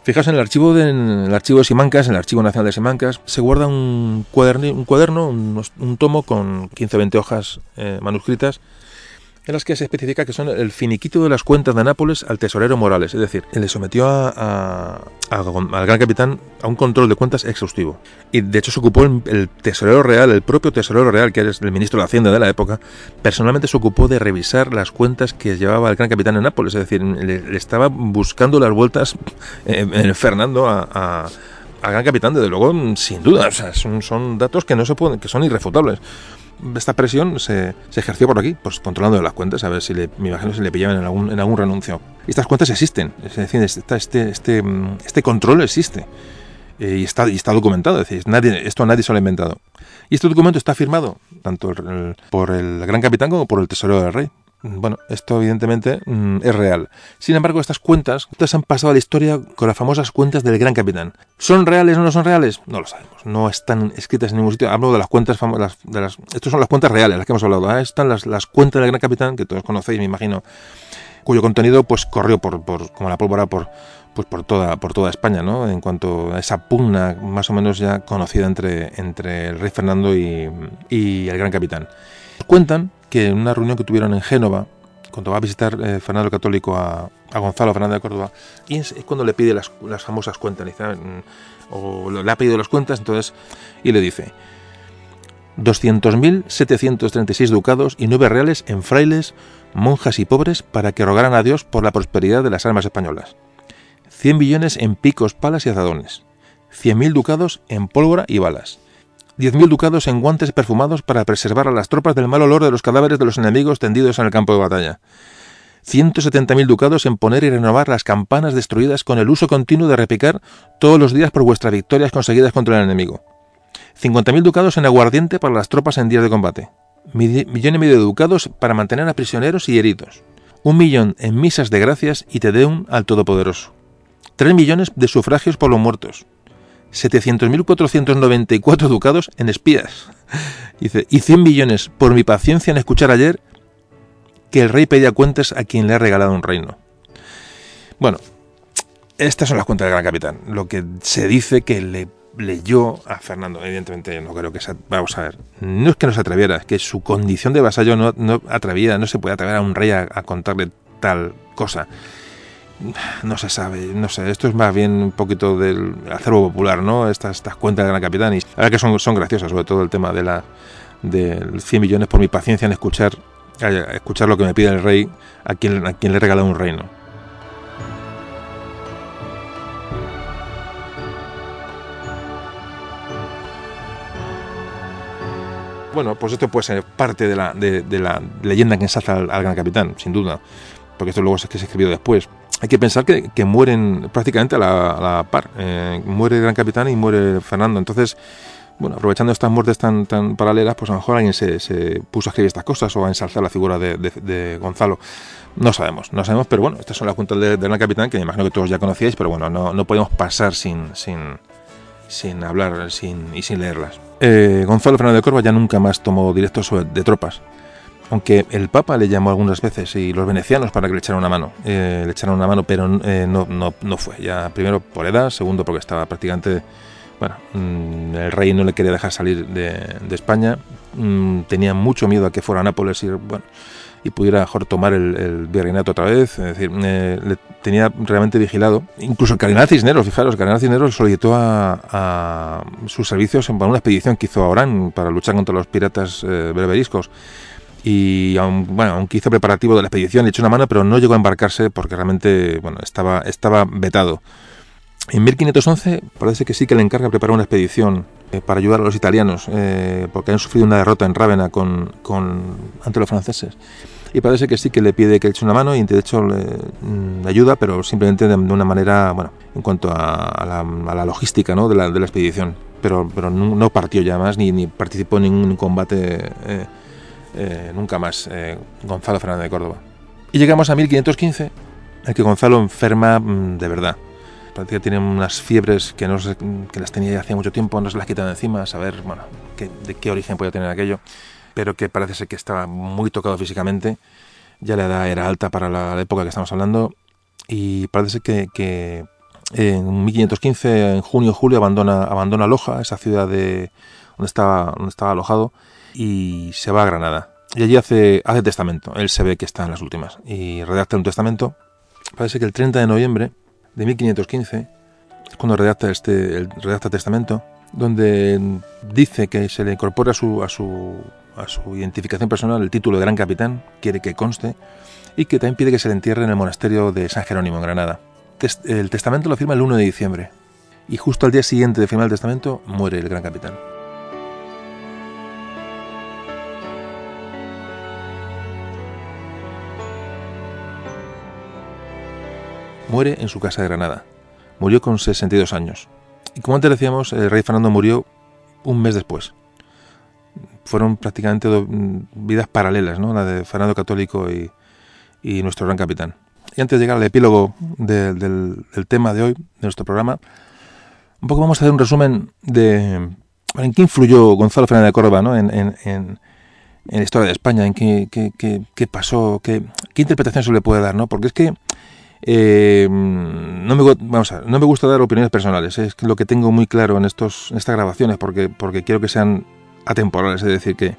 Fijaos en el archivo de, en el archivo de Simancas, en el archivo nacional de Simancas, se guarda un, cuaderno, un, cuaderno, un, tomo con 15 o 20 hojas eh, manuscritas en las que se especifica que son el finiquito de las cuentas de Nápoles al tesorero Morales, es decir, le sometió a, al gran capitán a un control de cuentas exhaustivo. Y de hecho se ocupó el, tesorero real, el propio tesorero real, que es el ministro de Hacienda de la época, personalmente se ocupó de revisar las cuentas que llevaba el gran capitán en Nápoles, es decir, le, estaba buscando las vueltas eh, Fernando a, al gran capitán, desde luego, sin duda, son, son datos que no se pueden, que son irrefutables esta presión se, ejerció por aquí, pues controlando las cuentas, a ver si le, me imagino si le pillaban en algún, en algún renuncio. Estas cuentas existen, es decir, este, este, este control existe eh, y, está, y está documentado, es decir, nadie, esto nadie se lo ha inventado. Y este documento está firmado tanto por el gran capitán como por el tesorero del rey. Bueno, esto evidentemente mm, es real. Sin embargo, estas cuentas estas han pasado a la historia con las famosas cuentas del Gran Capitán. ¿Son reales o no son reales? No lo sabemos. No están escritas en ningún sitio. Hablo de las cuentas famosas. Las, estas son las cuentas reales, las que hemos hablado. ¿eh? Están las, las, cuentas del Gran Capitán, que todos conocéis, me imagino, cuyo contenido pues corrió por, por como la pólvora por, pues por toda, por toda España, ¿no? En cuanto a esa pugna más o menos ya conocida entre, entre el rey Fernando y, y el Gran Capitán. Cuentan que en una reunión que tuvieron en Génova, cuando va a visitar eh, Fernando el Católico a, Gonzalo Fernando de Córdoba, y es, cuando le pide las, famosas cuentas, le ah, mm", o le ha pedido las cuentas, entonces, y le dice, 200.736 ducados y nueve reales en frailes, monjas y pobres para que rogaran a Dios por la prosperidad de las almas españolas. 100 millones en picos, palas y azadones. 100.000 ducados en pólvora y balas. 10.000 ducados en guantes perfumados para preservar a las tropas del mal olor de los cadáveres de los enemigos tendidos en el campo de batalla. 170.000 ducados en poner y renovar las campanas destruidas con el uso continuo de repicar todos los días por vuestras victorias conseguidas contra el enemigo. 50.000 ducados en aguardiente para las tropas en días de combate. Millón y medio de ducados para mantener a prisioneros y heridos. Un millón en misas de gracias y tedeum al Todopoderoso. Tres millones de sufragios por los muertos. 700.494 ducados en espías. Dice, y 100 millones por mi paciencia en escuchar ayer que el rey pedía cuentas a quien le ha regalado un reino. Bueno, estas son las cuentas del gran capitán. Lo que se dice que le leyó a Fernando, evidentemente no creo que se... Vamos a ver, no es que no se atreviera, es que su condición de vasallo no, no atrevía, no se puede atrever a un rey a contarle tal cosa no se sabe, no sé, esto es más bien un poquito del acervo popular, ¿no? Estas, estas cuentas de Gran Capitán y verdad que son, son graciosas, sobre todo el tema de la del 100 millones por mi paciencia en escuchar escuchar lo que me pide el rey a quien, a quien le he regalado un reino. Bueno, pues esto puede ser parte de la, de, la leyenda que ensalza al, al, gran capitán, sin duda, porque esto luego es que se escribió después hay que pensar que, mueren prácticamente a la, par. Eh, muere el gran capitán y muere Fernando. Entonces, bueno, aprovechando estas muertes tan, tan paralelas, pues a lo mejor alguien se, puso a escribir estas cosas o a ensalzar la figura de, Gonzalo. No sabemos, no sabemos, pero bueno, estas son las cuentas del gran capitán que me imagino que todos ya conocíais, pero bueno, no, no podemos pasar sin, sin, sin hablar sin, y sin leerlas. Eh, Gonzalo Fernando de Corva ya nunca más tomó directos de tropas aunque el Papa le llamó algunas veces y los venecianos para que le echaran una mano, eh, le echaran una mano, pero eh, no, no, no, fue. Ya primero por edad, segundo porque estaba prácticamente, bueno, mm, el rey no le quería dejar salir de, España, mm, tenía mucho miedo a que fuera a Nápoles y bueno, y pudiera mejor tomar el, virreinato otra vez. Es decir, eh, le tenía realmente vigilado. Incluso el cardenal Cisneros, fijaros, el cardenal Cisneros solicitó a, a sus servicios para una expedición que hizo a Orán para luchar contra los piratas eh, berberiscos. Y aun, bueno, aunque hizo preparativo de la expedición, le echó una mano, pero no llegó a embarcarse porque realmente bueno, estaba, estaba vetado. En 1511 parece que sí que le encarga preparar una expedición eh, para ayudar a los italianos, eh, porque han sufrido una derrota en Rávena con, con, ante los franceses. Y parece que sí que le pide que eche una mano y de hecho le, mm, le ayuda, pero simplemente de, de, una manera, bueno, en cuanto a, a, la, a la, logística ¿no? de, la, de, la, expedición. Pero, pero no, no, partió ya más ni, ni participó en ningún combate eh, eh, nunca más eh, Gonzalo Fernández de Córdoba. Y llegamos a 1515, en que Gonzalo enferma mm, de verdad que tiene unas fiebres que, no se, que las tenía ya hacía mucho tiempo, no se las quitan de encima, a saber bueno, de qué origen podía tener aquello, pero que parece ser que estaba muy tocado físicamente, ya la edad era alta para la, época que estamos hablando, y parece que, que en 1515, en junio julio, abandona, abandona Loja, esa ciudad de, donde, estaba, donde estaba alojado, y se va a Granada. Y allí hace, hace testamento, él se ve que está en las últimas, y redacta un testamento, parece que el 30 de noviembre, de 1515, es cuando redacta este el redacta testamento, donde dice que se le incorpora a su, a su, a su identificación personal el título de gran capitán, quiere que conste, y que también pide que se le entierre en el monasterio de San Jerónimo, en Granada. El testamento lo firma el 1 de diciembre, y justo al día siguiente de firmar el testamento muere el gran capitán. Muere en su casa de Granada. Murió con 62 años. Y como antes decíamos, el rey Fernando murió un mes después. Fueron prácticamente vidas paralelas, ¿no? La de Fernando Católico y, nuestro gran capitán. Y antes de llegar al epílogo de, del, tema de hoy, de nuestro programa, un poco vamos a hacer un resumen de en qué influyó Gonzalo Fernández de Córdoba ¿no? en, en, en, en la historia de España, en qué, pasó, qué interpretación se le puede dar, ¿no? Porque es que eh, no, me, vamos a, no me gusta dar opiniones personales, es lo que tengo muy claro en, estos, en estas grabaciones, porque, porque quiero que sean atemporales, es decir, que,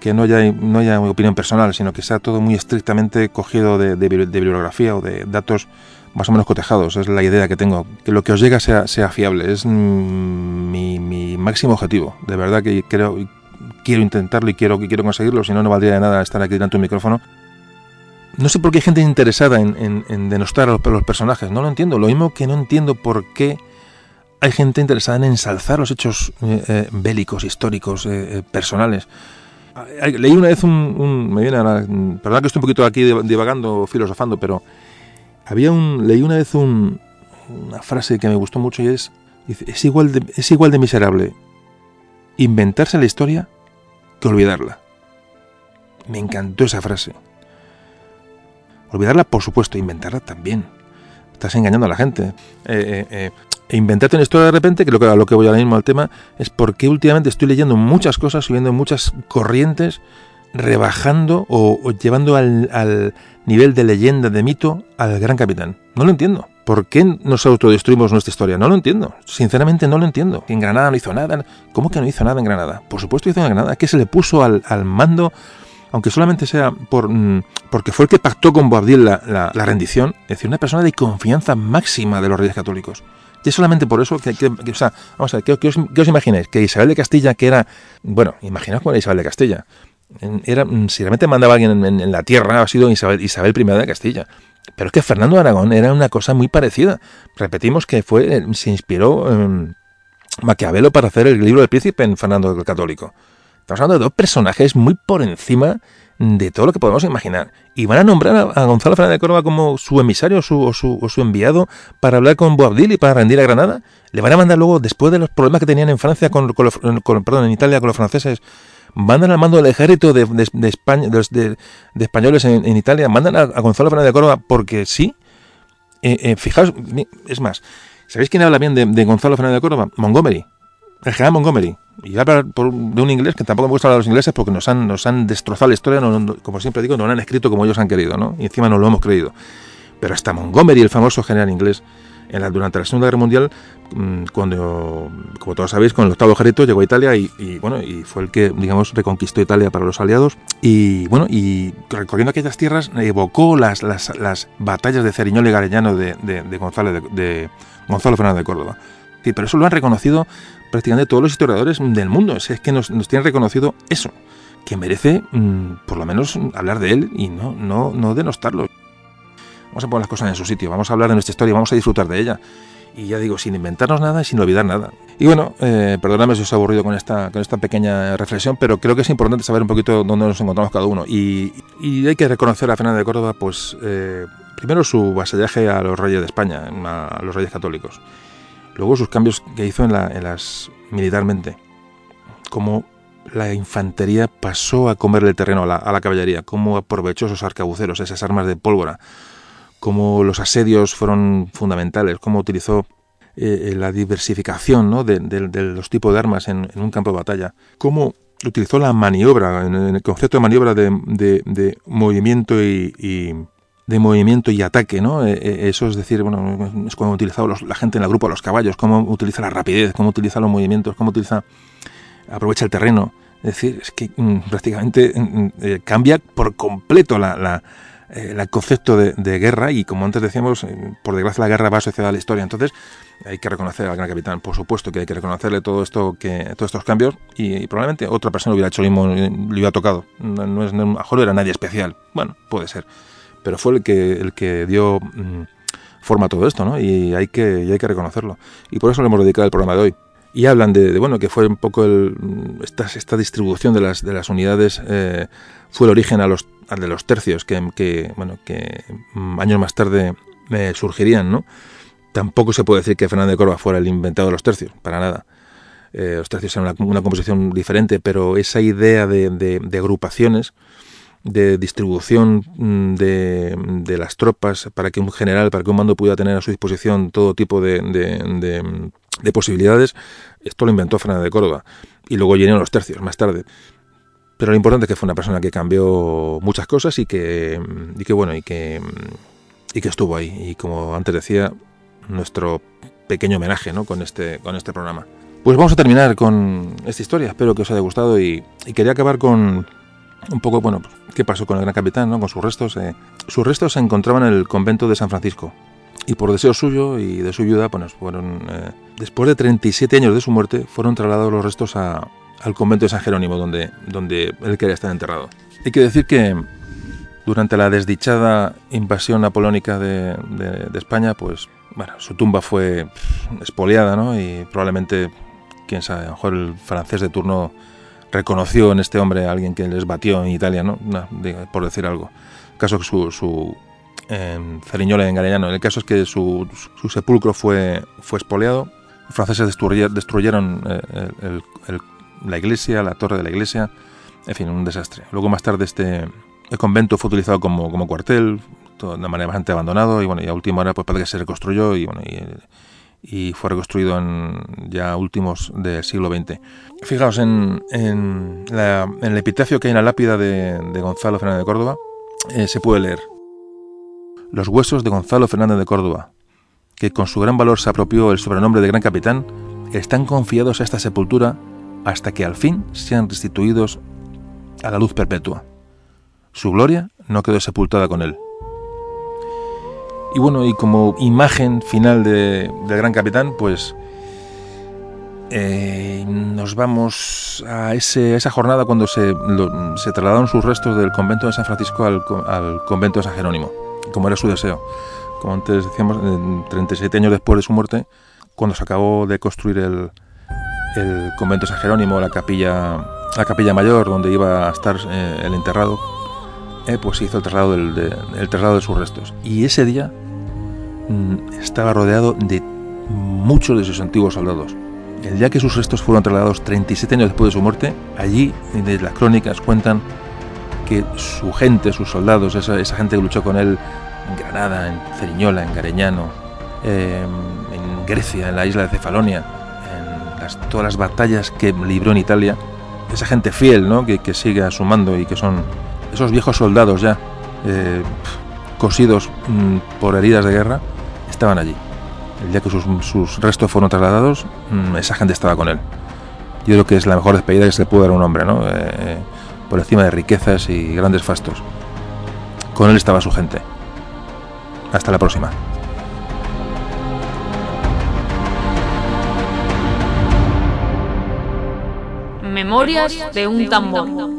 que no, haya, no haya opinión personal, sino que sea todo muy estrictamente cogido de, bibliografía o de datos más o menos cotejados, es la idea que tengo, que lo que os llega sea, sea fiable, es mi, mi máximo objetivo, de verdad que creo, quiero intentarlo y quiero, quiero conseguirlo, si no, no valdría de nada estar aquí delante de un micrófono no sé por qué hay gente interesada en, en, en denostar a los, personajes, no lo entiendo. Lo mismo que no entiendo por qué hay gente interesada en ensalzar los hechos eh, eh, bélicos, históricos, eh, personales. Leí una vez un, me viene a perdón que estoy un poquito aquí divagando, filosofando, pero había un, leí una vez un, una frase que me gustó mucho y es, es igual de, es igual de miserable inventarse la historia que olvidarla. Me encantó esa frase. Olvidarla, por supuesto, inventarla también. Estás engañando a la gente. Eh, eh, eh, inventarte una historia de repente, que lo que, a lo que voy ahora mismo al tema, es porque últimamente estoy leyendo muchas cosas, subiendo muchas corrientes, rebajando o, llevando al, nivel de leyenda, de mito, al gran capitán. No lo entiendo. ¿Por qué nos autodestruimos nuestra historia? No lo entiendo. Sinceramente no lo entiendo. En Granada no hizo nada. ¿Cómo que no hizo nada en Granada? Por supuesto hizo en Granada. ¿Qué se le puso al mando aunque solamente sea por mm, porque fue el que pactó con Boabdil la, rendición, es decir, una persona de confianza máxima de los reyes católicos. Y es solamente por eso que, o sea, vamos a ¿qué, os, ¿qué, os, imagináis? Que Isabel de Castilla, que era, bueno, imaginaos con Isabel de Castilla, era, mm, si realmente mandaba alguien en, en, la tierra, ha sido Isabel, I de Castilla. Pero es que Fernando Aragón era una cosa muy parecida. Repetimos que fue, eh, se inspiró Maquiavelo para hacer el libro del príncipe en Fernando el Católico. Estamos hablando de dos personajes muy por encima de todo lo que podemos imaginar. Y van a nombrar a, Gonzalo Fernández de Córdoba como su emisario o, su, enviado para hablar con Boabdil y para rendir a Granada. Le van a mandar luego, después de los problemas que tenían en Francia, con, con, perdón, en Italia con los franceses, mandan al mando del ejército de, España, de, españoles en, Italia, mandan a, a, Gonzalo Fernández de Córdoba porque sí. Eh, eh, fijaos, es más, ¿sabéis quién habla bien de, Gonzalo Fernández de Córdoba? Montgomery. El general Montgomery. Y hablar por, de un inglés que tampoco me gusta hablar de los ingleses porque nos han, nos han destrozado la historia, como siempre digo, no lo han escrito como ellos han querido, ¿no? Y encima no lo hemos creído. Pero hasta Montgomery, el famoso general inglés, la, durante la Segunda Guerra Mundial, mm, cuando, como todos sabéis, con el octavo ejército llegó a Italia y, bueno, y fue el que, digamos, reconquistó Italia para los aliados. Y bueno, y recorriendo aquellas tierras evocó las, las, las batallas de Ceriñola y Gareñano de, de, Gonzalo, de, Gonzalo Fernández de Córdoba. Sí, pero eso lo han reconocido prácticamente todos los historiadores del mundo. Es que nos, nos tienen reconocido eso que merece mm, por lo menos hablar de él y no, no, no denostarlo. Vamos a poner las cosas en su sitio, vamos a hablar de nuestra historia, vamos a disfrutar de ella. Y ya digo, sin inventarnos nada y sin olvidar nada. Y bueno, eh, perdóname si os he aburrido con esta, con esta pequeña reflexión, pero creo que es importante saber un poquito dónde nos encontramos cada uno. Y, y hay que reconocer a Fernando de Córdoba, pues, eh, primero su vasallaje a los reyes de España, a los reyes católicos. Luego sus cambios que hizo en, la, en las militarmente. Como la infantería pasó a comerle el terreno a la, caballería, cómo aprovechó esos arcabuceros, esas armas de pólvora, cómo los asedios fueron fundamentales, cómo utilizó eh, eh, la diversificación de, los tipos de armas en, un campo de batalla, cómo utilizó la maniobra, en, el concepto de maniobra de, movimiento y, de movimiento y ataque, ¿no? Eh, eso es decir, bueno, es como utilizado la gente en el grupo, los caballos, cómo utiliza la rapidez, cómo utiliza los movimientos, cómo utiliza aprovecha el terreno. Es decir, es que mm, prácticamente mm, mm, eh, cambia por completo la, eh, el concepto de, guerra y como antes decíamos, eh, por desgracia la guerra va asociada a la historia. Entonces hay que reconocer al gran capitán, por supuesto que hay que reconocerle todo esto que todos estos cambios y, probablemente otra persona hubiera hecho lo mismo, le hubiera tocado. No, es, mejor era nadie especial. Bueno, puede ser, pero fue el que el que dio forma a todo esto, ¿no? Y hay que y hay que reconocerlo. Y por eso le hemos dedicado el programa de hoy y hablan de, bueno que fue un poco el, esta, esta distribución de las, de las unidades eh, fue el origen a los, al de los tercios que, que bueno que mm, años más tarde eh, surgirían no tampoco se puede decir que Fernández de Córdoba fuera el inventado de los tercios para nada eh, los tercios eran una, composición diferente pero esa idea de, de, agrupaciones de distribución mm, de, de, las tropas para que un general, para que un mando pudiera tener a su disposición todo tipo de, de posibilidades, esto lo inventó Fernández de Córdoba y luego llenaron los tercios más tarde. Pero lo importante es que fue una persona que cambió muchas cosas y que, y que bueno, y que, y que estuvo ahí. Y como antes decía, nuestro pequeño homenaje ¿no? con, este, con este programa. Pues vamos a terminar con esta historia, espero que os haya gustado y, quería acabar con un poco, bueno, qué pasó con el gran capitán, ¿no? con sus restos. Eh. Sus restos se encontraban en el convento de San Francisco, y por deseo suyo y de su pues fueron, eh, después de 37 años de su muerte, fueron trasladados los restos a, al convento de San Jerónimo, donde, donde él quería estar enterrado. Hay que decir que durante la desdichada invasión napoleónica de, de, España, pues bueno, su tumba fue expoliada, ¿no? Y probablemente, quién sabe, a lo mejor el francés de turno reconoció en este hombre a alguien que les batió en Italia, ¿no? por decir algo. El caso que su, su en Ceriñola en Galeano. El caso es que su, sepulcro fue, fue expoliado. Los franceses destruyeron, eh, la iglesia, la torre de la iglesia. En fin, un desastre. Luego más tarde este el convento fue utilizado como, como cuartel, de manera bastante abandonado y bueno, y a última hora pues parece que se reconstruyó y bueno, y, fue reconstruido en ya últimos del siglo XX. Fijaos en, en, el epitafio que hay en la lápida de, Gonzalo Fernández de Córdoba, eh, se puede leer los huesos de Gonzalo Fernández de Córdoba, que con su gran valor se apropió el sobrenombre de Gran Capitán, están confiados a esta sepultura hasta que al fin sean restituidos a la luz perpetua. Su gloria no quedó sepultada con él. Y bueno, y como imagen final de, del Gran Capitán, pues eh, nos vamos a, ese, esa jornada cuando se, se, trasladaron sus restos del convento de San Francisco al, al convento de San Jerónimo como era su deseo. Como antes decíamos, 37 años después de su muerte, cuando se acabó de construir el, el convento San Jerónimo, la capilla, la capilla mayor donde iba a estar eh, el enterrado, eh, pues se hizo el traslado, del, de, el traslado de sus restos. Y ese día estaba rodeado de muchos de sus antiguos soldados. El día que sus restos fueron trasladados 37 años después de su muerte, allí, las crónicas cuentan que su gente, sus soldados, esa, esa gente que luchó con él en Granada, en Ceriñola, en Gareñano, em, en Grecia, en la isla de Cefalonia, en las, todas las batallas que libró en Italia, esa gente fiel ¿no? que, que sigue a su mando y que son esos viejos soldados ya eh, cosidos mm, por heridas de guerra, estaban allí. el día que sus, restos fueron trasladados, mm, esa gente estaba con él. Yo creo que es la mejor despedida que se le pudo dar a un hombre, ¿no? Eh, por encima de riquezas y grandes fastos. Con él estaba su gente. Hasta la próxima. Memorias de un tambor.